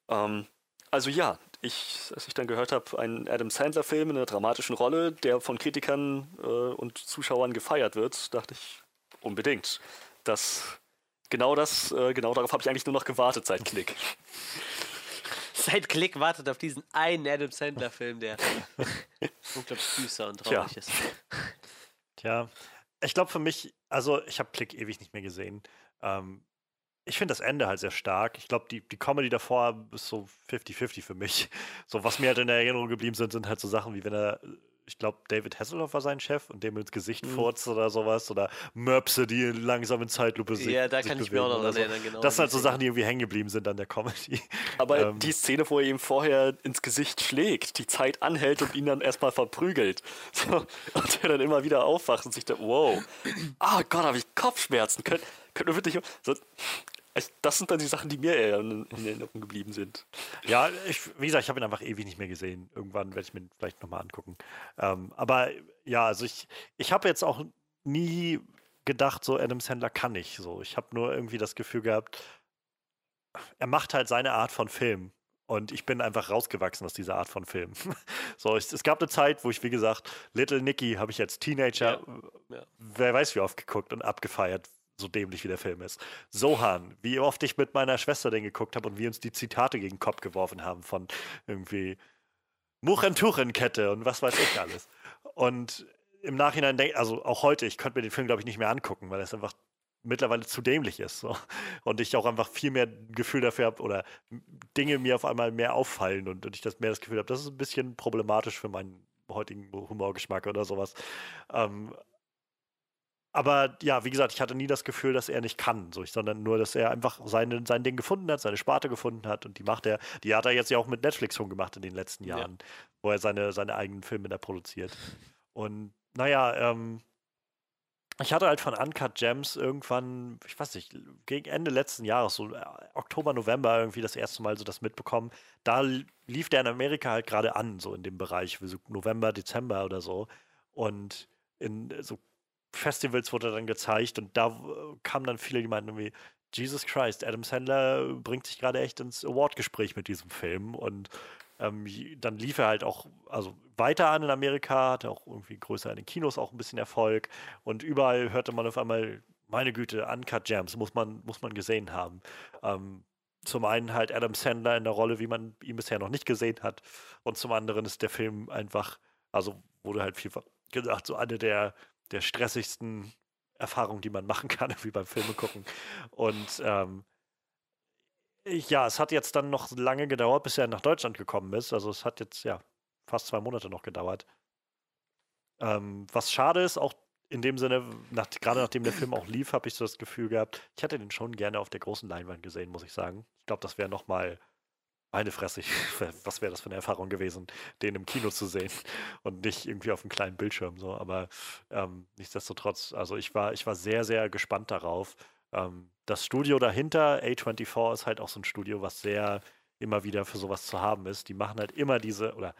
Ähm, also ja, ich, als ich dann gehört habe, ein Adam Sandler-Film in einer dramatischen Rolle, der von Kritikern äh, und Zuschauern gefeiert wird, dachte ich unbedingt. Das, genau das, äh, genau darauf habe ich eigentlich nur noch gewartet seit Klick. Seit Klick wartet auf diesen einen Adam Sandler-Film, der unglaublich düster und traurig Tja. ist. Tja, ich glaube für mich, also ich habe Klick ewig nicht mehr gesehen. Ähm, ich finde das Ende halt sehr stark. Ich glaube, die, die Comedy davor ist so 50-50 für mich. So, was mir halt in der Erinnerung geblieben sind, sind halt so Sachen wie wenn er, ich glaube, David Hasselhoff war sein Chef und dem ins Gesicht Mhm. furzt oder sowas oder Möpse, die langsam in Zeitlupe sich Ja, da kann ich mir auch noch dran so. erinnern, genau. Das sind halt so Sachen, die irgendwie hängen geblieben sind an der Comedy. Aber Ähm. die Szene, wo er ihm vorher ins Gesicht schlägt, die Zeit anhält und ihn dann erstmal verprügelt. So, und er dann immer wieder aufwacht und sich da, wow, ah Gott, habe ich Kopfschmerzen. Könnt, könnt ihr wirklich. So, das sind dann die Sachen, die mir eher in, in Erinnerung geblieben sind. Ja, ich, wie gesagt, ich habe ihn einfach ewig nicht mehr gesehen. Irgendwann werde ich mir ihn vielleicht nochmal angucken. Ähm, aber ja, also ich, ich habe jetzt auch nie gedacht, so Adam Sandler kann nicht. So, ich habe nur irgendwie das Gefühl gehabt, er macht halt seine Art von Film. Und ich bin einfach rausgewachsen aus dieser Art von Film. so, es, es gab eine Zeit, wo ich, wie gesagt, Little Nicky habe ich als Teenager, Ja, ja. wer weiß wie oft geguckt und abgefeiert, so dämlich wie der Film ist. Sohan, wie oft ich mit meiner Schwester den geguckt habe und wir uns die Zitate gegen den Kopf geworfen haben von irgendwie Muchentuchenkette und was weiß ich alles. Und im Nachhinein denke also auch heute, ich könnte mir den Film, glaube ich, nicht mehr angucken, weil es einfach mittlerweile zu dämlich ist. So. Und ich auch einfach viel mehr Gefühl dafür habe oder Dinge mir auf einmal mehr auffallen und, und ich das mehr das Gefühl habe, das ist ein bisschen problematisch für meinen heutigen Humorgeschmack oder sowas. Ähm, aber ja, wie gesagt, ich hatte nie das Gefühl, dass er nicht kann, so, sondern nur, dass er einfach seine, sein Ding gefunden hat, seine Sparte gefunden hat und die macht er, die hat er jetzt ja auch mit Netflix schon gemacht in den letzten Ja. Jahren, wo er seine, seine eigenen Filme da produziert. Und naja, ähm, ich hatte halt von Uncut Gems irgendwann, ich weiß nicht, gegen Ende letzten Jahres, so äh, Oktober, November irgendwie das erste Mal so das mitbekommen. Da lief der in Amerika halt gerade an, so in dem Bereich, so November, Dezember oder so. Und in so Festivals wurde dann gezeigt und da äh, kamen dann viele, die meinten irgendwie, Jesus Christ, Adam Sandler bringt sich gerade echt ins Award-Gespräch mit diesem Film. Und ähm, dann lief er halt auch also weiter an in Amerika, hatte auch irgendwie größer in den Kinos auch ein bisschen Erfolg. Und überall hörte man auf einmal, meine Güte, Uncut Gems, muss man, muss man gesehen haben. Ähm, zum einen halt Adam Sandler in der Rolle, wie man ihn bisher noch nicht gesehen hat. Und zum anderen ist der Film einfach, also wurde halt viel gesagt, so eine der, der stressigsten Erfahrungen, die man machen kann, wie beim Filme gucken. Und ähm, Ja, es hat jetzt dann noch lange gedauert, bis er nach Deutschland gekommen ist. Also es hat jetzt ja fast zwei Monate noch gedauert. Ähm, was schade ist, auch in dem Sinne, nach, gerade nachdem der Film auch lief, habe ich so das Gefühl gehabt, ich hätte den schon gerne auf der großen Leinwand gesehen, muss ich sagen. Ich glaube, das wäre nochmal meine Fresse, ich, was wäre das für eine Erfahrung gewesen, den im Kino zu sehen und nicht irgendwie auf einem kleinen Bildschirm so. Aber ähm, nichtsdestotrotz, also ich war, ich war sehr, sehr gespannt darauf. Ähm, das Studio dahinter, A24, ist halt auch so ein Studio, was sehr immer wieder für sowas zu haben ist. Die machen halt immer diese, oder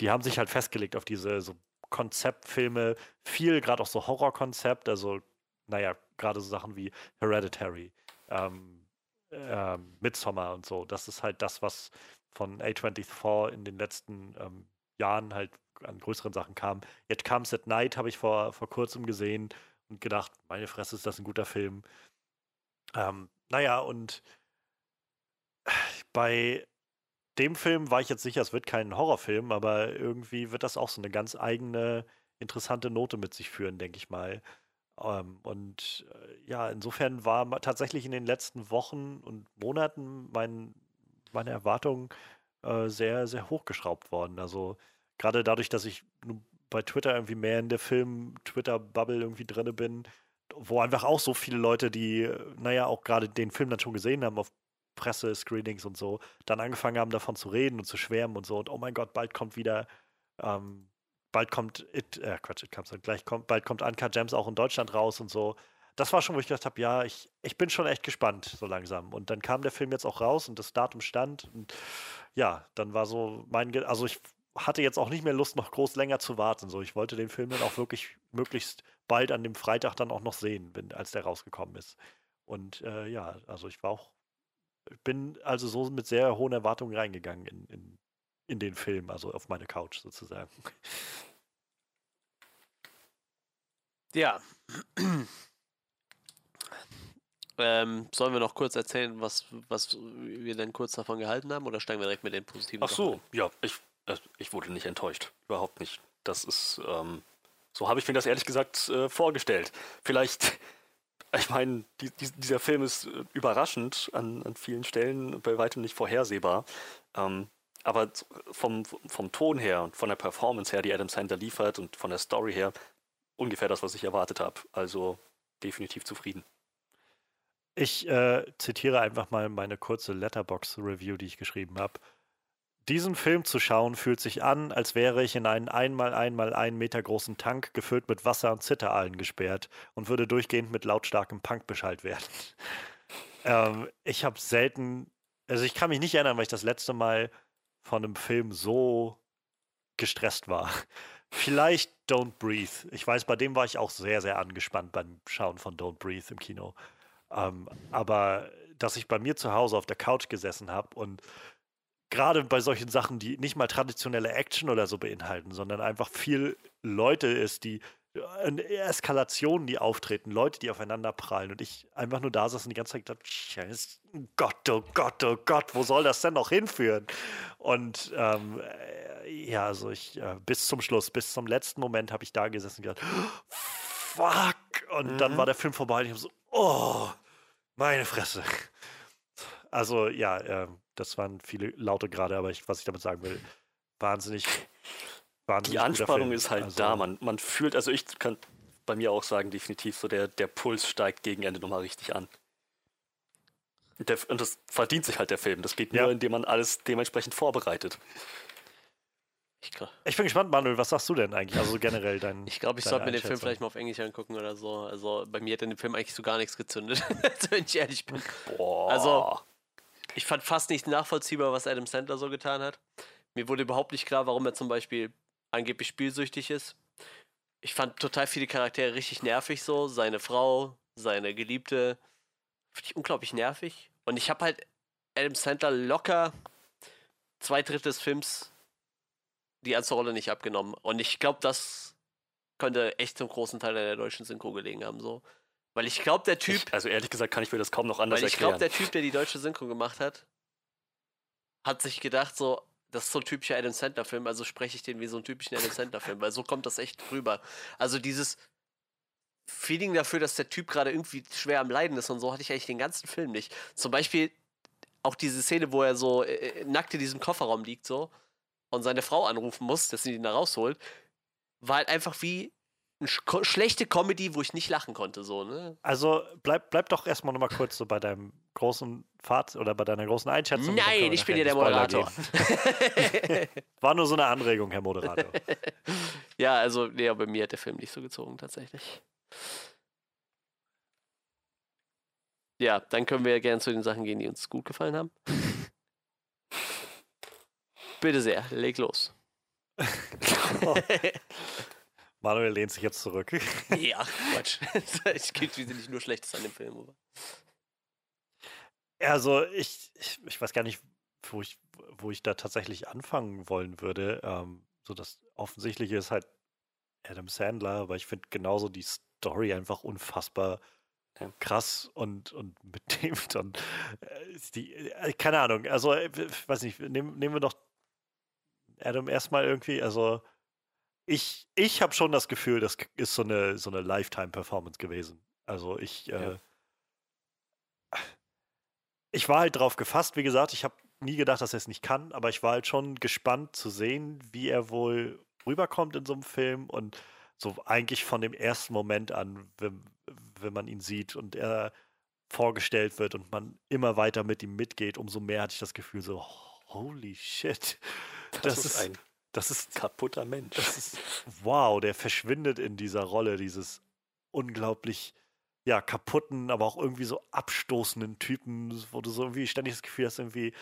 die haben sich halt festgelegt auf diese so Konzeptfilme, viel gerade auch so Horrorkonzept, also naja, gerade so Sachen wie Hereditary, ähm, äh, Midsommar und so. Das ist halt das, was von A24 in den letzten ähm, Jahren halt an größeren Sachen kam. Jetzt Comes at Night habe ich vor, vor kurzem gesehen und gedacht, meine Fresse, ist das ein guter Film. Ähm, naja, und bei dem Film war ich jetzt sicher, es wird kein Horrorfilm, aber irgendwie wird das auch so eine ganz eigene, interessante Note mit sich führen, denke ich mal. Ähm, und äh, ja, insofern war tatsächlich in den letzten Wochen und Monaten mein, meine Erwartungen äh, sehr, sehr hochgeschraubt worden. Also gerade dadurch, dass ich bei Twitter irgendwie mehr in der Film-Twitter-Bubble irgendwie drinne bin, wo einfach auch so viele Leute, die, naja, auch gerade den Film dann schon gesehen haben auf Presse-Screenings und so, dann angefangen haben, davon zu reden und zu schwärmen und so. Und oh mein Gott, bald kommt wieder, ähm, bald kommt It, äh, Quatsch, It comes, gleich kommt, bald kommt Anka Gems auch in Deutschland raus und so. Das war schon, wo ich gedacht habe, ja, ich, ich bin schon echt gespannt, so langsam. Und dann kam der Film jetzt auch raus und das Datum stand. Und ja, dann war so mein, Ge also ich hatte jetzt auch nicht mehr Lust, noch groß länger zu warten. So, ich wollte den Film dann auch wirklich möglichst bald an dem Freitag dann auch noch sehen, wenn, als der rausgekommen ist. Und äh, ja, also ich war auch bin also so mit sehr hohen Erwartungen reingegangen in, in, in den Film, also auf meine Couch sozusagen. Ja. ähm, sollen wir noch kurz erzählen, was, was wir denn kurz davon gehalten haben, oder steigen wir direkt mit den positiven Ach so, ja, ich, äh, ich wurde nicht enttäuscht. Überhaupt nicht. Das ist, ähm, so habe ich mir das ehrlich gesagt äh, vorgestellt. Vielleicht ich meine, die, die, dieser Film ist äh, überraschend an, an vielen Stellen, bei weitem nicht vorhersehbar. Ähm, aber vom, vom Ton her und von der Performance her, die Adam Sandler liefert und von der Story her, ungefähr das, was ich erwartet habe. Also definitiv zufrieden. Ich äh, zitiere einfach mal meine kurze Letterbox-Review, die ich geschrieben habe. Diesen Film zu schauen fühlt sich an, als wäre ich in einen einmal einmal einen Meter großen Tank gefüllt mit Wasser und Zitteraalen gesperrt und würde durchgehend mit lautstarkem Punk beschallt werden. ähm, ich habe selten, also ich kann mich nicht erinnern, weil ich das letzte Mal von einem Film so gestresst war. Vielleicht Don't Breathe. Ich weiß, bei dem war ich auch sehr, sehr angespannt beim Schauen von Don't Breathe im Kino. Ähm, aber dass ich bei mir zu Hause auf der Couch gesessen habe und gerade bei solchen Sachen, die nicht mal traditionelle Action oder so beinhalten, sondern einfach viel Leute ist, die Eskalationen, die auftreten, Leute, die aufeinander prallen und ich einfach nur da saß und die ganze Zeit gedacht, Gott, oh Gott, oh Gott, wo soll das denn noch hinführen? Und ähm, äh, ja, also ich äh, bis zum Schluss, bis zum letzten Moment habe ich da gesessen und gedacht, fuck! Und mhm. dann war der Film vorbei und ich habe so, oh, meine Fresse. Also ja, äh, das waren viele Laute gerade, aber ich, was ich damit sagen will, wahnsinnig. Wahnsinnig Die Anspannung ist halt also, da. Man, man fühlt, also ich kann bei mir auch sagen, definitiv so, der, der Puls steigt gegen Ende nochmal richtig an. Und, der, und, das verdient sich halt der Film. Das geht nur, ja. indem man alles dementsprechend vorbereitet. Ich, ich, bin gespannt, Manuel, was sagst du denn eigentlich? Also generell dein. Ich glaube, ich sollte mir den Film vielleicht mal auf Englisch angucken oder so. Also bei mir hat in dem Film eigentlich so gar nichts gezündet, wenn ich ehrlich bin. Boah. Also ich fand fast nicht nachvollziehbar, was Adam Sandler so getan hat. Mir wurde überhaupt nicht klar, warum er zum Beispiel angeblich spielsüchtig ist. Ich fand total viele Charaktere richtig nervig so. Seine Frau, seine Geliebte. Finde ich unglaublich nervig. Und ich habe halt Adam Sandler locker zwei Drittel des Films die ernste Rolle nicht abgenommen. Und ich glaube, das könnte echt zum großen Teil an der deutschen Synchro gelegen haben. So. Weil ich glaube, der Typ. Ich, also ehrlich gesagt kann ich mir das kaum noch anders weil ich erklären. Ich glaube, der Typ, der die deutsche Synchro gemacht hat, hat sich gedacht, so, das ist so ein typischer Adam Sandler-Film, also spreche ich den wie so einen typischen Adam Sandler-Film, weil so kommt das echt rüber. Also dieses Feeling dafür, dass der Typ gerade irgendwie schwer am Leiden ist und so, hatte ich eigentlich den ganzen Film nicht. Zum Beispiel auch diese Szene, wo er so äh, nackt in diesem Kofferraum liegt, so und seine Frau anrufen muss, dass sie ihn da rausholt, war halt einfach wie eine sch schlechte Comedy, wo ich nicht lachen konnte, so, ne? Also bleib, bleib doch erstmal nochmal kurz so bei deinem großen Fazit oder bei deiner großen Einschätzung. Nein, ich bin ja der Moderator. War nur so eine Anregung, Herr Moderator. ja, also, nee, bei mir hat der Film nicht so gezogen, tatsächlich. Ja, dann können wir gerne zu den Sachen gehen, die uns gut gefallen haben. Bitte sehr, leg los. Manuel lehnt sich jetzt zurück. ja, Quatsch. Es gibt nicht nur Schlechtes an dem Film, aber. Also ich, ich, ich weiß gar nicht, wo ich, wo ich da tatsächlich anfangen wollen würde. Ähm, so das Offensichtliche ist halt Adam Sandler, aber ich finde genauso die Story einfach unfassbar Ja. krass und, und mit dem dann äh, die, äh, keine Ahnung, also äh, w- weiß nicht, nehmen, nehmen wir doch Adam erstmal irgendwie, also ich, ich habe schon das Gefühl, das ist so eine, so eine Lifetime-Performance gewesen. Also ich, äh, ich war halt drauf gefasst, wie gesagt, ich habe nie gedacht, dass er es nicht kann, aber ich war halt schon gespannt zu sehen, wie er wohl rüberkommt in so einem Film und so eigentlich von dem ersten Moment an, wenn, wenn man ihn sieht und er vorgestellt wird und man immer weiter mit ihm mitgeht, umso mehr hatte ich das Gefühl so, holy shit. Das, ist ein das ist kaputter Mensch. das ist, wow, der verschwindet in dieser Rolle, dieses unglaublich, ja, kaputten, aber auch irgendwie so abstoßenden Typen, wo du so irgendwie ständig das Gefühl hast, irgendwie,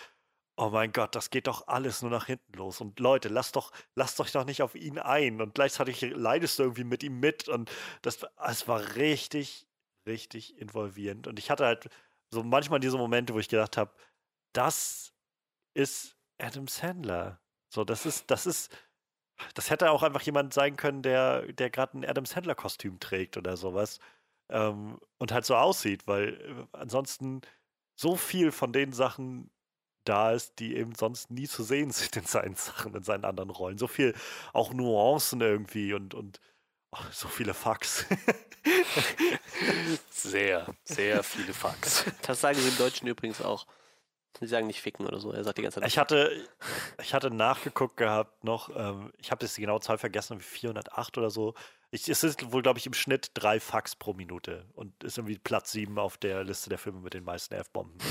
oh mein Gott, das geht doch alles nur nach hinten los. Und Leute, lasst doch, lasst euch doch nicht auf ihn ein. Und gleichzeitig leidest du irgendwie mit ihm mit. Und das, es war richtig, richtig involvierend. Und ich hatte halt so manchmal diese Momente, wo ich gedacht habe, das ist Adam Sandler. So, das ist, das ist, das hätte auch einfach jemand sein können, der, der gerade ein Adam Sandler-Kostüm trägt oder sowas. Ähm, und halt so aussieht, weil äh, ansonsten so viel von den Sachen da ist, die eben sonst nie zu sehen sind in seinen Sachen, in seinen anderen Rollen. So viel auch Nuancen irgendwie und, und oh, so viele Fucks. Sehr, sehr viele Fucks. Das sagen sie im Deutschen übrigens auch. Sie sagen nicht ficken oder so. Er sagt die ganze Zeit. Ich hatte, ich hatte nachgeguckt gehabt noch, ähm, ich habe jetzt die genaue Zahl vergessen, wie 408 oder so. Ich, es ist wohl, glaube ich, im Schnitt drei Fax pro Minute und ist irgendwie Platz 7 auf der Liste der Filme mit den meisten F-Bomben.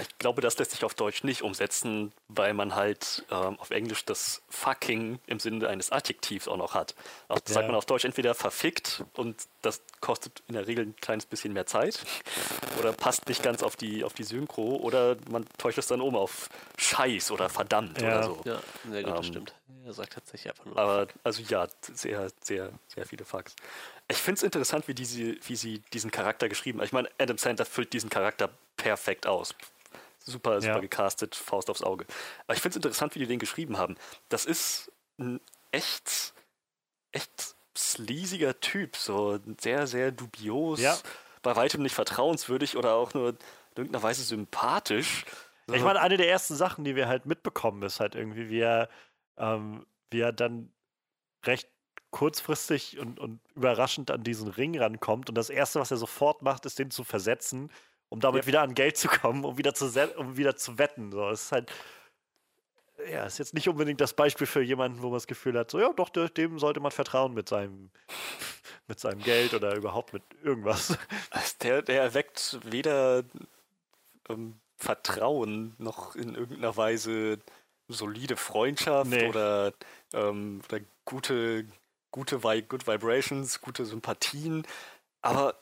Ich glaube, das lässt sich auf Deutsch nicht umsetzen, weil man halt ähm, auf Englisch das fucking im Sinne eines Adjektivs auch noch hat. Auch, das Ja. sagt man auf Deutsch entweder verfickt und das kostet in der Regel ein kleines bisschen mehr Zeit oder passt nicht ganz auf die, auf die Synchro oder man täuscht es dann um auf Scheiß oder verdammt Ja. oder so. ja, sehr gut, das Ähm, stimmt. Er sagt tatsächlich einfach nur. Aber also ja, sehr, sehr, sehr viele Fucks. Ich finde es interessant, wie, diese, wie sie diesen Charakter geschrieben haben. Ich meine, Adam Sandler füllt diesen Charakter perfekt aus. Super, super Ja. gecastet, Faust aufs Auge. Aber ich finde es interessant, wie die den geschrieben haben. Das ist ein echt, echt sleasiger Typ. So sehr, sehr dubios, Ja. bei weitem nicht vertrauenswürdig oder auch nur in irgendeiner Weise sympathisch. Ich meine, eine der ersten Sachen, die wir halt mitbekommen, ist halt irgendwie, wie er, ähm, wie er dann recht kurzfristig und, und überraschend an diesen Ring rankommt. Und das Erste, was er sofort macht, ist, den zu versetzen, um damit Ja. wieder an Geld zu kommen, um wieder zu, um wieder zu wetten. So, es ist halt, ja, ist jetzt nicht unbedingt das Beispiel für jemanden, wo man das Gefühl hat, so, ja, doch, de- dem sollte man vertrauen mit seinem, mit seinem Geld oder überhaupt mit irgendwas. Also Der, der erweckt weder ähm, Vertrauen noch in irgendeiner Weise solide Freundschaft Nee. oder, ähm, oder gute, gute Vi Good Vibrations, gute Sympathien. Aber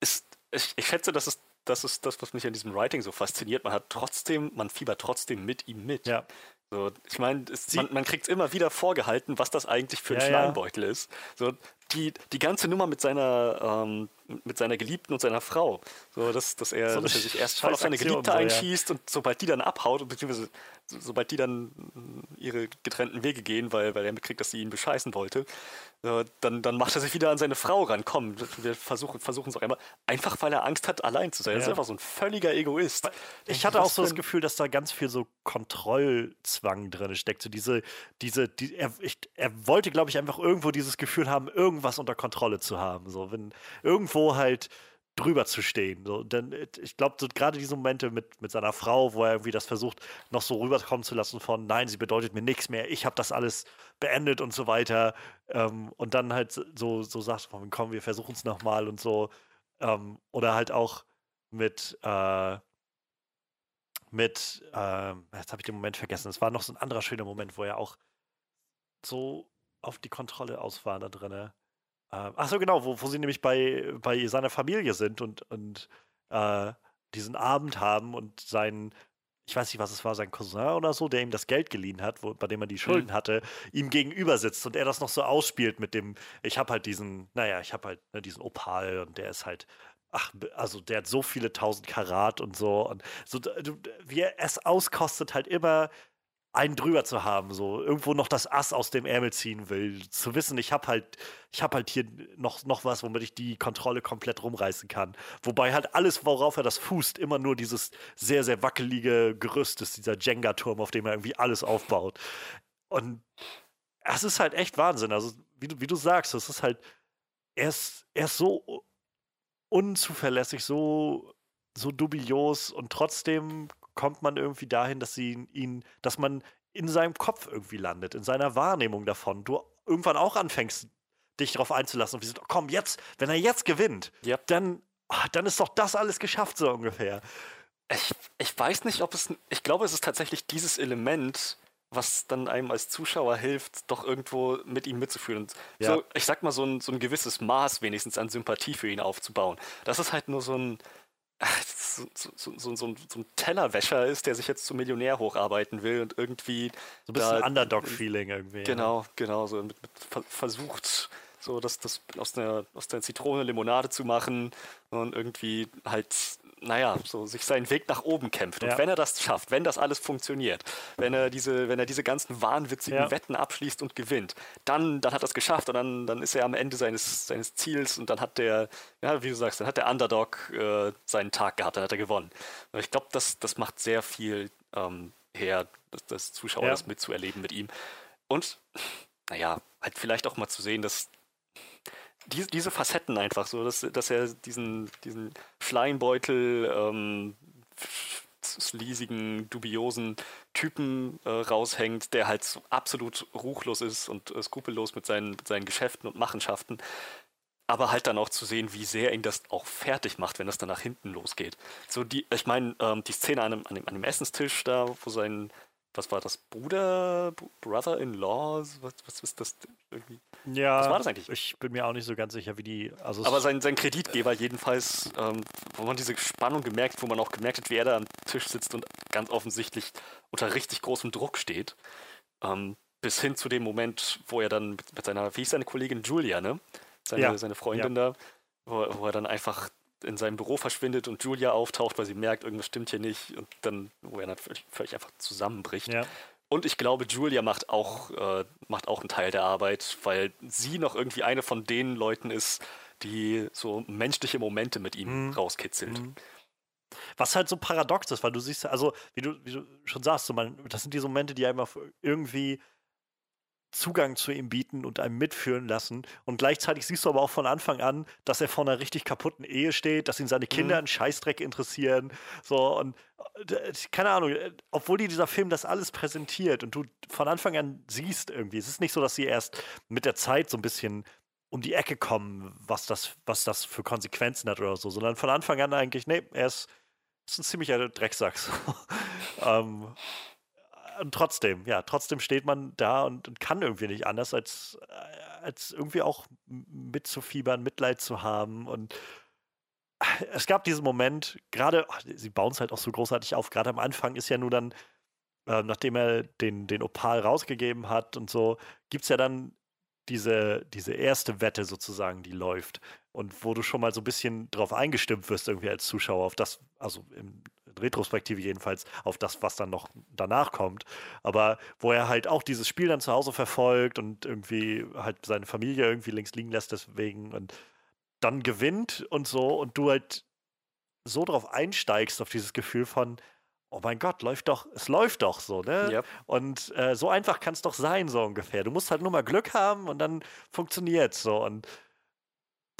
ist, ich, ich schätze, das ist, das ist das, was mich an diesem Writing so fasziniert. Man hat trotzdem, man fiebert trotzdem mit ihm mit. Ja. So, ich meine, man, man kriegt es immer wieder vorgehalten, was das eigentlich für ein Ja, ja. Schleimbeutel ist. So, die, die ganze Nummer mit seiner, ähm, mit seiner Geliebten und seiner Frau. So, dass, dass, er, So dass er sich erst voll auf seine Geliebte so, ja. einschießt und sobald die dann abhaut, beziehungsweise so- sobald die dann ihre getrennten Wege gehen, weil, weil er mitkriegt, dass sie ihn bescheißen wollte, so, dann, dann macht er sich wieder an seine Frau ran. Komm, wir versuchen versuchen es auch einmal. Einfach weil er Angst hat, allein zu sein. Er ist Ja. einfach so ein völliger Egoist. Ich hatte auch so das Gefühl, dass da ganz viel so Kontrollzwang drin steckt. So diese, diese, die, er, ich, er wollte, glaube ich, einfach irgendwo dieses Gefühl haben, irgendwas unter Kontrolle zu haben. So, wenn irgendwo halt drüber zu stehen. So, denn äh, ich glaube, so, gerade diese Momente mit, mit seiner Frau, wo er irgendwie das versucht, noch so rüberkommen zu lassen von, nein, sie bedeutet mir nichts mehr, ich habe das alles beendet und so weiter. Ähm, und dann halt so, so sagt, komm, wir versuchen es nochmal und so. Ähm, oder halt auch mit, äh, mit, äh, jetzt habe ich den Moment vergessen, es war noch so ein anderer schöner Moment, wo er auch so auf die Kontrolle aus war da drin. Äh, ach so, genau, wo, wo sie nämlich bei, bei seiner Familie sind und, und äh, diesen Abend haben und sein, ich weiß nicht, was es war, sein Cousin oder so, der ihm das Geld geliehen hat, wo, bei dem er die Schulden mhm. hatte, ihm gegenüber sitzt und er das noch so ausspielt mit dem, ich habe halt diesen, naja, ich habe halt ne, diesen Opal und der ist halt ach, also der hat so viele tausend Karat und so. Und so, wie er es auskostet, halt immer einen drüber zu haben, so irgendwo noch das Ass aus dem Ärmel ziehen will, zu wissen, ich habe halt, ich habe halt hier noch, noch was, womit ich die Kontrolle komplett rumreißen kann. Wobei halt alles, worauf er das fußt, immer nur dieses sehr, sehr wackelige Gerüst ist, dieser Jenga-Turm, auf dem er irgendwie alles aufbaut. Und es ist halt echt Wahnsinn. Also, wie du, wie du sagst, es ist halt, er ist, er ist so unzuverlässig, so, so dubios und trotzdem kommt man irgendwie dahin, dass sie ihn, dass man in seinem Kopf irgendwie landet, in seiner Wahrnehmung davon. Du irgendwann auch anfängst, dich darauf einzulassen und wie so, komm, jetzt, wenn er jetzt gewinnt, yep. dann, ach, dann ist doch das alles geschafft, so ungefähr. Ich, ich weiß nicht, ob es, ich glaube, es ist tatsächlich dieses Element, was dann einem als Zuschauer hilft, doch irgendwo mit ihm mitzufühlen. Und ja. so, ich sag mal, so ein, so ein gewisses Maß wenigstens an Sympathie für ihn aufzubauen. Das ist halt nur so ein, so, so, so, so, ein Tellerwäscher ist, der sich jetzt zum Millionär hocharbeiten will und irgendwie. So ein bisschen Underdog-Feeling irgendwie. Genau, genau, so mit, mit versucht, so das, das aus der, aus der Zitrone Limonade zu machen und irgendwie halt naja, so sich seinen Weg nach oben kämpft. Und ja. wenn er das schafft, wenn das alles funktioniert, wenn er diese, wenn er diese ganzen wahnwitzigen ja. Wetten abschließt und gewinnt, dann, dann hat er es geschafft und dann, dann ist er am Ende seines, seines Ziels und dann hat der, ja, wie du sagst, dann hat der Underdog äh, seinen Tag gehabt, dann hat er gewonnen. Und ich glaube, das, das macht sehr viel ähm, her, das, das Zuschauer ja. das mitzuerleben mit ihm. Und, naja, halt vielleicht auch mal zu sehen, dass die, diese Facetten einfach so, dass, dass er diesen, diesen Schleimbeutel, ähm, sleasigen, dubiosen Typen äh, raushängt, der halt so absolut ruchlos ist und äh, skrupellos mit seinen, mit seinen Geschäften und Machenschaften. Aber halt dann auch zu sehen, wie sehr ihn das auch fertig macht, wenn das dann nach hinten losgeht. So die, ich meine, ähm, die Szene an dem, an, dem, an dem Essenstisch da, wo sein, was war das, Bruder, Brother-in-law, was, was ist das irgendwie? Ja, was war das eigentlich? Ich bin mir auch nicht so ganz sicher, wie die. Also Aber sein, sein Kreditgeber jedenfalls, ähm, wo man diese Spannung gemerkt, wo man auch gemerkt hat, wie er da am Tisch sitzt und ganz offensichtlich unter richtig großem Druck steht. Ähm, bis hin zu dem Moment, wo er dann mit, mit seiner, wie hieß seine Kollegin Julia, ne? Seine, ja. seine Freundin ja. da, wo, wo er dann einfach in seinem Büro verschwindet und Julia auftaucht, weil sie merkt, irgendwas stimmt hier nicht und dann, wo er dann völlig, völlig einfach zusammenbricht. Ja. Und ich glaube, Julia macht auch, äh, macht auch einen Teil der Arbeit, weil sie noch irgendwie eine von den Leuten ist, die so menschliche Momente mit ihm mhm. rauskitzelt. Mhm. Was halt so paradox ist, weil du siehst, also wie du, wie du schon sagst, so man, das sind diese Momente, die einfach irgendwie Zugang zu ihm bieten und einem mitführen lassen. Und gleichzeitig siehst du aber auch von Anfang an, dass er vor einer richtig kaputten Ehe steht, dass ihn seine Kinder mhm. einen Scheißdreck interessieren. So, und äh, keine Ahnung, äh, obwohl dir dieser Film das alles präsentiert und du von Anfang an siehst irgendwie, es ist nicht so, dass sie erst mit der Zeit so ein bisschen um die Ecke kommen, was das, was das für Konsequenzen hat oder so, sondern von Anfang an eigentlich, nee, er ist, ist ein ziemlicher Drecksack. ähm, und trotzdem, ja, trotzdem steht man da und, und, kann irgendwie nicht anders, als, äh, als irgendwie auch mitzufiebern, Mitleid zu haben. Und es gab diesen Moment, gerade, sie bauen es halt auch so großartig auf, gerade am Anfang ist ja nur dann, äh, nachdem er den, den Opal rausgegeben hat und so, gibt es ja dann diese, diese erste Wette sozusagen, die läuft. Und wo du schon mal so ein bisschen drauf eingestimmt wirst, irgendwie als Zuschauer, auf das, also im Retrospektive jedenfalls, auf das, was dann noch danach kommt. Aber wo er halt auch dieses Spiel dann zu Hause verfolgt und irgendwie halt seine Familie irgendwie links liegen lässt, deswegen und dann gewinnt und so und du halt so drauf einsteigst, auf dieses Gefühl von, oh mein Gott, läuft doch, es läuft doch so, ne? Yep. Und äh, so einfach kann es doch sein, so ungefähr. Du musst halt nur mal Glück haben und dann funktioniert es so. Und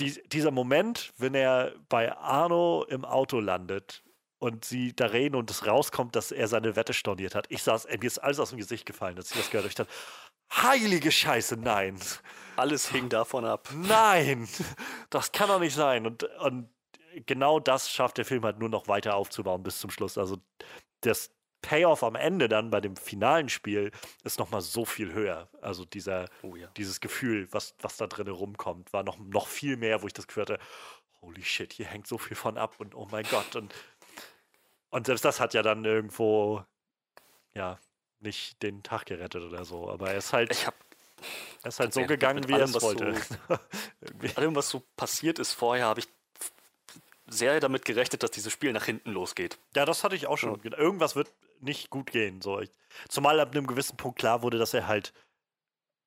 die, dieser Moment, wenn er bei Arno im Auto landet und sie da reden und es rauskommt, dass er seine Wette storniert hat. Ich saß, mir ist alles aus dem Gesicht gefallen, als ich das gehört habe. Ich dachte, heilige Scheiße, nein. Alles hing davon ab. Nein, das kann doch nicht sein. Und, und genau das schafft der Film halt nur noch weiter aufzubauen bis zum Schluss. Also das Payoff am Ende dann bei dem finalen Spiel ist nochmal so viel höher. Also dieser, Oh ja. dieses Gefühl, was, was da drin rumkommt, war noch, noch viel mehr, wo ich das Gefühl hatte, holy shit, hier hängt so viel von ab und oh mein Gott. Und, und selbst das hat ja dann irgendwo, ja, nicht den Tag gerettet oder so. Aber er ist halt, Ich habe er ist halt so gegangen, wie er es wollte. so- allem, was so passiert ist vorher, habe ich sehr damit gerechnet, dass dieses Spiel nach hinten losgeht. Ja, das hatte ich auch schon. gedacht. Irgendwas wird nicht gut gehen. So. Ich, zumal ab einem gewissen Punkt klar wurde, dass er halt.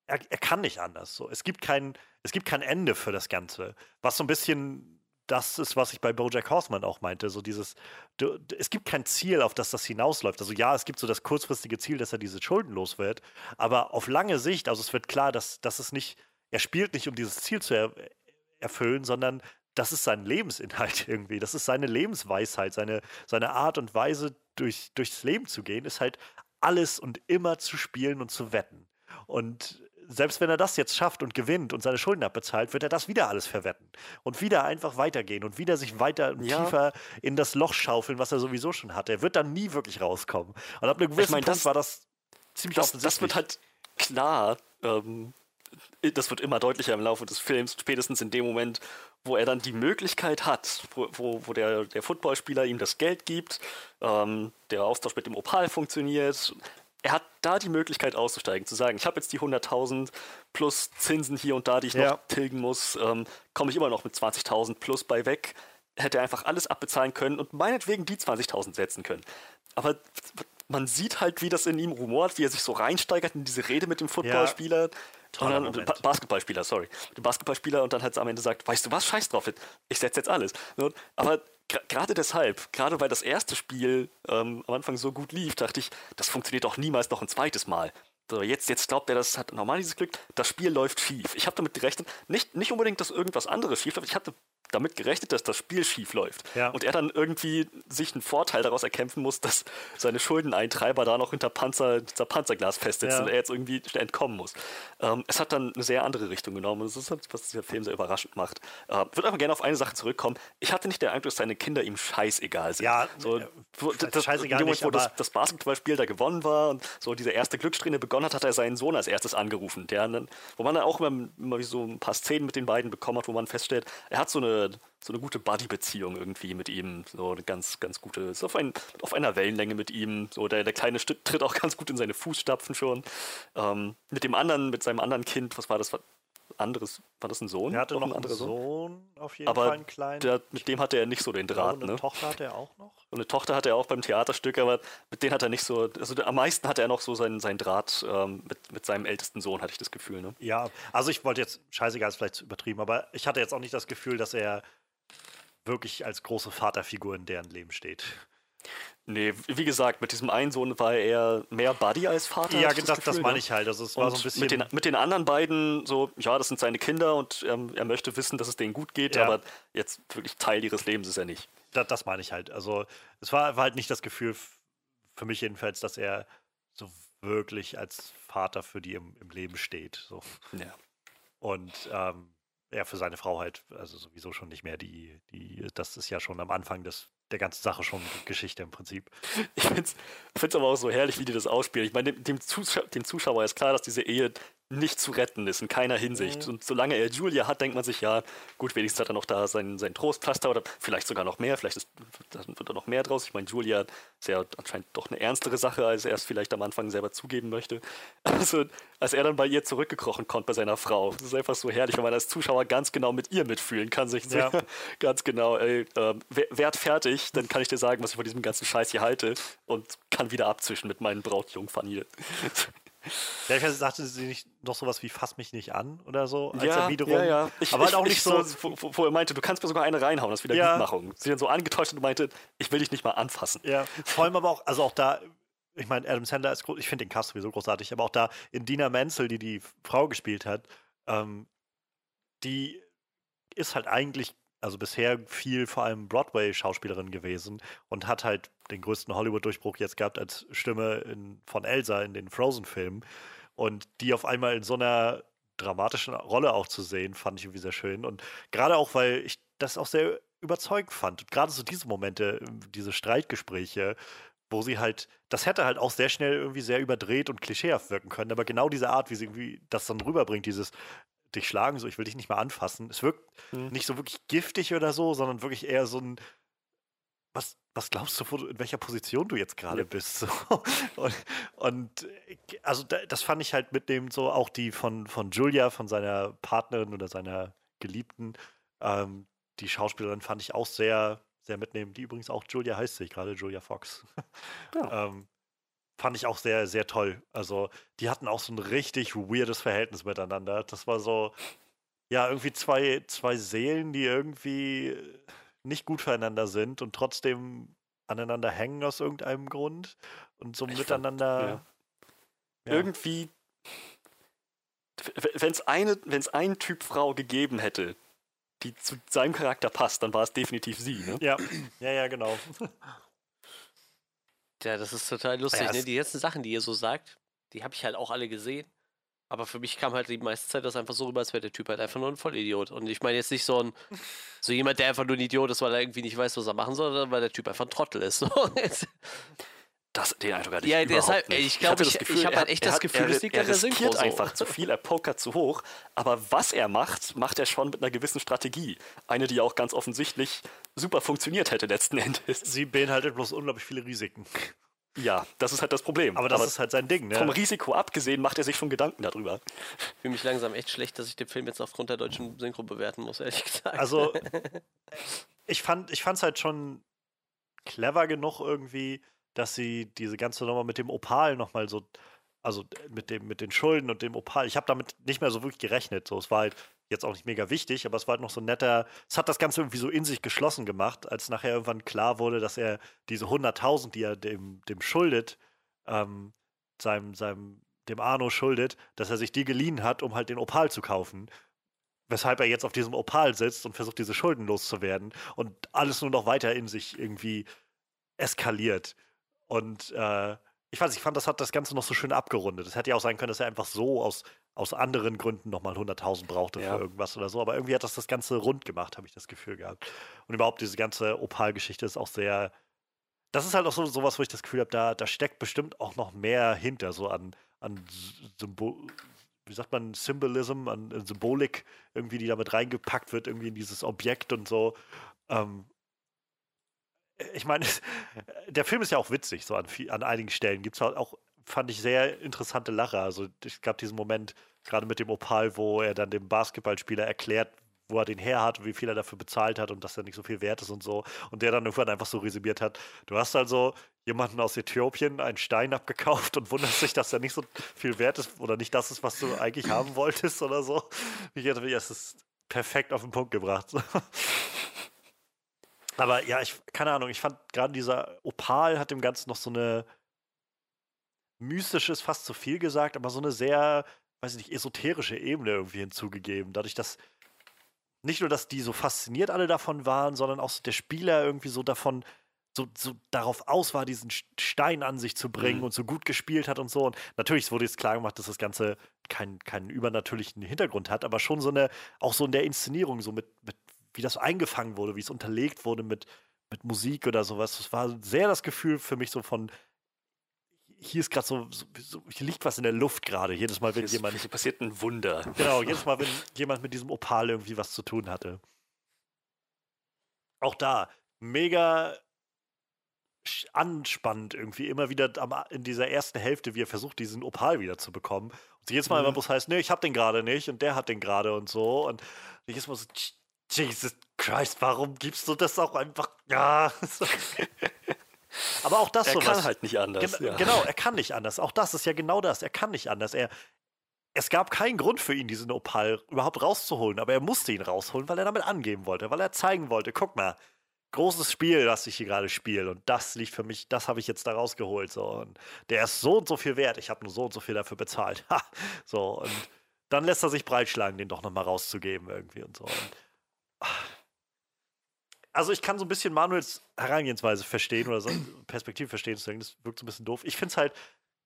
Er, er kann nicht anders. So. Es, gibt kein, es gibt kein Ende für das Ganze. Was so ein bisschen das ist, was ich bei Bojack Horseman auch meinte. So dieses, du, es gibt kein Ziel, auf das das hinausläuft. Also ja, es gibt so das kurzfristige Ziel, dass er diese Schulden los wird. Aber auf lange Sicht, also es wird klar, dass, dass es nicht, er spielt nicht, um dieses Ziel zu er, erfüllen, sondern das ist sein Lebensinhalt irgendwie. Das ist seine Lebensweisheit, seine, seine Art und Weise, durch, durchs Leben zu gehen, ist halt alles und immer zu spielen und zu wetten. Und selbst wenn er das jetzt schafft und gewinnt und seine Schulden abbezahlt, wird er das wieder alles verwetten. Und wieder einfach weitergehen und wieder sich weiter und Ja. tiefer in das Loch schaufeln, was er sowieso schon hat. Er wird dann nie wirklich rauskommen. Und ab einem gewissen mein, Punkt das- war das ziemlich Das, offensichtlich. das wird halt klar. Ähm, das wird immer deutlicher im Laufe des Films, spätestens in dem Moment, wo er dann die Möglichkeit hat, wo, wo, wo der, der Footballspieler ihm das Geld gibt, ähm, der Austausch mit dem Opal funktioniert. Er hat da die Möglichkeit auszusteigen, zu sagen, ich habe jetzt die 100.000 plus Zinsen hier und da, die ich Ja. noch tilgen muss, ähm, komme ich immer noch mit 20.000 plus bei weg. Hätte er einfach alles abbezahlen können und meinetwegen die 20.000 setzen können. Aber man sieht halt, wie das in ihm rumort, wie er sich so reinsteigert in diese Rede mit dem Footballspieler. Toller und dann, Moment. Ba- Basketballspieler, sorry. Mit dem Basketballspieler und dann halt am Ende sagt, weißt du was, scheiß drauf, ich setze jetzt alles. Aber gerade deshalb, gerade weil das erste Spiel ähm, am Anfang so gut lief, dachte ich, das funktioniert doch niemals noch ein zweites Mal. So, jetzt, jetzt glaubt er, das hat normal dieses Glück, das Spiel läuft schief. Ich habe damit gerechnet, nicht, nicht unbedingt, dass irgendwas anderes schief läuft, ich hatte damit gerechnet, dass das Spiel schief läuft. Ja. Und er dann irgendwie sich einen Vorteil daraus erkämpfen muss, dass seine Schuldeneintreiber da noch hinter Panzer, hinter Panzerglas festsitzen Ja. und er jetzt irgendwie entkommen muss. Ähm, es hat dann eine sehr andere Richtung genommen das ist halt, was dieser Film sehr überraschend macht. Äh, würde aber gerne auf eine Sache zurückkommen. Ich hatte nicht den Eindruck, dass seine Kinder ihm scheißegal sind. Ja, so, äh, das, scheißegal Moment, nicht, wo das, das Basketballspiel da gewonnen war und so diese erste Glückssträhne begonnen hat, hat er seinen Sohn als erstes angerufen. Der dann, wo man dann auch immer, immer wie so ein paar Szenen mit den beiden bekommen hat, wo man feststellt, er hat so eine, so eine gute Buddy-Beziehung irgendwie mit ihm. So eine ganz, ganz gute, ist auf, ein, auf einer Wellenlänge mit ihm. So der, der kleine tritt auch ganz gut in seine Fußstapfen schon. Ähm, mit dem anderen, mit seinem anderen Kind, was war das? Anderes, war das ein Sohn? er hatte noch ein einen anderer Sohn, auf jeden Aber Fall einen kleinen. Der, mit dem hatte er nicht so den Ja, Draht, und eine ne? Tochter hat er auch noch. Und eine Tochter hat er auch beim Theaterstück, aber mit denen hat er nicht so, also am meisten hat er noch so seinen, seinen Draht ähm, mit, mit seinem ältesten Sohn, hatte ich das Gefühl. Ne? Ja, also ich wollte jetzt, scheißegal, ist vielleicht zu übertrieben, aber ich hatte jetzt auch nicht das Gefühl, dass er wirklich als große Vaterfigur in deren Leben steht. Nee, wie gesagt, mit diesem einen Sohn war er mehr Buddy als Vater. ja, das, das Gefühl, meine ne? ich halt. Also es war so ein bisschen. mit, den, mit den anderen beiden, so, ja, das sind seine Kinder und ähm, er möchte wissen, dass es denen gut geht, Ja. aber jetzt wirklich Teil ihres Lebens ist er nicht. das, das meine ich halt. Also es war, war halt nicht das Gefühl, für mich jedenfalls, dass er so wirklich als Vater für die im, im Leben steht. So. Ja. Und ähm, er für seine Frau halt, also sowieso schon nicht mehr die, die, das ist ja schon am Anfang des, der ganzen Sache schon Geschichte im Prinzip. Ich finde es aber auch so herrlich, wie die das ausspielen. Ich meine, dem, dem, dem Zuschauer ist klar, dass diese Ehe nicht zu retten ist, in keiner Hinsicht. Und solange er Julia hat, denkt man sich, ja, gut, wenigstens hat er noch da sein, sein Trostpflaster oder vielleicht sogar noch mehr, vielleicht ist, wird da noch mehr draus. Ich meine, Julia ist ja anscheinend doch eine ernstere Sache, als er es vielleicht am Anfang selber zugeben möchte. Also, als er dann bei ihr zurückgekrochen kommt, bei seiner Frau, das ist einfach so herrlich, weil man als Zuschauer ganz genau mit ihr mitfühlen kann, sich Ja. ganz genau, ey, wer- werd fertig, dann kann ich dir sagen, was ich von diesem ganzen Scheiß hier halte und kann wieder abzischen mit meinen Brautjungfern hier. Ja, ich weiß, sagte sie nicht noch sowas wie fass mich nicht an oder so als ja, Erwiderung. ja, ja. Ich, aber halt auch ich nicht so. wo, wo, wo er meinte, du kannst mir sogar eine reinhauen, das ist wieder Ja. Gutmachung. Sie dann so angetäuscht und meinte, ich will dich nicht mal anfassen. Ja, vor allem aber auch, also auch da, ich meine, Adam Sandler ist groß, ich finde den Cast sowieso großartig, aber auch da in Dina Menzel, die die Frau gespielt hat, ähm, die ist halt eigentlich, also bisher viel vor allem Broadway-Schauspielerin gewesen und hat halt den größten Hollywood-Durchbruch jetzt gehabt als Stimme in, von Elsa in den Frozen-Filmen. Und die auf einmal in so einer dramatischen Rolle auch zu sehen, fand ich irgendwie sehr schön. Und gerade auch, weil ich das auch sehr überzeugend fand. Und gerade so diese Momente, diese Streitgespräche, wo sie halt, das hätte halt auch sehr schnell irgendwie sehr überdreht und klischeehaft wirken können, aber genau diese Art, wie sie irgendwie das dann rüberbringt, dieses dich schlagen, so ich will dich nicht mehr anfassen, es wirkt mhm. nicht so wirklich giftig oder so, sondern wirklich eher so ein, was, was glaubst du, in welcher Position du jetzt gerade ja. bist? So. Und, und, also das fand ich halt mit dem so auch die von, von Julia, von seiner Partnerin oder seiner Geliebten, ähm, die Schauspielerin fand ich auch sehr, sehr mitnehmen, die übrigens auch Julia heißt sich, gerade Julia Fox. Ja. ähm, fand ich auch sehr, sehr toll. Also, die hatten auch so ein richtig weirdes Verhältnis miteinander. Das war so, ja, irgendwie zwei, zwei Seelen, die irgendwie nicht gut füreinander sind und trotzdem aneinander hängen aus irgendeinem Grund und so ich miteinander. Fand, ja. Ja. Irgendwie, wenn es eine, wenn es einen Typ Frau gegeben hätte, die zu seinem Charakter passt, dann war es definitiv sie, ne? Ja, ja, ja, genau. Ja, das ist total lustig, ja, ne? Die letzten Sachen, die ihr so sagt, die habe ich halt auch alle gesehen. Aber für mich kam halt die meiste Zeit das einfach so rüber, als wäre der Typ halt einfach nur ein Vollidiot. Und ich meine jetzt nicht so ein, so jemand, der einfach nur ein Idiot ist, weil er irgendwie nicht weiß, was er machen soll, sondern weil der Typ einfach ein Trottel ist. Das, den Eindruck hatte ich ja, deshalb, nicht. Ich glaube, ich, ich, ich habe halt echt das Gefühl, es liegt an der Synchro. Er einfach zu viel, er pokert zu hoch. Aber was er macht, macht er schon mit einer gewissen Strategie. Eine, die auch ganz offensichtlich super funktioniert hätte letzten Endes. Sie beinhaltet bloß unglaublich viele Risiken. Ja, das ist halt das Problem. Aber das Aber ist halt sein Ding, ne? Vom Risiko abgesehen macht er sich schon Gedanken darüber. Ich fühle mich langsam echt schlecht, dass ich den Film jetzt aufgrund der deutschen Synchro bewerten muss, ehrlich gesagt. Also, ich fand es ich halt schon clever genug irgendwie, dass sie diese ganze Nummer mit dem Opal nochmal so, also mit, dem, mit den Schulden und dem Opal, ich habe damit nicht mehr so wirklich gerechnet. So, es war halt jetzt auch nicht mega wichtig, aber es war halt noch so ein netter, es hat das Ganze irgendwie so in sich geschlossen gemacht, als nachher irgendwann klar wurde, dass er diese 100.000, die er dem, dem schuldet, ähm, seinem, seinem, dem Arno schuldet, dass er sich die geliehen hat, um halt den Opal zu kaufen. Weshalb er jetzt auf diesem Opal sitzt und versucht, diese Schulden loszuwerden und alles nur noch weiter in sich irgendwie eskaliert. Und äh, ich weiß, ich fand, das hat das Ganze noch so schön abgerundet. Es hätte ja auch sein können, dass er einfach so aus, aus anderen Gründen nochmal 100.000 brauchte ja. für irgendwas oder so. Aber irgendwie hat das das Ganze rund gemacht, habe ich das Gefühl gehabt. Und überhaupt diese ganze Opal-Geschichte ist auch sehr. Das ist halt auch so sowas, wo ich das Gefühl habe, da, da steckt bestimmt auch noch mehr hinter, so an, an Symbol, wie sagt man, Symbolism, an Symbolik, irgendwie, die damit reingepackt wird, irgendwie in dieses Objekt und so. Ähm, ich meine, der Film ist ja auch witzig, so an, an einigen Stellen. Gibt es halt auch, fand ich, sehr interessante Lacher. Also es gab diesen Moment, gerade mit dem Opal, wo er dann dem Basketballspieler erklärt, wo er den her hat, wie viel er dafür bezahlt hat und dass er nicht so viel wert ist und so. Und der dann irgendwann einfach so resümiert hat, du hast also jemanden aus Äthiopien einen Stein abgekauft und wunderst dich, dass er nicht so viel wert ist oder nicht das ist, was du eigentlich haben wolltest oder so. Ich hätte es ist perfekt auf den Punkt gebracht. Aber ja, ich, keine Ahnung, ich fand gerade dieser Opal hat dem Ganzen noch so eine mystisches, fast zu viel gesagt, aber so eine sehr, weiß ich nicht, esoterische Ebene irgendwie hinzugegeben. Dadurch, dass nicht nur, dass die so fasziniert alle davon waren, sondern auch so der Spieler irgendwie so davon, so, so darauf aus war, diesen Stein an sich zu bringen mhm. und so gut gespielt hat und so. Und natürlich wurde jetzt klar gemacht, dass das Ganze keinen, keinen übernatürlichen Hintergrund hat, aber schon so eine, auch so in der Inszenierung, so mit, mit wie das eingefangen wurde, wie es unterlegt wurde mit, mit Musik oder sowas. Das war sehr das Gefühl für mich so von, hier ist gerade so, so, hier liegt was in der Luft gerade. Jedes Mal, wenn hier jemand. Hier passiert ein Wunder. Genau, jedes Mal, wenn jemand mit diesem Opal irgendwie was zu tun hatte. Auch da, mega anspannend irgendwie immer wieder in dieser ersten Hälfte, wie er versucht, diesen Opal wieder zu bekommen. Und jedes Mal mhm. immer bloß heißt, nee, ich hab den gerade nicht und der hat den gerade und so. Und jedes Mal so, Jesus Christ, warum gibst du das auch einfach? Ja. Aber auch das er sowas. Er kann halt nicht anders. Gen ja. Genau, er kann nicht anders. Auch das ist ja genau das. Er kann nicht anders. Er, es gab keinen Grund für ihn, diesen Opal überhaupt rauszuholen, aber er musste ihn rausholen, weil er damit angeben wollte, weil er zeigen wollte, guck mal, großes Spiel, das ich hier gerade spiele und das liegt für mich, das habe ich jetzt da rausgeholt. So. Und der ist so und so viel wert, ich habe nur so und so viel dafür bezahlt. so, und dann lässt er sich breitschlagen, den doch nochmal rauszugeben irgendwie und so. Und Also ich kann so ein bisschen Manuels Herangehensweise verstehen oder so Perspektive verstehen, das wirkt so ein bisschen doof. Ich finde es halt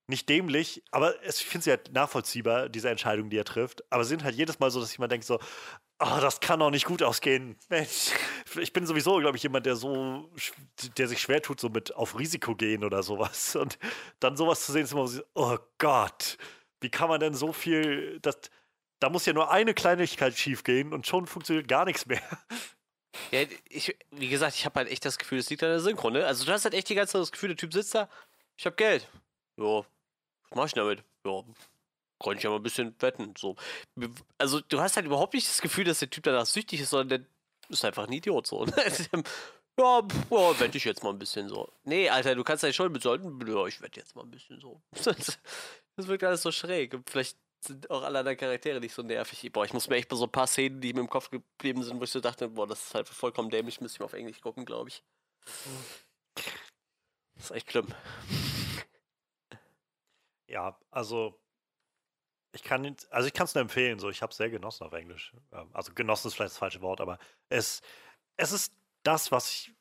nicht dämlich, aber es, ich finde sie halt nachvollziehbar, diese Entscheidungen, die er trifft. Aber sie sind halt jedes Mal so, dass ich mal denke so, oh, das kann doch nicht gut ausgehen. Mensch, ich bin sowieso, glaube ich, jemand, der so, der sich schwer tut, so mit auf Risiko gehen oder sowas. Und dann sowas zu sehen, ist immer so, oh Gott, wie kann man denn so viel, das, da muss ja nur eine Kleinigkeit schief gehen und schon funktioniert gar nichts mehr. Ja, ich, wie gesagt, ich habe halt echt das Gefühl, es liegt an der Synchro, ne? Also du hast halt echt die ganze Zeit das Gefühl, der Typ sitzt da, ich habe Geld. Ja, was mach ich damit? Ja, kann ich ja mal ein bisschen wetten. So. Also du hast halt überhaupt nicht das Gefühl, dass der Typ danach süchtig ist, sondern der ist einfach ein Idiot so. Ne? ja, ja, wette ich jetzt mal ein bisschen so. Nee, Alter, du kannst ja schon besollten, ja, ich wette jetzt mal ein bisschen so. Das, wirkt alles so schräg. vielleicht sind auch alle anderen Charaktere nicht so nervig. Boah, ich muss mir echt bei so ein paar Szenen, die mir im Kopf geblieben sind, wo ich so dachte, boah, das ist halt vollkommen dämlich, müsste ich mal auf Englisch gucken, glaube ich. Das ist echt schlimm. Ja, also ich kann also ich kann es nur empfehlen, so ich habe es sehr genossen auf Englisch. Ähm, also genossen ist vielleicht das falsche Wort, aber es, es ist das, was ich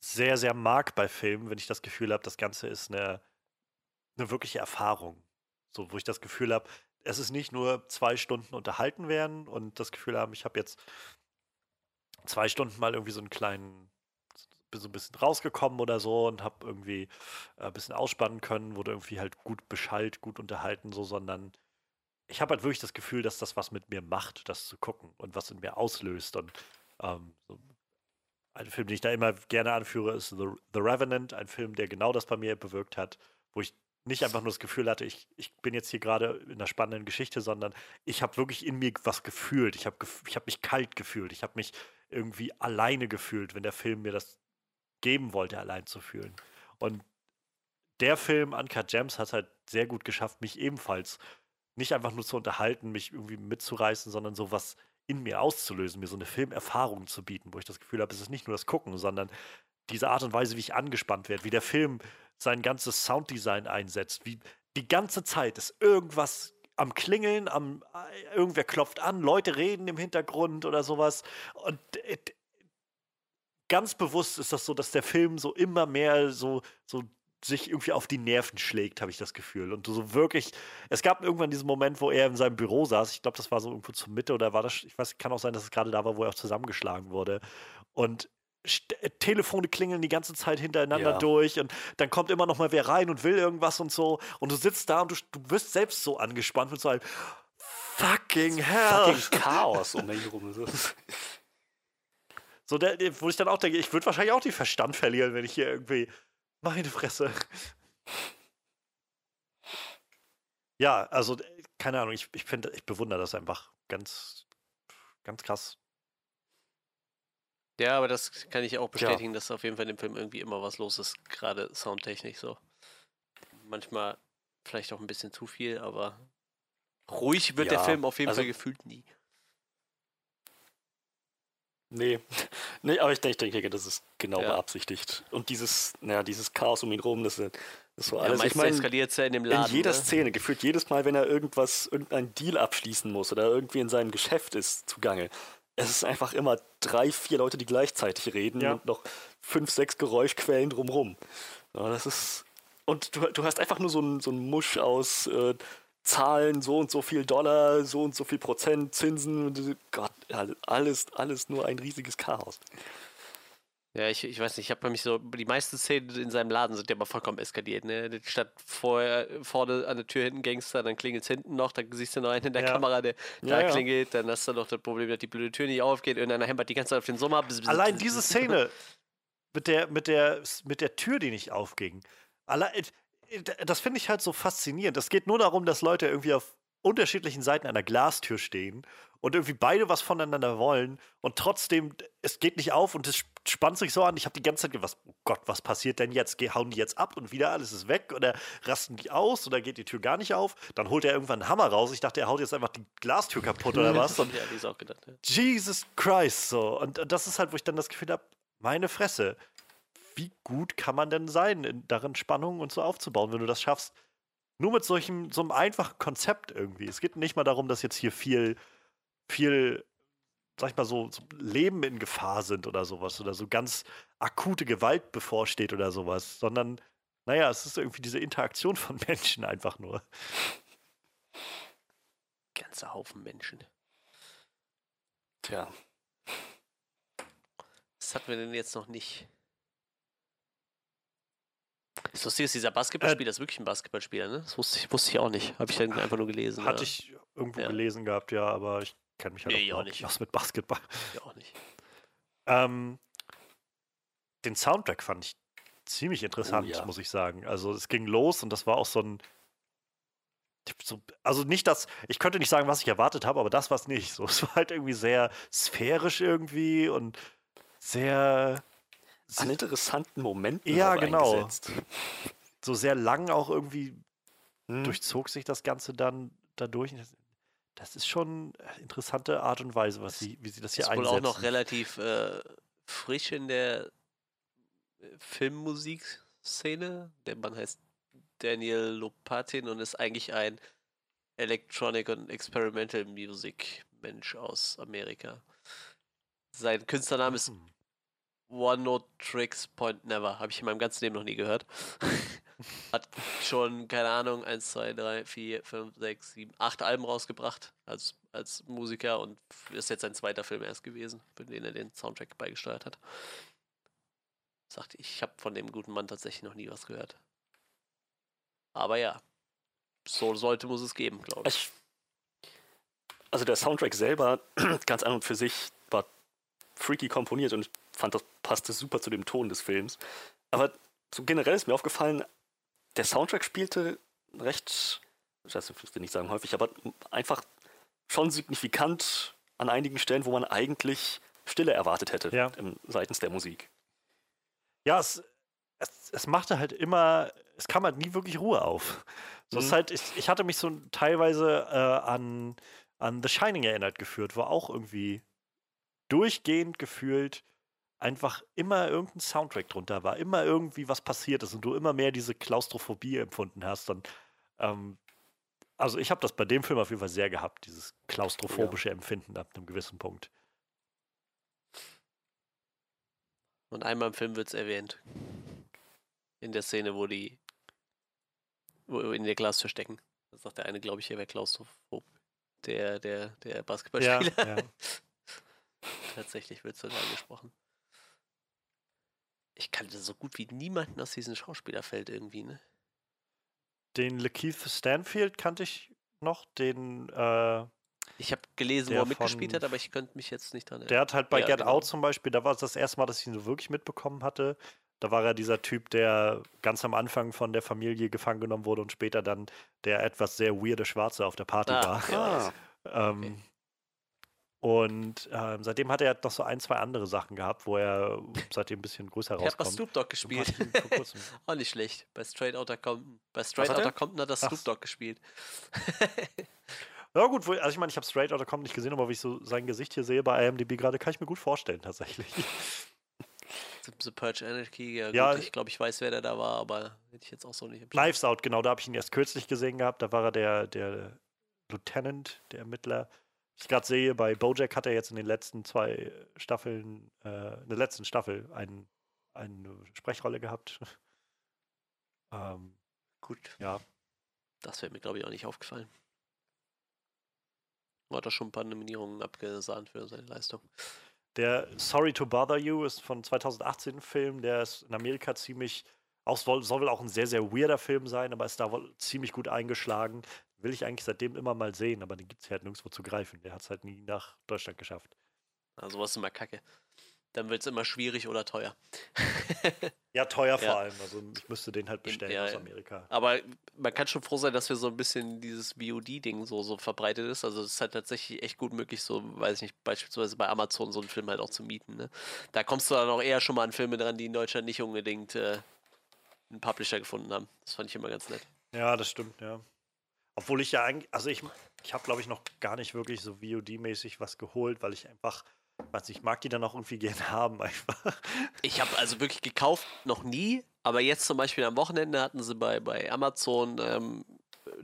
sehr, sehr mag bei Filmen, wenn ich das Gefühl habe, das Ganze ist eine, eine wirkliche Erfahrung. So, wo ich das Gefühl habe, es ist nicht nur zwei Stunden unterhalten werden und das Gefühl haben, ich habe jetzt zwei Stunden mal irgendwie so einen kleinen, so ein bisschen rausgekommen oder so und habe irgendwie äh, ein bisschen ausspannen können, wurde irgendwie halt gut beschallt, gut unterhalten, so, sondern ich habe halt wirklich das Gefühl, dass das was mit mir macht, das zu gucken und was in mir auslöst. Und ähm, so ein Film, den ich da immer gerne anführe, ist The, The Revenant, ein Film, der genau das bei mir bewirkt hat, wo ich nicht einfach nur das Gefühl hatte, ich, ich bin jetzt hier gerade in einer spannenden Geschichte, sondern ich habe wirklich in mir was gefühlt. Ich habe ich hab mich kalt gefühlt. Ich habe mich irgendwie alleine gefühlt, wenn der Film mir das geben wollte, allein zu fühlen. Und der Film Uncut Gems hat halt sehr gut geschafft, mich ebenfalls nicht einfach nur zu unterhalten, mich irgendwie mitzureißen, sondern so was in mir auszulösen, mir so eine Filmerfahrung zu bieten, wo ich das Gefühl habe, es ist nicht nur das Gucken, sondern diese Art und Weise, wie ich angespannt werde, wie der Film sein ganzes Sounddesign einsetzt, wie die ganze Zeit ist irgendwas am Klingeln, am äh, irgendwer klopft an, Leute reden im Hintergrund oder sowas und äh, ganz bewusst ist das so, dass der Film so immer mehr so so sich irgendwie auf die Nerven schlägt, habe ich das Gefühl. Und so wirklich, es gab irgendwann diesen Moment, wo er in seinem Büro saß. Ich glaube, das war so irgendwo zur Mitte oder war das, ich weiß, kann auch sein, dass es gerade da war, wo er auch zusammengeschlagen wurde. Und Telefone klingeln die ganze Zeit hintereinander ja. durch und dann kommt immer noch mal wer rein und will irgendwas und so und du sitzt da und du, du wirst selbst so angespannt mit so einem fucking hell. Fucking Chaos um mich herum. So, der, wo ich dann auch denke, ich würde wahrscheinlich auch den Verstand verlieren, wenn ich hier irgendwie meine Fresse. Ja, also keine Ahnung, ich, ich finde, ich bewundere das einfach ganz, ganz krass. Ja, aber das kann ich auch bestätigen, ja. dass auf jeden Fall in dem Film irgendwie immer was los ist, gerade soundtechnisch so. Manchmal vielleicht auch ein bisschen zu viel, aber ruhig wird ja, der Film auf jeden also, Fall gefühlt nie. Nee, nee, aber ich denke, ich denke, das ist genau ja. beabsichtigt. Und dieses, naja, dieses Chaos um ihn rum, das, das ist so ja, alles. Ich meine, eskaliert ja in dem Laden. In jeder ne? Szene, gefühlt jedes Mal, wenn er irgendwas, irgendeinen Deal abschließen muss oder irgendwie in seinem Geschäft ist, zugange, es ist einfach immer drei, vier Leute, die gleichzeitig reden ja. und noch fünf, sechs Geräuschquellen drumrum. Ja, das ist. Und du, du hast einfach nur so einen so Musch aus äh, Zahlen, so und so viel Dollar, so und so viel Prozent, Zinsen, Gott, alles, alles nur ein riesiges Chaos. Ja, ich, ich weiß nicht, ich habe mich so, die meisten Szenen in seinem Laden sind ja mal vollkommen eskaliert, ne? Statt vorher, vorne an der Tür hinten Gangster, dann klingelt es hinten noch, dann siehst du noch einen in der ja. Kamera, der ja, da ja. klingelt, dann hast du noch das Problem, dass die blöde Tür nicht aufgeht, irgendeiner hämmert die ganze Zeit auf den Sommer. Allein diese Szene mit der, mit der, mit der Tür, die nicht aufging. Allein, das finde ich halt so faszinierend. Es geht nur darum, dass Leute irgendwie auf unterschiedlichen Seiten einer Glastür stehen und irgendwie beide was voneinander wollen und trotzdem, es geht nicht auf und es spannt sich so an. Ich habe die ganze Zeit gedacht, oh Gott, was passiert denn jetzt? Ge hauen die jetzt ab und wieder alles ist weg oder rasten die aus oder geht die Tür gar nicht auf? Dann holt er irgendwann einen Hammer raus. Ich dachte, er haut jetzt einfach die Glastür kaputt oder was? Und ja, die ist auch gedacht. Ja. Jesus Christ, so. Und, und das ist halt, wo ich dann das Gefühl habe, meine Fresse, wie gut kann man denn sein, in, darin Spannung und so aufzubauen, wenn du das schaffst? Nur mit solchem, so einem einfachen Konzept irgendwie. Es geht nicht mal darum, dass jetzt hier viel, viel sag ich mal, so, so Leben in Gefahr sind oder sowas oder so ganz akute Gewalt bevorsteht oder sowas, sondern naja, es ist irgendwie diese Interaktion von Menschen einfach nur. Ganzer Haufen Menschen. Tja, Was hatten wir denn jetzt noch nicht? Das Lustige ist, dieser Basketballspieler ist wirklich ein Basketballspieler, ne? Das wusste ich, wusste ich auch nicht. Habe ich dann einfach nur gelesen. Hatte ja. ich irgendwo Ja. gelesen gehabt, ja, aber ich kenne mich halt Nee, auch nicht. aus mit Basketball. Ich auch nicht. Ähm, den Soundtrack fand ich ziemlich interessant, ja. muss ich sagen. Also es ging los und das war auch so ein. So, also nicht das, ich könnte nicht sagen, was ich erwartet habe, aber das war es nicht. So, es war halt irgendwie sehr sphärisch irgendwie und sehr, an interessanten Momenten Ja, genau. eingesetzt. so sehr lang auch irgendwie Hm. durchzog sich das Ganze dann dadurch. Das, ist schon eine interessante Art und Weise, was sie, wie sie das hier Ist wohl einsetzen. auch noch relativ äh, frisch in der äh, Filmmusikszene. Der Mann heißt Daniel Lopatin und ist eigentlich ein Electronic und Experimental Music Mensch aus Amerika. Sein Künstlername ist Hm. One Note Tricks Point Never. Habe ich in meinem ganzen Leben noch nie gehört. Hat schon, keine Ahnung, 1, 2, 3, 4, 5, 6, 7, 8 Alben rausgebracht als, als Musiker und ist jetzt sein zweiter Film erst gewesen, für den er den Soundtrack beigesteuert hat. Sagt, ich habe von dem guten Mann tatsächlich noch nie was gehört. Aber ja, so sollte, muss es geben, glaube ich. Also der Soundtrack selber, ganz an und für sich, war freaky komponiert und fand, das passte super zu dem Ton des Films. Aber so generell ist mir aufgefallen, der Soundtrack spielte recht, ich weiß nicht, ich will nicht sagen häufig, aber einfach schon signifikant an einigen Stellen, wo man eigentlich Stille erwartet hätte Ja. im, seitens der Musik. Ja, es, es, es machte halt immer, es kam halt nie wirklich Ruhe auf. So Mhm. halt, ich, ich hatte mich so teilweise äh, an, an The Shining erinnert geführt, wo auch irgendwie durchgehend gefühlt einfach immer irgendein Soundtrack drunter war, immer irgendwie was passiert ist und du immer mehr diese Klaustrophobie empfunden hast. Und, ähm, also ich habe das bei dem Film auf jeden Fall sehr gehabt, dieses klaustrophobische Empfinden ab einem gewissen Punkt. Und einmal im Film wird es erwähnt. In der Szene, wo die wo in der Glastür stecken. Da sagt der eine, glaube ich, er wäre klaustrophob. Der, der, der Basketballspieler. Ja, ja. Tatsächlich wird so angesprochen. Ich kannte so gut wie niemanden aus diesem Schauspielerfeld irgendwie, ne? Den Lakeith Stanfield kannte ich noch, den äh, Ich habe gelesen, wo er mitgespielt von- hat, aber ich könnte mich jetzt nicht dran Der hat halt bei Ja, Get genau. Out zum Beispiel, da war es das erste Mal, dass ich ihn so wirklich mitbekommen hatte. Da war er dieser Typ, der ganz am Anfang von der Familie gefangen genommen wurde und später dann der etwas sehr weirde Schwarze auf der Party Ah, war. ja. Ähm, okay. Und ähm, seitdem hat er noch so ein, zwei andere Sachen gehabt, wo er seitdem ein bisschen größer Er hat bei rauskommt. Snoop Dogg gespielt. Auch nicht schlecht. Bei Straight Outta Compton. Bei Straight hat er? Outta Compton hat er Snoop. Dogg gespielt. Ja gut, also ich meine, ich habe Straight Outta Compton nicht gesehen, aber wie ich so sein Gesicht hier sehe bei IMDb gerade, kann ich mir gut vorstellen tatsächlich. The- Purge Anarchy, ja, Ja. gut, ich glaube, ich weiß, wer der da war, aber hätte ich jetzt auch so nicht. Knives Out, genau, da habe ich ihn erst kürzlich gesehen gehabt. Da war er der, der Lieutenant, der Ermittler. Ich gerade sehe, bei Bojack hat er jetzt in den letzten zwei Staffeln, äh, in der letzten Staffel ein, eine Sprechrolle gehabt. ähm, Gut, ja, das wäre mir, glaube ich, auch nicht aufgefallen. Hat er schon ein paar Nominierungen abgesahnt für seine Leistung. der Sorry to Bother You ist von 2018 ein Film, der ist in Amerika ziemlich, auch soll, soll wohl auch ein sehr, sehr weirder Film sein, aber ist da wohl ziemlich gut eingeschlagen. Will ich eigentlich seitdem immer mal sehen, aber den gibt es halt nirgendwo zu greifen. Der hat es halt nie nach Deutschland geschafft. Also sowas ist immer kacke. Dann wird es immer schwierig oder teuer. Ja, teuer vor Ja. allem. Also ich müsste den halt bestellen ja, aus. Amerika. Aber man kann schon froh sein, dass wir so ein bisschen dieses VOD-Ding so, so verbreitet ist. Also es ist halt tatsächlich echt gut möglich, so, weiß ich nicht, beispielsweise bei Amazon so einen Film halt auch zu mieten. Ne? Da kommst du dann auch eher schon mal an Filme dran, die in Deutschland nicht unbedingt äh, einen Publisher gefunden haben. Das fand ich immer ganz nett. Ja, das stimmt, ja. Obwohl ich ja eigentlich, also ich, ich habe, glaube ich, noch gar nicht wirklich so VOD-mäßig was geholt, weil ich einfach, weiß nicht, ich mag die dann auch irgendwie gerne haben einfach. Ich habe also wirklich gekauft, noch nie, aber jetzt zum Beispiel am Wochenende hatten sie bei, bei Amazon ähm,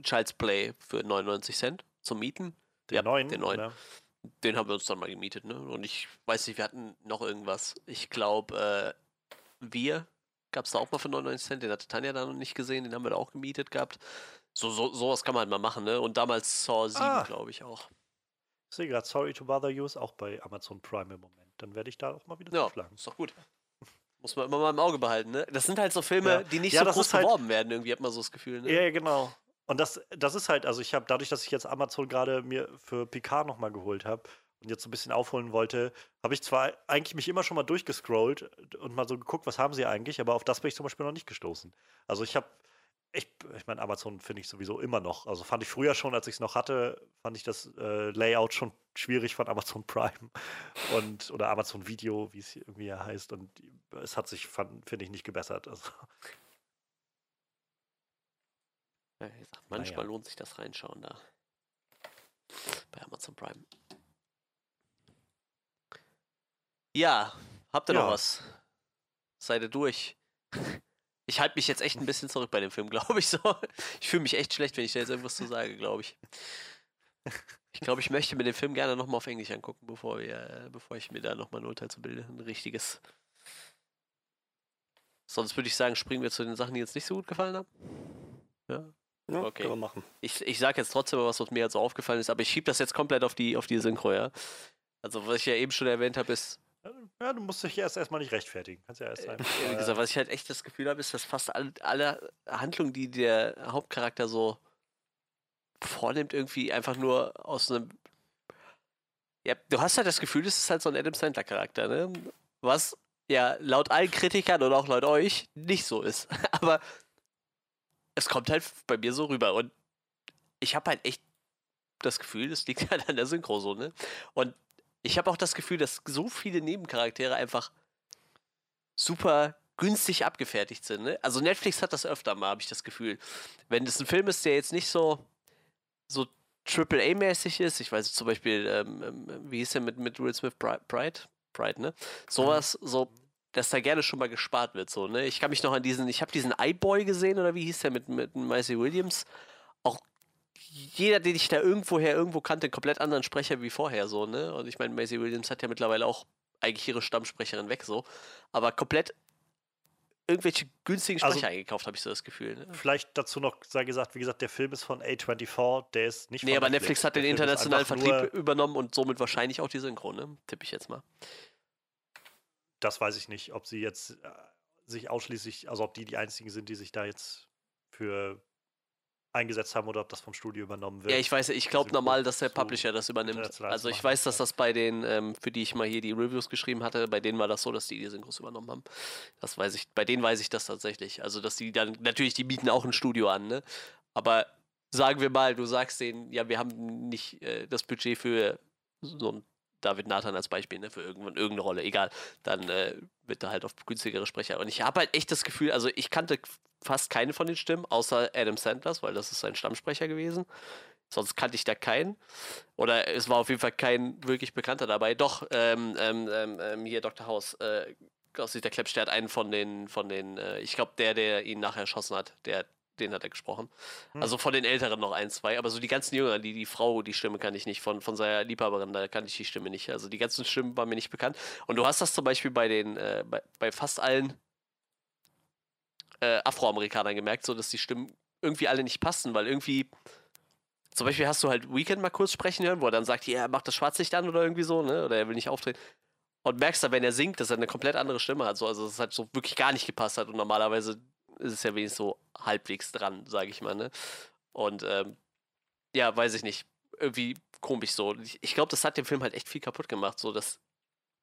Child's Play für 99 Cent zum Mieten. Den Ja, neuen, den neuen. oder? Den haben wir uns dann mal gemietet, ne? Und ich weiß nicht, wir hatten noch irgendwas. Ich glaube, äh, wir gab es da auch mal für 99 Cent. Den hatte Tanja da noch nicht gesehen. Den haben wir da auch gemietet gehabt. So, so, sowas kann man halt mal machen, ne? Und damals Saw 7, Ah. glaube ich auch. Ich sehe gerade, Sorry to Bother You ist auch bei Amazon Prime im Moment. Dann werde ich da auch mal wieder Ja, zuschlagen. ist doch gut. Muss man immer mal im Auge behalten, ne? Das sind halt so Filme, Ja. die nicht Ja, so groß halt- beworben werden, irgendwie hat man so das Gefühl, ne? Ja, ja, genau. Und das, das ist halt, also ich habe dadurch, dass ich jetzt Amazon gerade mir für Picard nochmal geholt habe und jetzt so ein bisschen aufholen wollte, habe ich zwar eigentlich mich immer schon mal durchgescrollt und mal so geguckt, was haben sie eigentlich, aber auf das bin ich zum Beispiel noch nicht gestoßen. Also ich habe, ich, ich meine, Amazon finde ich sowieso immer noch. Also fand ich früher schon, als ich es noch hatte, fand ich das äh, Layout schon schwierig von Amazon Prime und oder Amazon Video, wie es irgendwie heißt. Und es hat sich, finde ich, nicht gebessert. Also, Ja, gesagt, manchmal Naja. lohnt sich das reinschauen da. Bei Amazon Prime. Ja, habt ihr noch Ja. was? Seid ihr durch? Ich halte mich jetzt echt ein bisschen zurück bei dem Film, glaube ich so. Ich fühle mich echt schlecht, wenn ich da jetzt irgendwas zu sage, glaube ich. Ich glaube, ich möchte mir den Film gerne nochmal auf Englisch angucken, bevor, wir, äh, bevor ich mir da nochmal ein Urteil zu bilde. Ein richtiges. Sonst würde ich sagen, springen wir zu den Sachen, die jetzt nicht so gut gefallen haben. Ja. Ja, Okay. Können wir machen. Ich, ich sage jetzt trotzdem mal was, was mir jetzt so aufgefallen ist, aber ich schiebe das jetzt komplett auf die, auf die Synchro, ja. Also, was ich ja eben schon erwähnt habe, ist, ja, du musst dich erst erstmal nicht rechtfertigen. Kannst ja erst äh, einfach. wie gesagt, was ich halt echt das Gefühl habe, ist, dass fast alle, alle Handlungen, die der Hauptcharakter so vornimmt, irgendwie einfach nur aus einem. Ja, du hast halt das Gefühl, das ist halt so ein Adam Sandler-Charakter, ne? Was ja laut allen Kritikern und auch laut euch nicht so ist. Aber es kommt halt bei mir so rüber. Und ich habe halt echt das Gefühl, es liegt halt an der Synchro so, ne? Und ich habe auch das Gefühl, dass so viele Nebencharaktere einfach super günstig abgefertigt sind. Ne? Also Netflix hat das öfter mal, habe ich das Gefühl. Wenn das ein Film ist, der jetzt nicht so, so AAA-mäßig ist, ich weiß zum Beispiel, ähm, ähm, wie hieß der mit, mit Will Smith, Pride? Pride, ne? Sowas, so, dass da gerne schon mal gespart wird, so, ne? Ich kann mich noch an diesen, ich habe diesen iBoy gesehen, oder wie hieß der mit, mit Maisie Williams? Jeder, den ich da irgendwoher irgendwo kannte, komplett anderen Sprecher wie vorher, so, ne? Und ich meine, Maisie Williams hat ja mittlerweile auch eigentlich ihre Stammsprecherin weg, so. Aber komplett irgendwelche günstigen Also- Sprecher eingekauft, habe ich so das Gefühl. Ne? Vielleicht dazu noch sei gesagt, wie gesagt, der Film ist von A24, der ist nicht von Nee, aber Netflix hat Der den internationalen Vertrieb übernommen und somit wahrscheinlich auch die Synchro, ne? Tippe ich jetzt mal. das weiß ich nicht, ob sie jetzt äh, sich ausschließlich, also ob die die einzigen sind, die sich da jetzt für eingesetzt haben oder ob das vom Studio übernommen wird. Ja, ich weiß, ich glaube normal, dass der Publisher das übernimmt. Also ich weiß, dass das bei den, ähm, für die ich mal hier die Reviews geschrieben hatte, bei denen war das so, dass die die Synchros übernommen haben. Das weiß ich, bei denen weiß ich das tatsächlich. Also, dass die dann, natürlich, die bieten auch ein Studio an, ne? Aber sagen wir mal, du sagst denen, ja, wir haben nicht äh, das Budget für so ein David Nathan als Beispiel, ne, für irgendwann irgendeine Rolle, egal, dann äh, wird da halt auf günstigere Sprecher. Und ich habe halt echt das Gefühl, also ich kannte fast keine von den Stimmen, außer Adam Sandlers, weil das ist sein Stammsprecher gewesen. Sonst kannte ich da keinen. Oder es war auf jeden Fall kein wirklich Bekannter dabei. Doch, ähm, ähm, ähm, ähm, hier Dr. House, äh, aus der hat einen von den, von den, äh, ich glaube, der, der ihn nachher erschossen hat, der, den hat er gesprochen. Hm. Also von den Älteren noch ein, zwei, aber so die ganzen Jüngeren, die, die Frau, die Stimme kann ich nicht, von, von seiner Liebhaberin, da kannte ich die Stimme nicht. Also die ganzen Stimmen waren mir nicht bekannt. Und du hast das zum Beispiel bei den, äh, bei, bei fast allen äh, Afroamerikanern gemerkt, so dass die Stimmen irgendwie alle nicht passen, weil irgendwie zum Beispiel hast du halt Weekend mal kurz sprechen hören, wo er dann sagt, ja, er macht das Schwarzlicht an oder irgendwie so, ne? Oder er will nicht auftreten. Und merkst dann, wenn er singt, dass er eine komplett andere Stimme hat. So, also dass es halt so wirklich gar nicht gepasst hat. Und normalerweise ist es ja wenigstens so halbwegs dran, sage ich mal, ne? Und ähm, ja, weiß ich nicht. Irgendwie komisch so. Ich, ich glaube, das hat dem Film halt echt viel kaputt gemacht, so dass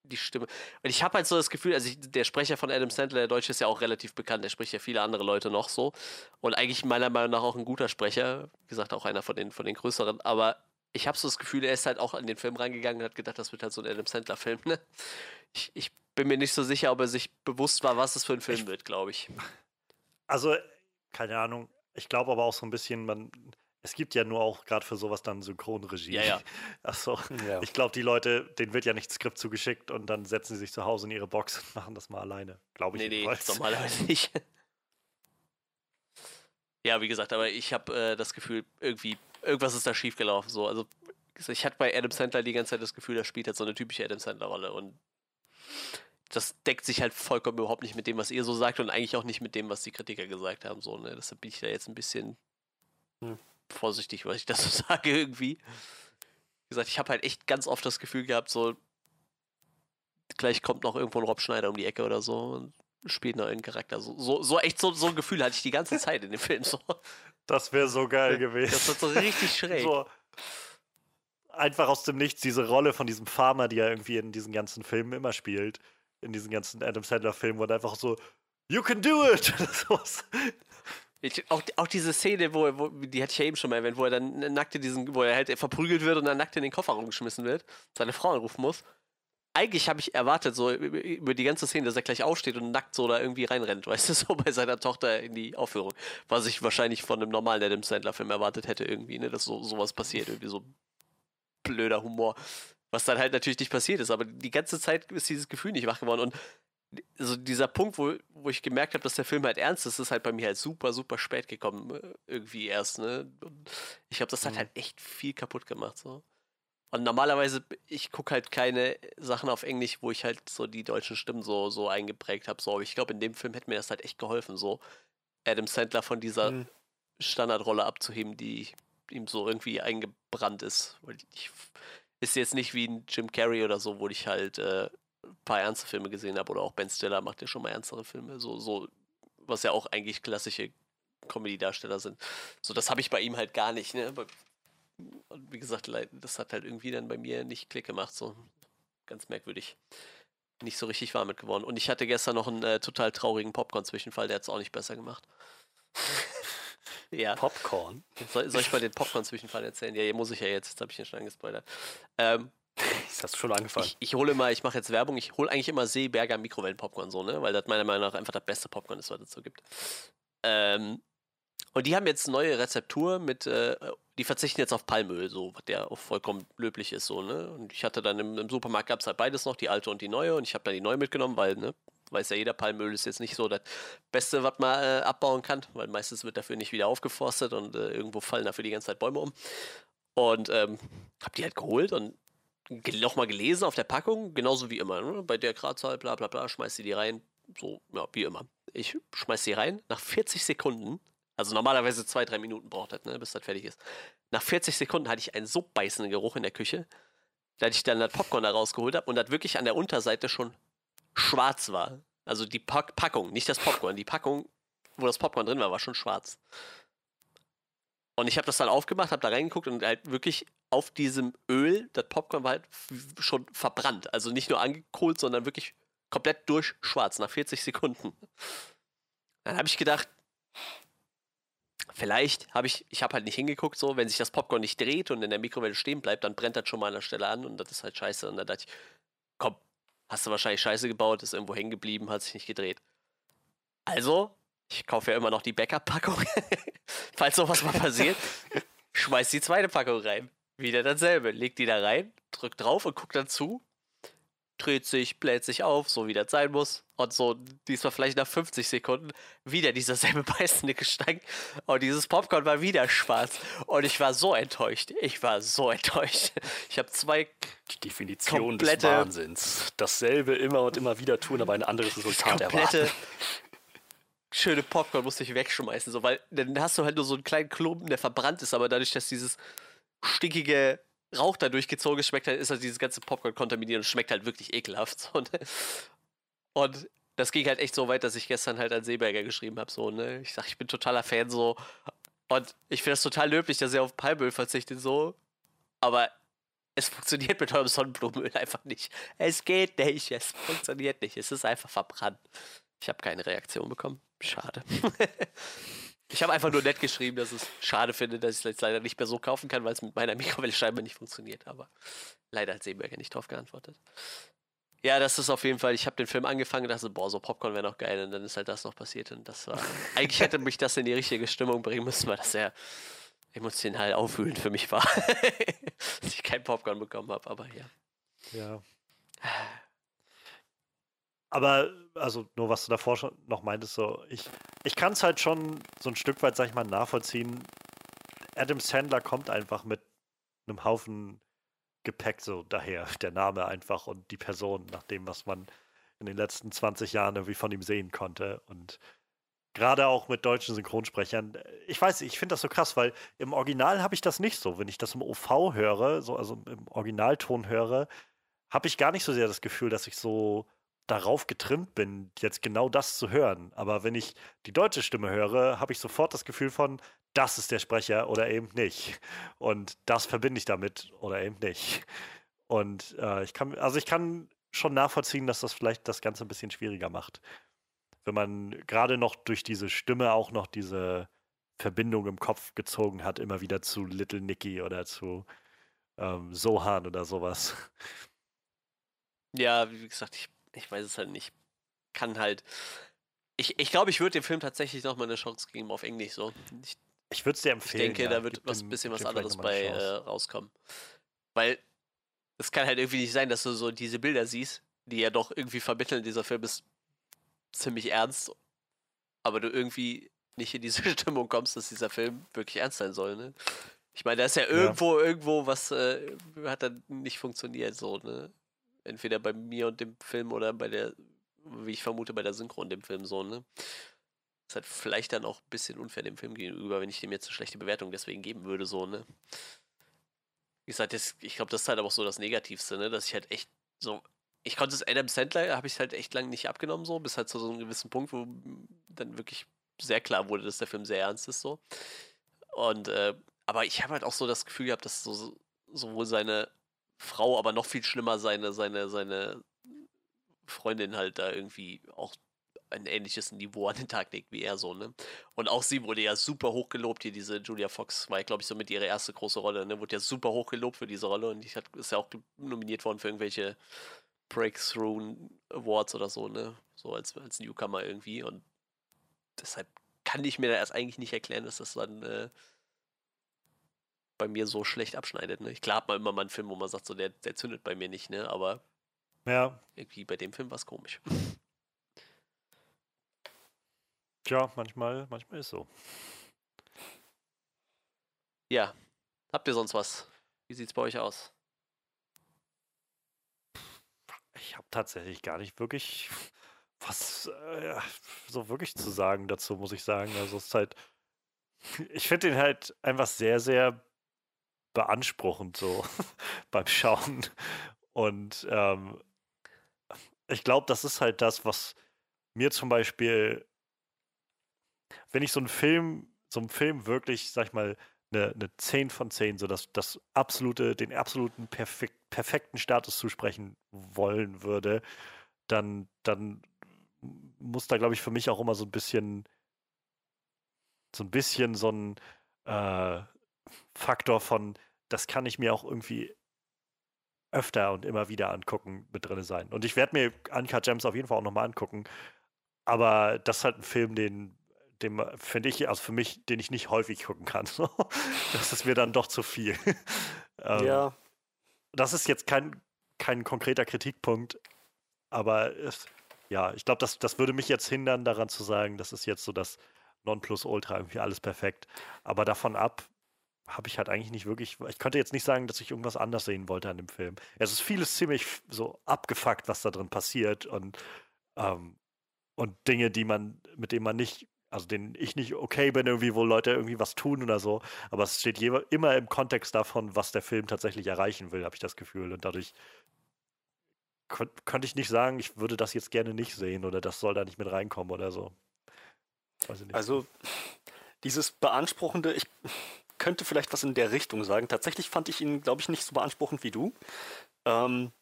die Stimme. Und ich habe halt so das Gefühl, also ich, der Sprecher von Adam Sandler, der Deutsche, ist ja auch relativ bekannt. Der spricht ja viele andere Leute noch so. Und eigentlich meiner Meinung nach auch ein guter Sprecher. Wie gesagt, auch einer von den, von den größeren. Aber ich habe so das Gefühl, er ist halt auch an den Film rangegangen und hat gedacht, das wird halt so ein Adam Sandler-Film. Ne? Ich, ich bin mir nicht so sicher, ob er sich bewusst war, was es für ein Film Ich- wird, glaube ich. Also, keine Ahnung. Ich glaube aber auch so ein bisschen, man, es gibt ja nur auch gerade für sowas dann Synchronregie. Ja, ja. Achso. Ja. Ich glaube, die Leute, denen wird ja nicht Skript zugeschickt und dann setzen sie sich zu Hause in ihre Box und machen das mal alleine. Glaube ich Nee, nee, jedenfalls. normalerweise nicht. Ja, wie gesagt, aber ich habe äh, das Gefühl, irgendwie, irgendwas ist da schiefgelaufen. So. Also ich hatte bei Adam Sandler die ganze Zeit das Gefühl, er spielt halt so eine typische Adam Sandler-Rolle und das deckt sich halt vollkommen überhaupt nicht mit dem, was ihr so sagt und eigentlich auch nicht mit dem, was die Kritiker gesagt haben. So, ne? Deshalb bin ich da jetzt ein bisschen hm. vorsichtig, was ich das so sage irgendwie. Wie gesagt, ich habe halt echt ganz oft das Gefühl gehabt, so gleich kommt noch irgendwo ein Rob Schneider um die Ecke oder so und spielt noch einen Charakter. So, so, so echt so, so ein Gefühl hatte ich die ganze Zeit in dem Film. So. Das wäre so geil gewesen. Das wird so richtig schräg. So, einfach aus dem Nichts diese Rolle von diesem Farmer, die er irgendwie in diesen ganzen Filmen immer spielt, in diesen ganzen Adam Sandler-Filmen, wo er einfach so, You can do it! Ich, auch, auch diese Szene, wo, wo, die hatte ich ja eben schon mal erwähnt, wo er dann nackt in diesen, wo er halt verprügelt wird und dann nackt in den Kofferraum geschmissen wird, seine Frau anrufen muss. Eigentlich habe ich erwartet, so über die ganze Szene, dass er gleich aufsteht und nackt so da irgendwie reinrennt, weißt du, so bei seiner Tochter in die Aufführung. Was ich wahrscheinlich von einem normalen Adam Sandler-Film erwartet hätte, irgendwie, ne, dass so sowas passiert, irgendwie so blöder Humor. Was dann halt natürlich nicht passiert ist, aber die ganze Zeit ist dieses Gefühl nicht wach geworden. Und so dieser Punkt, wo, wo ich gemerkt habe, dass der Film halt ernst ist, ist halt bei mir halt super, super spät gekommen, irgendwie erst, ne? Und ich glaube, das hat mhm. halt echt viel kaputt gemacht, so. Und normalerweise, ich gucke halt keine Sachen auf Englisch, wo ich halt so die deutschen Stimmen so, so eingeprägt habe. So, ich glaube, in dem Film hätte mir das halt echt geholfen, so Adam Sandler von dieser mhm. Standardrolle abzuheben, die ihm so irgendwie eingebrannt ist. Ich, ist jetzt nicht wie ein Jim Carrey oder so, wo ich halt äh, ein paar ernste Filme gesehen habe oder auch Ben Stiller macht ja schon mal ernstere Filme, so, so was ja auch eigentlich klassische Comedy-Darsteller sind. So, das habe ich bei ihm halt gar nicht, ne? Und wie gesagt, das hat halt irgendwie dann bei mir nicht Klick gemacht, so ganz merkwürdig. Nicht so richtig warm mit geworden. Und ich hatte gestern noch einen äh, total traurigen Popcorn-Zwischenfall, der hat es auch nicht besser gemacht. Ja. Popcorn. Soll, soll ich mal den Popcorn-Zwischenfall erzählen? Ja, muss ich ja jetzt. Jetzt habe ich ja schon angespoilert. Ähm, das hast du schon angefangen. Ich, ich hole mal, ich mache jetzt Werbung, ich hole eigentlich immer Seeberger Mikrowellen-Popcorn so, ne? Weil das meiner Meinung nach einfach das beste Popcorn ist, was es so gibt. Ähm, und die haben jetzt neue Rezeptur mit, äh, die verzichten jetzt auf Palmöl, so, was ja auch vollkommen löblich ist, so, ne? Und ich hatte dann im, im Supermarkt gab es halt beides noch, die alte und die neue, und ich habe dann die neue mitgenommen, weil, ne, weiß ja jeder, Palmöl ist jetzt nicht so das Beste, was man äh, abbauen kann, weil meistens wird dafür nicht wieder aufgeforstet und äh, irgendwo fallen dafür die ganze Zeit Bäume um. Und ähm, hab die halt geholt und nochmal gelesen auf der Packung, genauso wie immer. Ne? Bei der Gradzahl, bla bla bla, schmeißt sie die rein. So, ja, wie immer. Ich schmeiß sie rein. Nach 40 Sekunden, also normalerweise zwei, drei Minuten braucht das, ne, bis das fertig ist. Nach 40 Sekunden hatte ich einen so beißenden Geruch in der Küche, dass ich dann das Popcorn da rausgeholt habe und das wirklich an der Unterseite schon schwarz war. Also die Pack Packung, nicht das Popcorn. Die Packung, wo das Popcorn drin war, war schon schwarz. Und ich habe das dann aufgemacht, habe da reingeguckt und halt wirklich auf diesem Öl, das Popcorn war halt schon verbrannt. Also nicht nur angekohlt, sondern wirklich komplett durchschwarz nach 40 Sekunden. Dann habe ich gedacht, vielleicht habe ich, ich habe halt nicht hingeguckt, so, wenn sich das Popcorn nicht dreht und in der Mikrowelle stehen bleibt, dann brennt das schon mal an der Stelle an und das ist halt scheiße. Und dann dachte ich, komm, hast du wahrscheinlich Scheiße gebaut, ist irgendwo hängen geblieben, hat sich nicht gedreht. Also, ich kaufe ja immer noch die Backup-Packung. Falls sowas mal passiert, schmeiß die zweite Packung rein. Wieder dasselbe. Leg die da rein, drück drauf und guck dann zu dreht sich, bläht sich auf, so wie das sein muss. Und so diesmal vielleicht nach 50 Sekunden wieder dieser selbe beißende Gestank. Und dieses Popcorn war wieder schwarz. Und ich war so enttäuscht. Ich war so enttäuscht. Ich habe zwei. Die Definition des Wahnsinns. Dasselbe immer und immer wieder tun, aber ein anderes Resultat erwarten. Schöne Popcorn musste ich wegschmeißen, so, weil dann hast du halt nur so einen kleinen Klumpen, der verbrannt ist, aber dadurch, dass dieses stickige Rauch da durchgezogen schmeckt halt, ist halt dieses ganze Popcorn kontaminiert und schmeckt halt wirklich ekelhaft. Und, und das ging halt echt so weit, dass ich gestern halt an Seeberger geschrieben habe, so, ne? Ich sag, ich bin totaler Fan, so. Und ich finde das total löblich, dass er auf Palmöl verzichtet, so. Aber es funktioniert mit eurem Sonnenblumenöl einfach nicht. Es geht nicht, es funktioniert nicht. Es ist einfach verbrannt. Ich habe keine Reaktion bekommen. Schade. Ich habe einfach nur nett geschrieben, dass es schade finde, dass ich es jetzt leider nicht mehr so kaufen kann, weil es mit meiner Mikrowelle scheinbar nicht funktioniert. Aber leider hat Seeberger nicht drauf geantwortet. Ja, das ist auf jeden Fall, ich habe den Film angefangen und dachte, boah, so Popcorn wäre noch geil. Und dann ist halt das noch passiert. Und das war, eigentlich hätte mich das in die richtige Stimmung bringen müssen, weil das sehr emotional aufwühlend für mich war. dass ich kein Popcorn bekommen habe, aber ja. Ja. Aber, also nur was du davor schon noch meintest, so, ich, ich kann es halt schon so ein Stück weit, sag ich mal, nachvollziehen. Adam Sandler kommt einfach mit einem Haufen Gepäck so daher, der Name einfach und die Person, nach dem, was man in den letzten 20 Jahren irgendwie von ihm sehen konnte. Und gerade auch mit deutschen Synchronsprechern, ich weiß, ich finde das so krass, weil im Original habe ich das nicht so. Wenn ich das im OV höre, so, also im Originalton höre, habe ich gar nicht so sehr das Gefühl, dass ich so darauf getrimmt bin, jetzt genau das zu hören. Aber wenn ich die deutsche Stimme höre, habe ich sofort das Gefühl von, das ist der Sprecher oder eben nicht. Und das verbinde ich damit oder eben nicht. Und äh, ich kann, also ich kann schon nachvollziehen, dass das vielleicht das Ganze ein bisschen schwieriger macht. Wenn man gerade noch durch diese Stimme auch noch diese Verbindung im Kopf gezogen hat, immer wieder zu Little Nicky oder zu ähm, Sohan oder sowas. Ja, wie gesagt, ich, ich weiß es halt nicht. Kann halt. Ich, ich glaube, ich würde dem Film tatsächlich nochmal eine Chance geben auf Englisch so. Ich, ich würde es dir ich empfehlen. denke, ja. da wird Gib was dem- bisschen was anderes bei äh, rauskommen. Weil es kann halt irgendwie nicht sein, dass du so diese Bilder siehst, die ja doch irgendwie vermitteln, dieser Film ist ziemlich ernst, aber du irgendwie nicht in diese Stimmung kommst, dass dieser Film wirklich ernst sein soll, ne? Ich meine, da ist ja irgendwo, irgendwo was äh, hat dann nicht funktioniert, so, ne? Entweder bei mir und dem Film oder bei der, wie ich vermute, bei der Synchro und dem Film so, ne? Ist halt vielleicht dann auch ein bisschen unfair dem Film gegenüber, wenn ich dem jetzt eine schlechte Bewertung deswegen geben würde, so, ne? Wie gesagt, das, ich glaube, das ist halt aber auch so das Negativste, ne? Dass ich halt echt so. Ich konnte es Adam Sandler, habe ich halt echt lange nicht abgenommen, so, bis halt zu so einem gewissen Punkt, wo dann wirklich sehr klar wurde, dass der Film sehr ernst ist, so. Und, äh, aber ich habe halt auch so das Gefühl gehabt, dass so, sowohl seine Frau, aber noch viel schlimmer seine, seine, seine Freundin halt da irgendwie auch ein ähnliches Niveau an den Tag legt wie er so, ne? Und auch sie wurde ja super hoch gelobt, hier diese Julia Fox war ja, glaube ich, so mit ihre erste große Rolle, ne? Wurde ja super hoch gelobt für diese Rolle und die hat, ist ja auch nominiert worden für irgendwelche Breakthrough Awards oder so, ne? So als, als Newcomer irgendwie und deshalb kann ich mir da erst eigentlich nicht erklären, dass das dann äh, bei mir so schlecht abschneidet, ne? Klar hat man immer mal einen Film, wo man sagt, so, der, der zündet bei mir nicht, ne? Aber Ja, irgendwie bei dem Film war es komisch. tja, manchmal, manchmal ist so. Ja. Habt ihr sonst was? Wie sieht's bei euch aus? Ich habe tatsächlich gar nicht wirklich was äh, so wirklich zu sagen dazu, muss ich sagen. Also es ist halt, ich finde den halt einfach sehr, sehr beanspruchend so beim Schauen. Und ähm, ich glaube, das ist halt das, was mir zum Beispiel, wenn ich so einen Film, so einen Film wirklich, sag ich mal, eine, eine 10 von 10, so das, das absolute, den absoluten perfek perfekten Status zusprechen wollen würde, dann, dann muss da, glaube ich, für mich auch immer so ein bisschen, so ein bisschen so ein äh, Faktor von, das kann ich mir auch irgendwie öfter und immer wieder angucken, mit drin sein. Und ich werde mir Uncut Gems auf jeden Fall auch nochmal angucken. Aber das ist halt ein Film, den, den finde ich, also für mich, den ich nicht häufig gucken kann. Das ist mir dann doch zu viel. ähm, Ja, das ist jetzt kein, kein konkreter Kritikpunkt, aber es, ja, ich glaube, das, das würde mich jetzt hindern, daran zu sagen, das ist jetzt so das Nonplusultra, irgendwie alles perfekt. Aber davon ab habe ich halt eigentlich nicht wirklich, ich könnte jetzt nicht sagen, dass ich irgendwas anders sehen wollte an dem Film. Es ist vieles ziemlich so abgefuckt, was da drin passiert und, ähm, und Dinge, die man, mit denen man nicht, also denen ich nicht okay bin, irgendwie, wo Leute irgendwie was tun oder so. Aber es steht jewe- immer im Kontext davon, was der Film tatsächlich erreichen will, habe ich das Gefühl. Und dadurch könnte ich nicht sagen, ich würde das jetzt gerne nicht sehen oder das soll da nicht mit reinkommen oder so. Also dieses Beanspruchende, ich könnte vielleicht was in der Richtung sagen. Tatsächlich fand ich ihn, glaube ich, nicht so beanspruchend wie du. Ähm,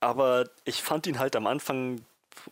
aber ich fand ihn halt am Anfang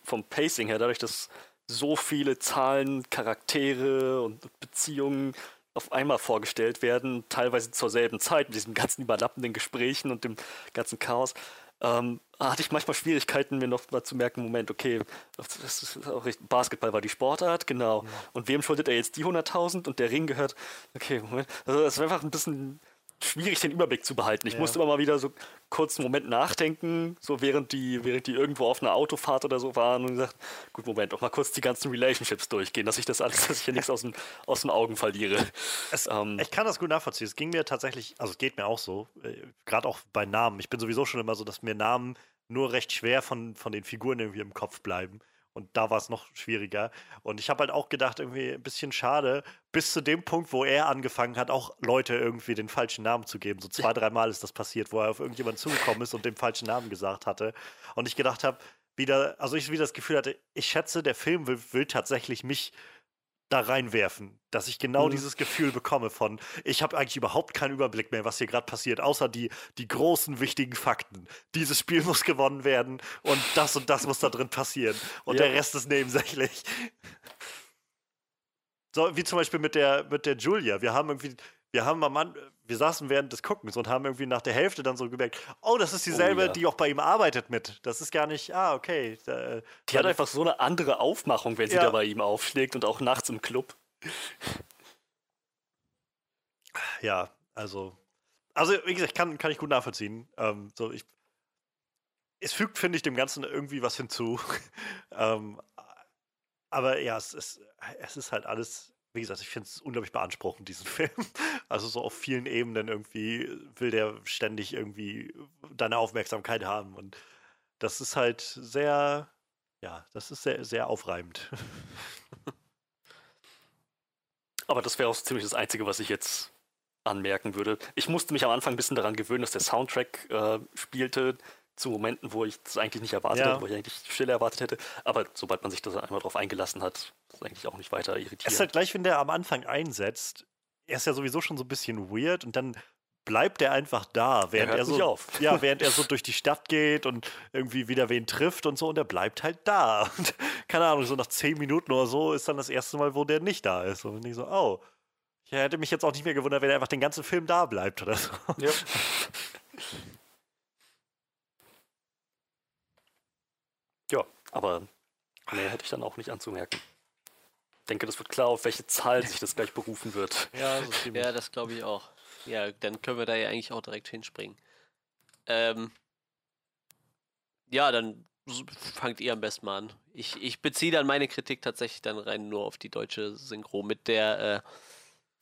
vom Pacing her, dadurch, dass so viele Zahlen, Charaktere und Beziehungen auf einmal vorgestellt werden, teilweise zur selben Zeit, mit diesen ganzen überlappenden Gesprächen und dem ganzen Chaos, ähm, hatte ich manchmal Schwierigkeiten, mir noch mal zu merken, Moment, okay, das ist auch richtig, Basketball war die Sportart, genau. Und wem schuldet er jetzt die 100.000 und der Ring gehört, okay, Moment, also das war einfach ein bisschen schwierig, den Überblick zu behalten. Ich Ja. musste immer mal wieder so kurz einen Moment nachdenken, so während die, während die irgendwo auf einer Autofahrt oder so waren und gesagt, gut, Moment, auch mal kurz die ganzen Relationships durchgehen, dass ich das alles, dass ich hier nichts aus den, aus den Augen verliere. Es, Ähm, ich kann das gut nachvollziehen. Es ging mir tatsächlich, also es geht mir auch so, äh, gerade auch bei Namen. Ich bin sowieso schon immer so, dass mir Namen nur recht schwer von, von den Figuren irgendwie im Kopf bleiben. Und da war es noch schwieriger. Und ich habe halt auch gedacht, irgendwie ein bisschen schade, bis zu dem Punkt, wo er angefangen hat, auch Leute irgendwie den falschen Namen zu geben. So zwei, dreimal ist das passiert, wo er auf irgendjemanden zugekommen ist und den falschen Namen gesagt hatte. Und ich gedacht habe, wieder, also ich wieder das Gefühl hatte, ich schätze, der Film will, will tatsächlich mich da reinwerfen, dass ich genau Mhm. dieses Gefühl bekomme von, ich habe eigentlich überhaupt keinen Überblick mehr, was hier gerade passiert, außer die, die großen, wichtigen Fakten. Dieses Spiel muss gewonnen werden und das und das muss da drin passieren. Und Ja. der Rest ist nebensächlich. So, wie zum Beispiel mit der, mit der Julia. Wir haben irgendwie, wir haben am An wir saßen während des Guckens und haben irgendwie nach der Hälfte dann so gemerkt, oh, das ist dieselbe, ja. die auch bei ihm arbeitet mit. Das ist gar nicht, ah, okay. Da, die hat einfach so eine andere Aufmachung, wenn sie Ja. da bei ihm aufschlägt und auch nachts im Club. Ja, also. Also, wie gesagt, kann, kann ich gut nachvollziehen. Ähm, so, ich, es fügt, finde ich, dem Ganzen irgendwie was hinzu. ähm, aber ja, es ist, es ist halt alles, wie gesagt, ich finde es unglaublich beanspruchend, diesen Film. Also so auf vielen Ebenen irgendwie will der ständig irgendwie deine Aufmerksamkeit haben. Und das ist halt sehr, ja, das ist sehr, sehr aufreibend. Aber das wäre auch ziemlich das Einzige, was ich jetzt anmerken würde. Ich musste mich am Anfang ein bisschen daran gewöhnen, dass der Soundtrack äh, spielte zu Momenten, wo ich das eigentlich nicht erwartet Ja. hätte, wo ich eigentlich Stille erwartet hätte. Aber sobald man sich das einmal drauf eingelassen hat, ist es eigentlich auch nicht weiter Es ist irritierend. halt gleich, wenn der am Anfang einsetzt, er ist ja sowieso schon so ein bisschen weird und dann bleibt er einfach da, während hört er, so ja, während er so durch die Stadt geht und irgendwie wieder wen trifft und so und er bleibt halt da. Und keine Ahnung, so nach zehn Minuten oder so ist dann das erste Mal, wo der nicht da ist. Und ich so, oh, ich hätte mich jetzt auch nicht mehr gewundert, wenn er einfach den ganzen Film da bleibt oder so. Ja. ja, aber mehr hätte ich dann auch nicht anzumerken. Ich denke, das wird klar, auf welche Zahl sich das gleich berufen wird. Ja, so. Ja, das glaube ich auch. Ja, dann können wir da ja eigentlich auch direkt hinspringen. Ähm, ja, dann fangt ihr am besten mal an. Ich, ich beziehe dann meine Kritik tatsächlich dann rein nur auf die deutsche Synchro mit der äh,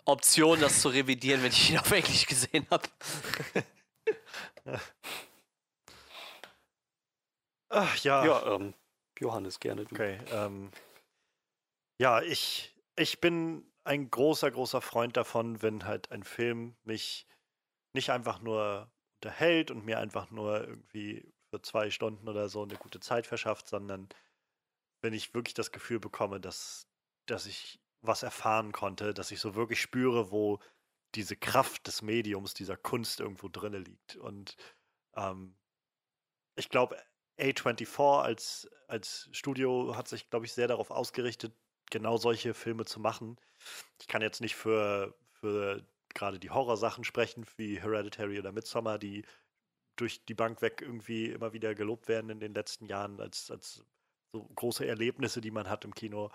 Option, das zu revidieren, wenn ich ihn auf Englisch gesehen habe. Ach, ja. Ja, ähm, Johannes, gerne du. Okay. Ähm, ja, ich, ich bin ein großer, großer Freund davon, wenn halt ein Film mich nicht einfach nur unterhält und mir einfach nur irgendwie für zwei Stunden oder so eine gute Zeit verschafft, sondern wenn ich wirklich das Gefühl bekomme, dass, dass ich was erfahren konnte, dass ich so wirklich spüre, wo diese Kraft des Mediums, dieser Kunst irgendwo drinne liegt. Und ähm, ich glaube, A24 als, als Studio hat sich, glaube ich, sehr darauf ausgerichtet, genau solche Filme zu machen. Ich kann jetzt nicht für, für gerade die Horrorsachen sprechen, wie Hereditary oder Midsommar, die durch die Bank weg irgendwie immer wieder gelobt werden in den letzten Jahren als, als so große Erlebnisse, die man hat im Kino.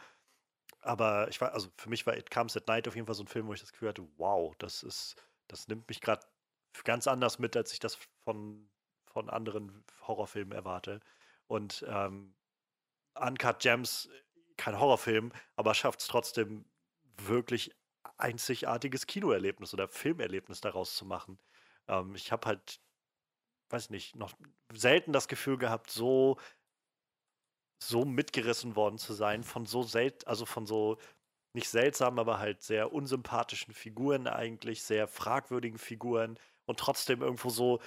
Aber ich war, also für mich war It Comes at Night auf jeden Fall so ein Film, wo ich das Gefühl hatte, wow, das ist, das nimmt mich gerade ganz anders mit, als ich das von, von anderen Horrorfilmen erwarte. Und ähm, Uncut Gems, kein Horrorfilm, aber schafft es trotzdem wirklich einzigartiges Kinoerlebnis oder Filmerlebnis daraus zu machen. Ähm, ich habe halt, weiß nicht, noch selten das Gefühl gehabt, so so mitgerissen worden zu sein von so selten, also von so nicht seltsam, aber halt sehr unsympathischen Figuren eigentlich, sehr fragwürdigen Figuren und trotzdem irgendwo so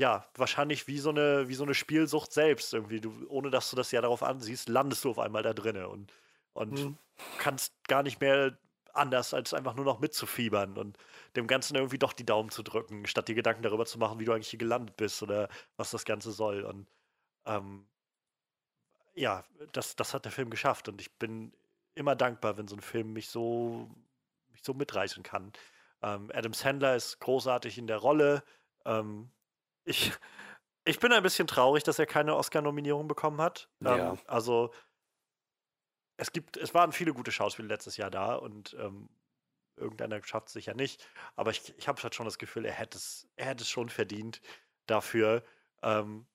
ja, wahrscheinlich wie so eine wie so eine Spielsucht selbst irgendwie, du ohne dass du das ja darauf ansiehst, landest du auf einmal da drinne und und Mhm. kannst gar nicht mehr anders als einfach nur noch mitzufiebern und dem Ganzen irgendwie doch die Daumen zu drücken, statt dir Gedanken darüber zu machen, wie du eigentlich hier gelandet bist oder was das Ganze soll und ähm, ja, das, das hat der Film geschafft und ich bin immer dankbar, wenn so ein Film mich so, mich so mitreißen kann. Ähm, Adam Sandler ist großartig in der Rolle. Ähm, ich, ich bin ein bisschen traurig, dass er keine Oscar-Nominierung bekommen hat. Ja. Ähm, also es gibt, es waren viele gute Schauspieler letztes Jahr da und ähm, irgendeiner schafft es sicher nicht. Aber ich, ich habe halt schon das Gefühl, er hätte es, er hätte es schon verdient dafür. Ähm,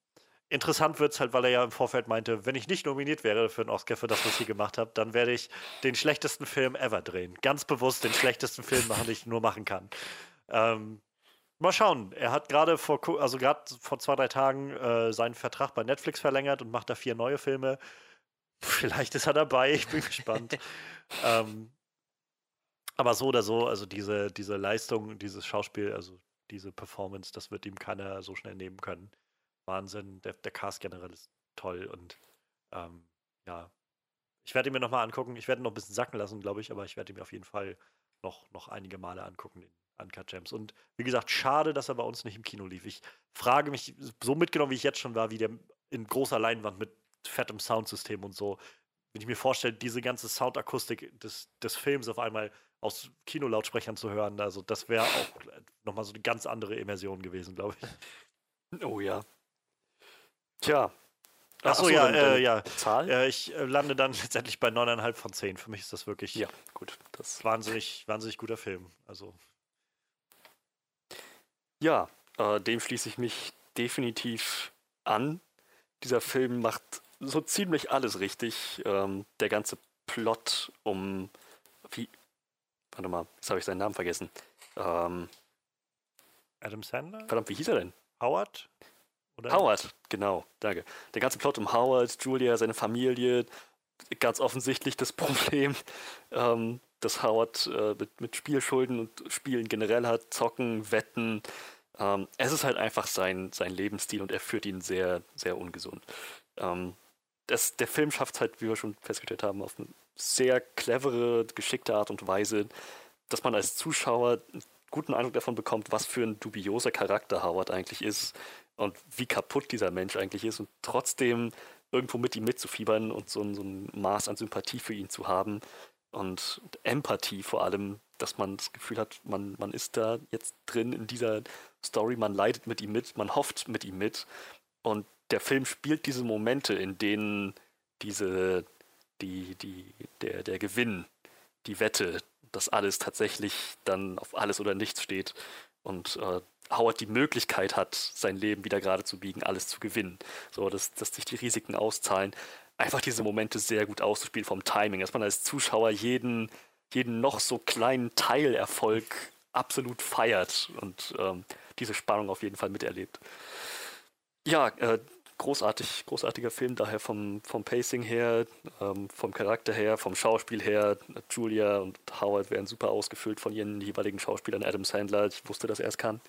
interessant wird es halt, weil er ja im Vorfeld meinte, wenn ich nicht nominiert wäre für einen Oscar für das, was ich hier gemacht habe, dann werde ich den schlechtesten Film ever drehen. Ganz bewusst den schlechtesten Film machen, den ich nur machen kann. Ähm, mal schauen. Er hat gerade vor, also gerade vor zwei, drei Tagen äh, seinen Vertrag bei Netflix verlängert und macht da vier neue Filme. Vielleicht ist er dabei, ich bin gespannt. ähm, aber so oder so, also diese, diese Leistung, dieses Schauspiel, also diese Performance, das wird ihm keiner so schnell nehmen können. Wahnsinn. Der, der Cast generell ist toll und ähm, ja, ich werde ihn mir nochmal angucken. Ich werde ihn noch ein bisschen sacken lassen, glaube ich, aber ich werde ihn mir auf jeden Fall noch, noch einige Male angucken, den Uncut Gems. Und wie gesagt, schade, dass er bei uns nicht im Kino lief. Ich frage mich, so mitgenommen, wie ich jetzt schon war, wie der in großer Leinwand mit fettem Soundsystem und so, wenn ich mir vorstelle, diese ganze Soundakustik des, des Films auf einmal aus Kinolautsprechern zu hören, also das wäre auch nochmal so eine ganz andere Immersion gewesen, glaube ich. Oh ja. Tja. Achso, Ach ja, äh, ja. Zahl? Äh, ich äh, lande dann letztendlich bei 9,5 von 10. Für mich ist das wirklich ja, gut. Das wahnsinnig, wahnsinnig guter Film. Also. Ja, äh, dem schließe ich mich definitiv an. Dieser Film macht so ziemlich alles richtig. Ähm, der ganze Plot um. Wie. Warte mal, jetzt habe ich seinen Namen vergessen. Ähm, Adam Sandler? Verdammt, wie hieß er denn? Howard? Oder? Howard, genau, danke. Der ganze Plot um Howard, Julia, seine Familie, ganz offensichtlich das Problem, ähm, dass Howard äh, mit, mit, Spielschulden und Spielen generell hat, zocken, wetten. Ähm, es ist halt einfach sein, sein Lebensstil und er führt ihn sehr, sehr ungesund. Ähm, das, der Film schafft es halt, wie wir schon festgestellt haben, auf eine sehr clevere, geschickte Art und Weise, dass man als Zuschauer einen guten Eindruck davon bekommt, was für ein dubioser Charakter Howard eigentlich ist, und wie kaputt dieser Mensch eigentlich ist und trotzdem irgendwo mit ihm mitzufiebern und so so ein Maß an Sympathie für ihn zu haben und Empathie vor allem, dass man das Gefühl hat, man, man ist da jetzt drin in dieser Story, man leidet mit ihm mit, man hofft mit ihm mit und der Film spielt diese Momente, in denen diese, die, die, der, der Gewinn, die Wette, dass alles tatsächlich dann auf alles oder nichts steht und äh, Howard die Möglichkeit hat, sein Leben wieder gerade zu biegen, alles zu gewinnen. So, dass, dass sich die Risiken auszahlen. Einfach diese Momente sehr gut auszuspielen vom Timing, dass man als Zuschauer jeden, jeden noch so kleinen Teilerfolg absolut feiert und ähm, diese Spannung auf jeden Fall miterlebt. Ja, äh, großartig, großartiger Film, daher vom, vom Pacing her, ähm, vom Charakter her, vom Schauspiel her. Julia und Howard werden super ausgefüllt von ihren jeweiligen Schauspielern. Adam Sandler, ich wusste, dass er es kann.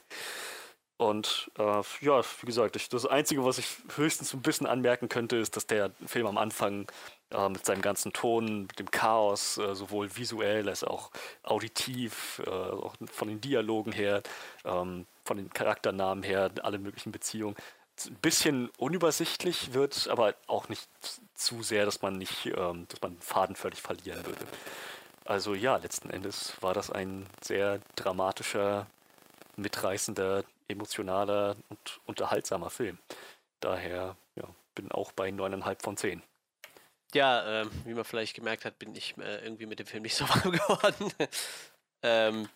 Und äh, ja, wie gesagt, ich, das Einzige, was ich höchstens ein bisschen anmerken könnte, ist, dass der Film am Anfang äh, mit seinem ganzen Ton, mit dem Chaos, äh, sowohl visuell als auch auditiv, äh, auch von den Dialogen her, ähm, von den Charakternamen her, alle möglichen Beziehungen, ein bisschen unübersichtlich wird, aber auch nicht zu sehr, dass man nicht, ähm, dass man den Faden völlig verlieren würde. Also ja, letzten Endes war das ein sehr dramatischer, mitreißender, emotionaler und unterhaltsamer Film. Daher ja, bin auch bei 9,5 von 10. Ja, ähm, wie man vielleicht gemerkt hat, bin ich äh, irgendwie mit dem Film nicht so warm geworden. ähm,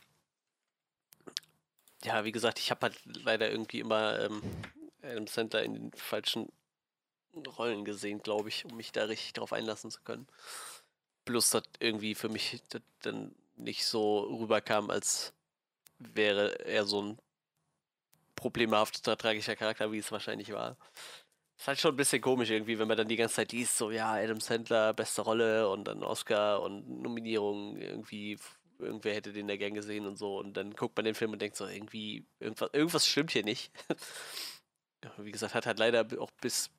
ja, wie gesagt, ich habe halt leider irgendwie immer ähm, Adam Sandler in den falschen Rollen gesehen, glaube ich, um mich da richtig drauf einlassen zu können. Plus, dass irgendwie für mich dann nicht so rüberkam, als wäre er so ein problemhafter, tragischer Charakter, wie es wahrscheinlich war. Ist halt schon ein bisschen komisch irgendwie, wenn man dann die ganze Zeit liest, so ja, Adam Sandler, beste Rolle und dann Oscar und Nominierung, irgendwie, irgendwer hätte den da gern gesehen und so. Und dann guckt man den Film und denkt so, irgendwie, irgendwas, irgendwas stimmt hier nicht. wie gesagt, hat halt leider auch bis,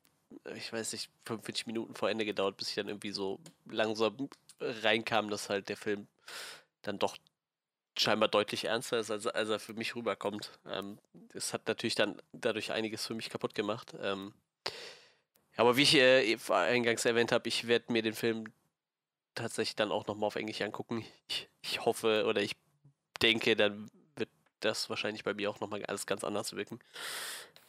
ich weiß nicht, 45 Minuten vor Ende gedauert, bis ich dann irgendwie so langsam reinkam, dass halt der Film dann doch scheinbar deutlich ernster ist, als, als er für mich rüberkommt. Ähm, das hat natürlich dann dadurch einiges für mich kaputt gemacht. Ähm, aber wie ich äh, eingangs erwähnt habe, ich werde mir den Film tatsächlich dann auch nochmal auf Englisch angucken. Ich, ich hoffe oder ich denke, dann wird das wahrscheinlich bei mir auch nochmal alles ganz anders wirken.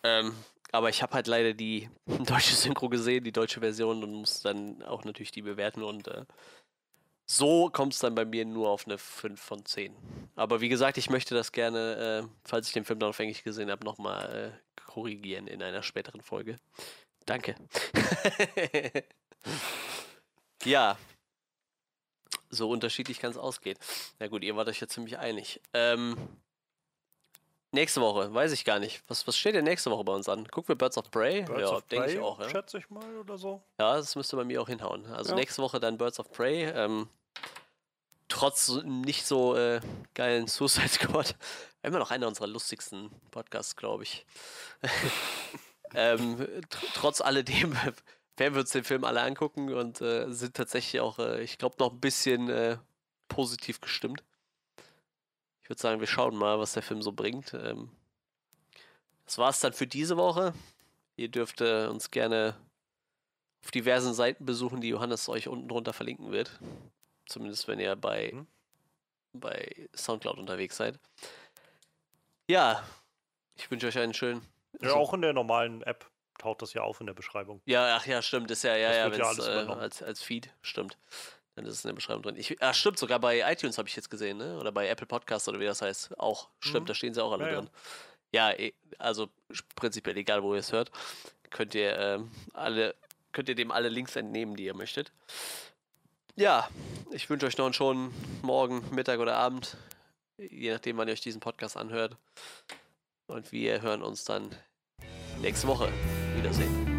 Ähm, aber ich habe halt leider die deutsche Synchro gesehen, die deutsche Version und muss dann auch natürlich die bewerten und äh, so kommt es dann bei mir nur auf eine 5 von 10. Aber wie gesagt, ich möchte das gerne, äh, falls ich den Film dann auf gesehen habe, nochmal äh, korrigieren in einer späteren Folge. Danke. ja. So unterschiedlich kann es ausgehen. Na gut, ihr wart euch ja ziemlich einig. Ähm, nächste Woche, weiß ich gar nicht. Was, was steht denn nächste Woche bei uns an? Gucken wir Birds of Prey? Birds ja, denke ich auch. Ja. schätze ich mal oder so. ja, das müsste bei mir auch hinhauen. Also Ja. nächste Woche dann Birds of Prey. Ähm, trotz nicht so äh, geilen Suicide Squad. Immer noch einer unserer lustigsten Podcasts, glaube ich. ähm, tr trotz alledem werden wir uns den Film alle angucken und äh, sind tatsächlich auch, äh, ich glaube, noch ein bisschen äh, positiv gestimmt. Ich würde sagen, wir schauen mal, was der Film so bringt. Ähm, das war es dann für diese Woche. Ihr dürft äh, uns gerne auf diversen Seiten besuchen, die Johannes euch unten drunter verlinken wird. Zumindest wenn ihr bei, Mhm. bei Soundcloud unterwegs seid. Ja, ich wünsche euch einen schönen. Ja, also- auch in der normalen App taucht das ja auf in der Beschreibung. Ja, ach ja, stimmt, ist ja, ja, Das ja, ja alles äh, als, als Feed, stimmt. Dann ist es in der Beschreibung drin. Ich, ach, stimmt, sogar bei iTunes habe ich jetzt gesehen, ne? Oder bei Apple Podcast oder wie das heißt. Auch, stimmt, Mhm. da stehen sie auch alle Ja, ja. drin. Ja, eh, also prinzipiell egal, wo ihr es hört, könnt ihr ähm, alle, könnt ihr dem alle Links entnehmen, die ihr möchtet. Ja, ich wünsche euch noch einen schönen Morgen, Mittag oder Abend, je nachdem, wann ihr euch diesen Podcast anhört. Und wir hören uns dann nächste Woche. Wiedersehen.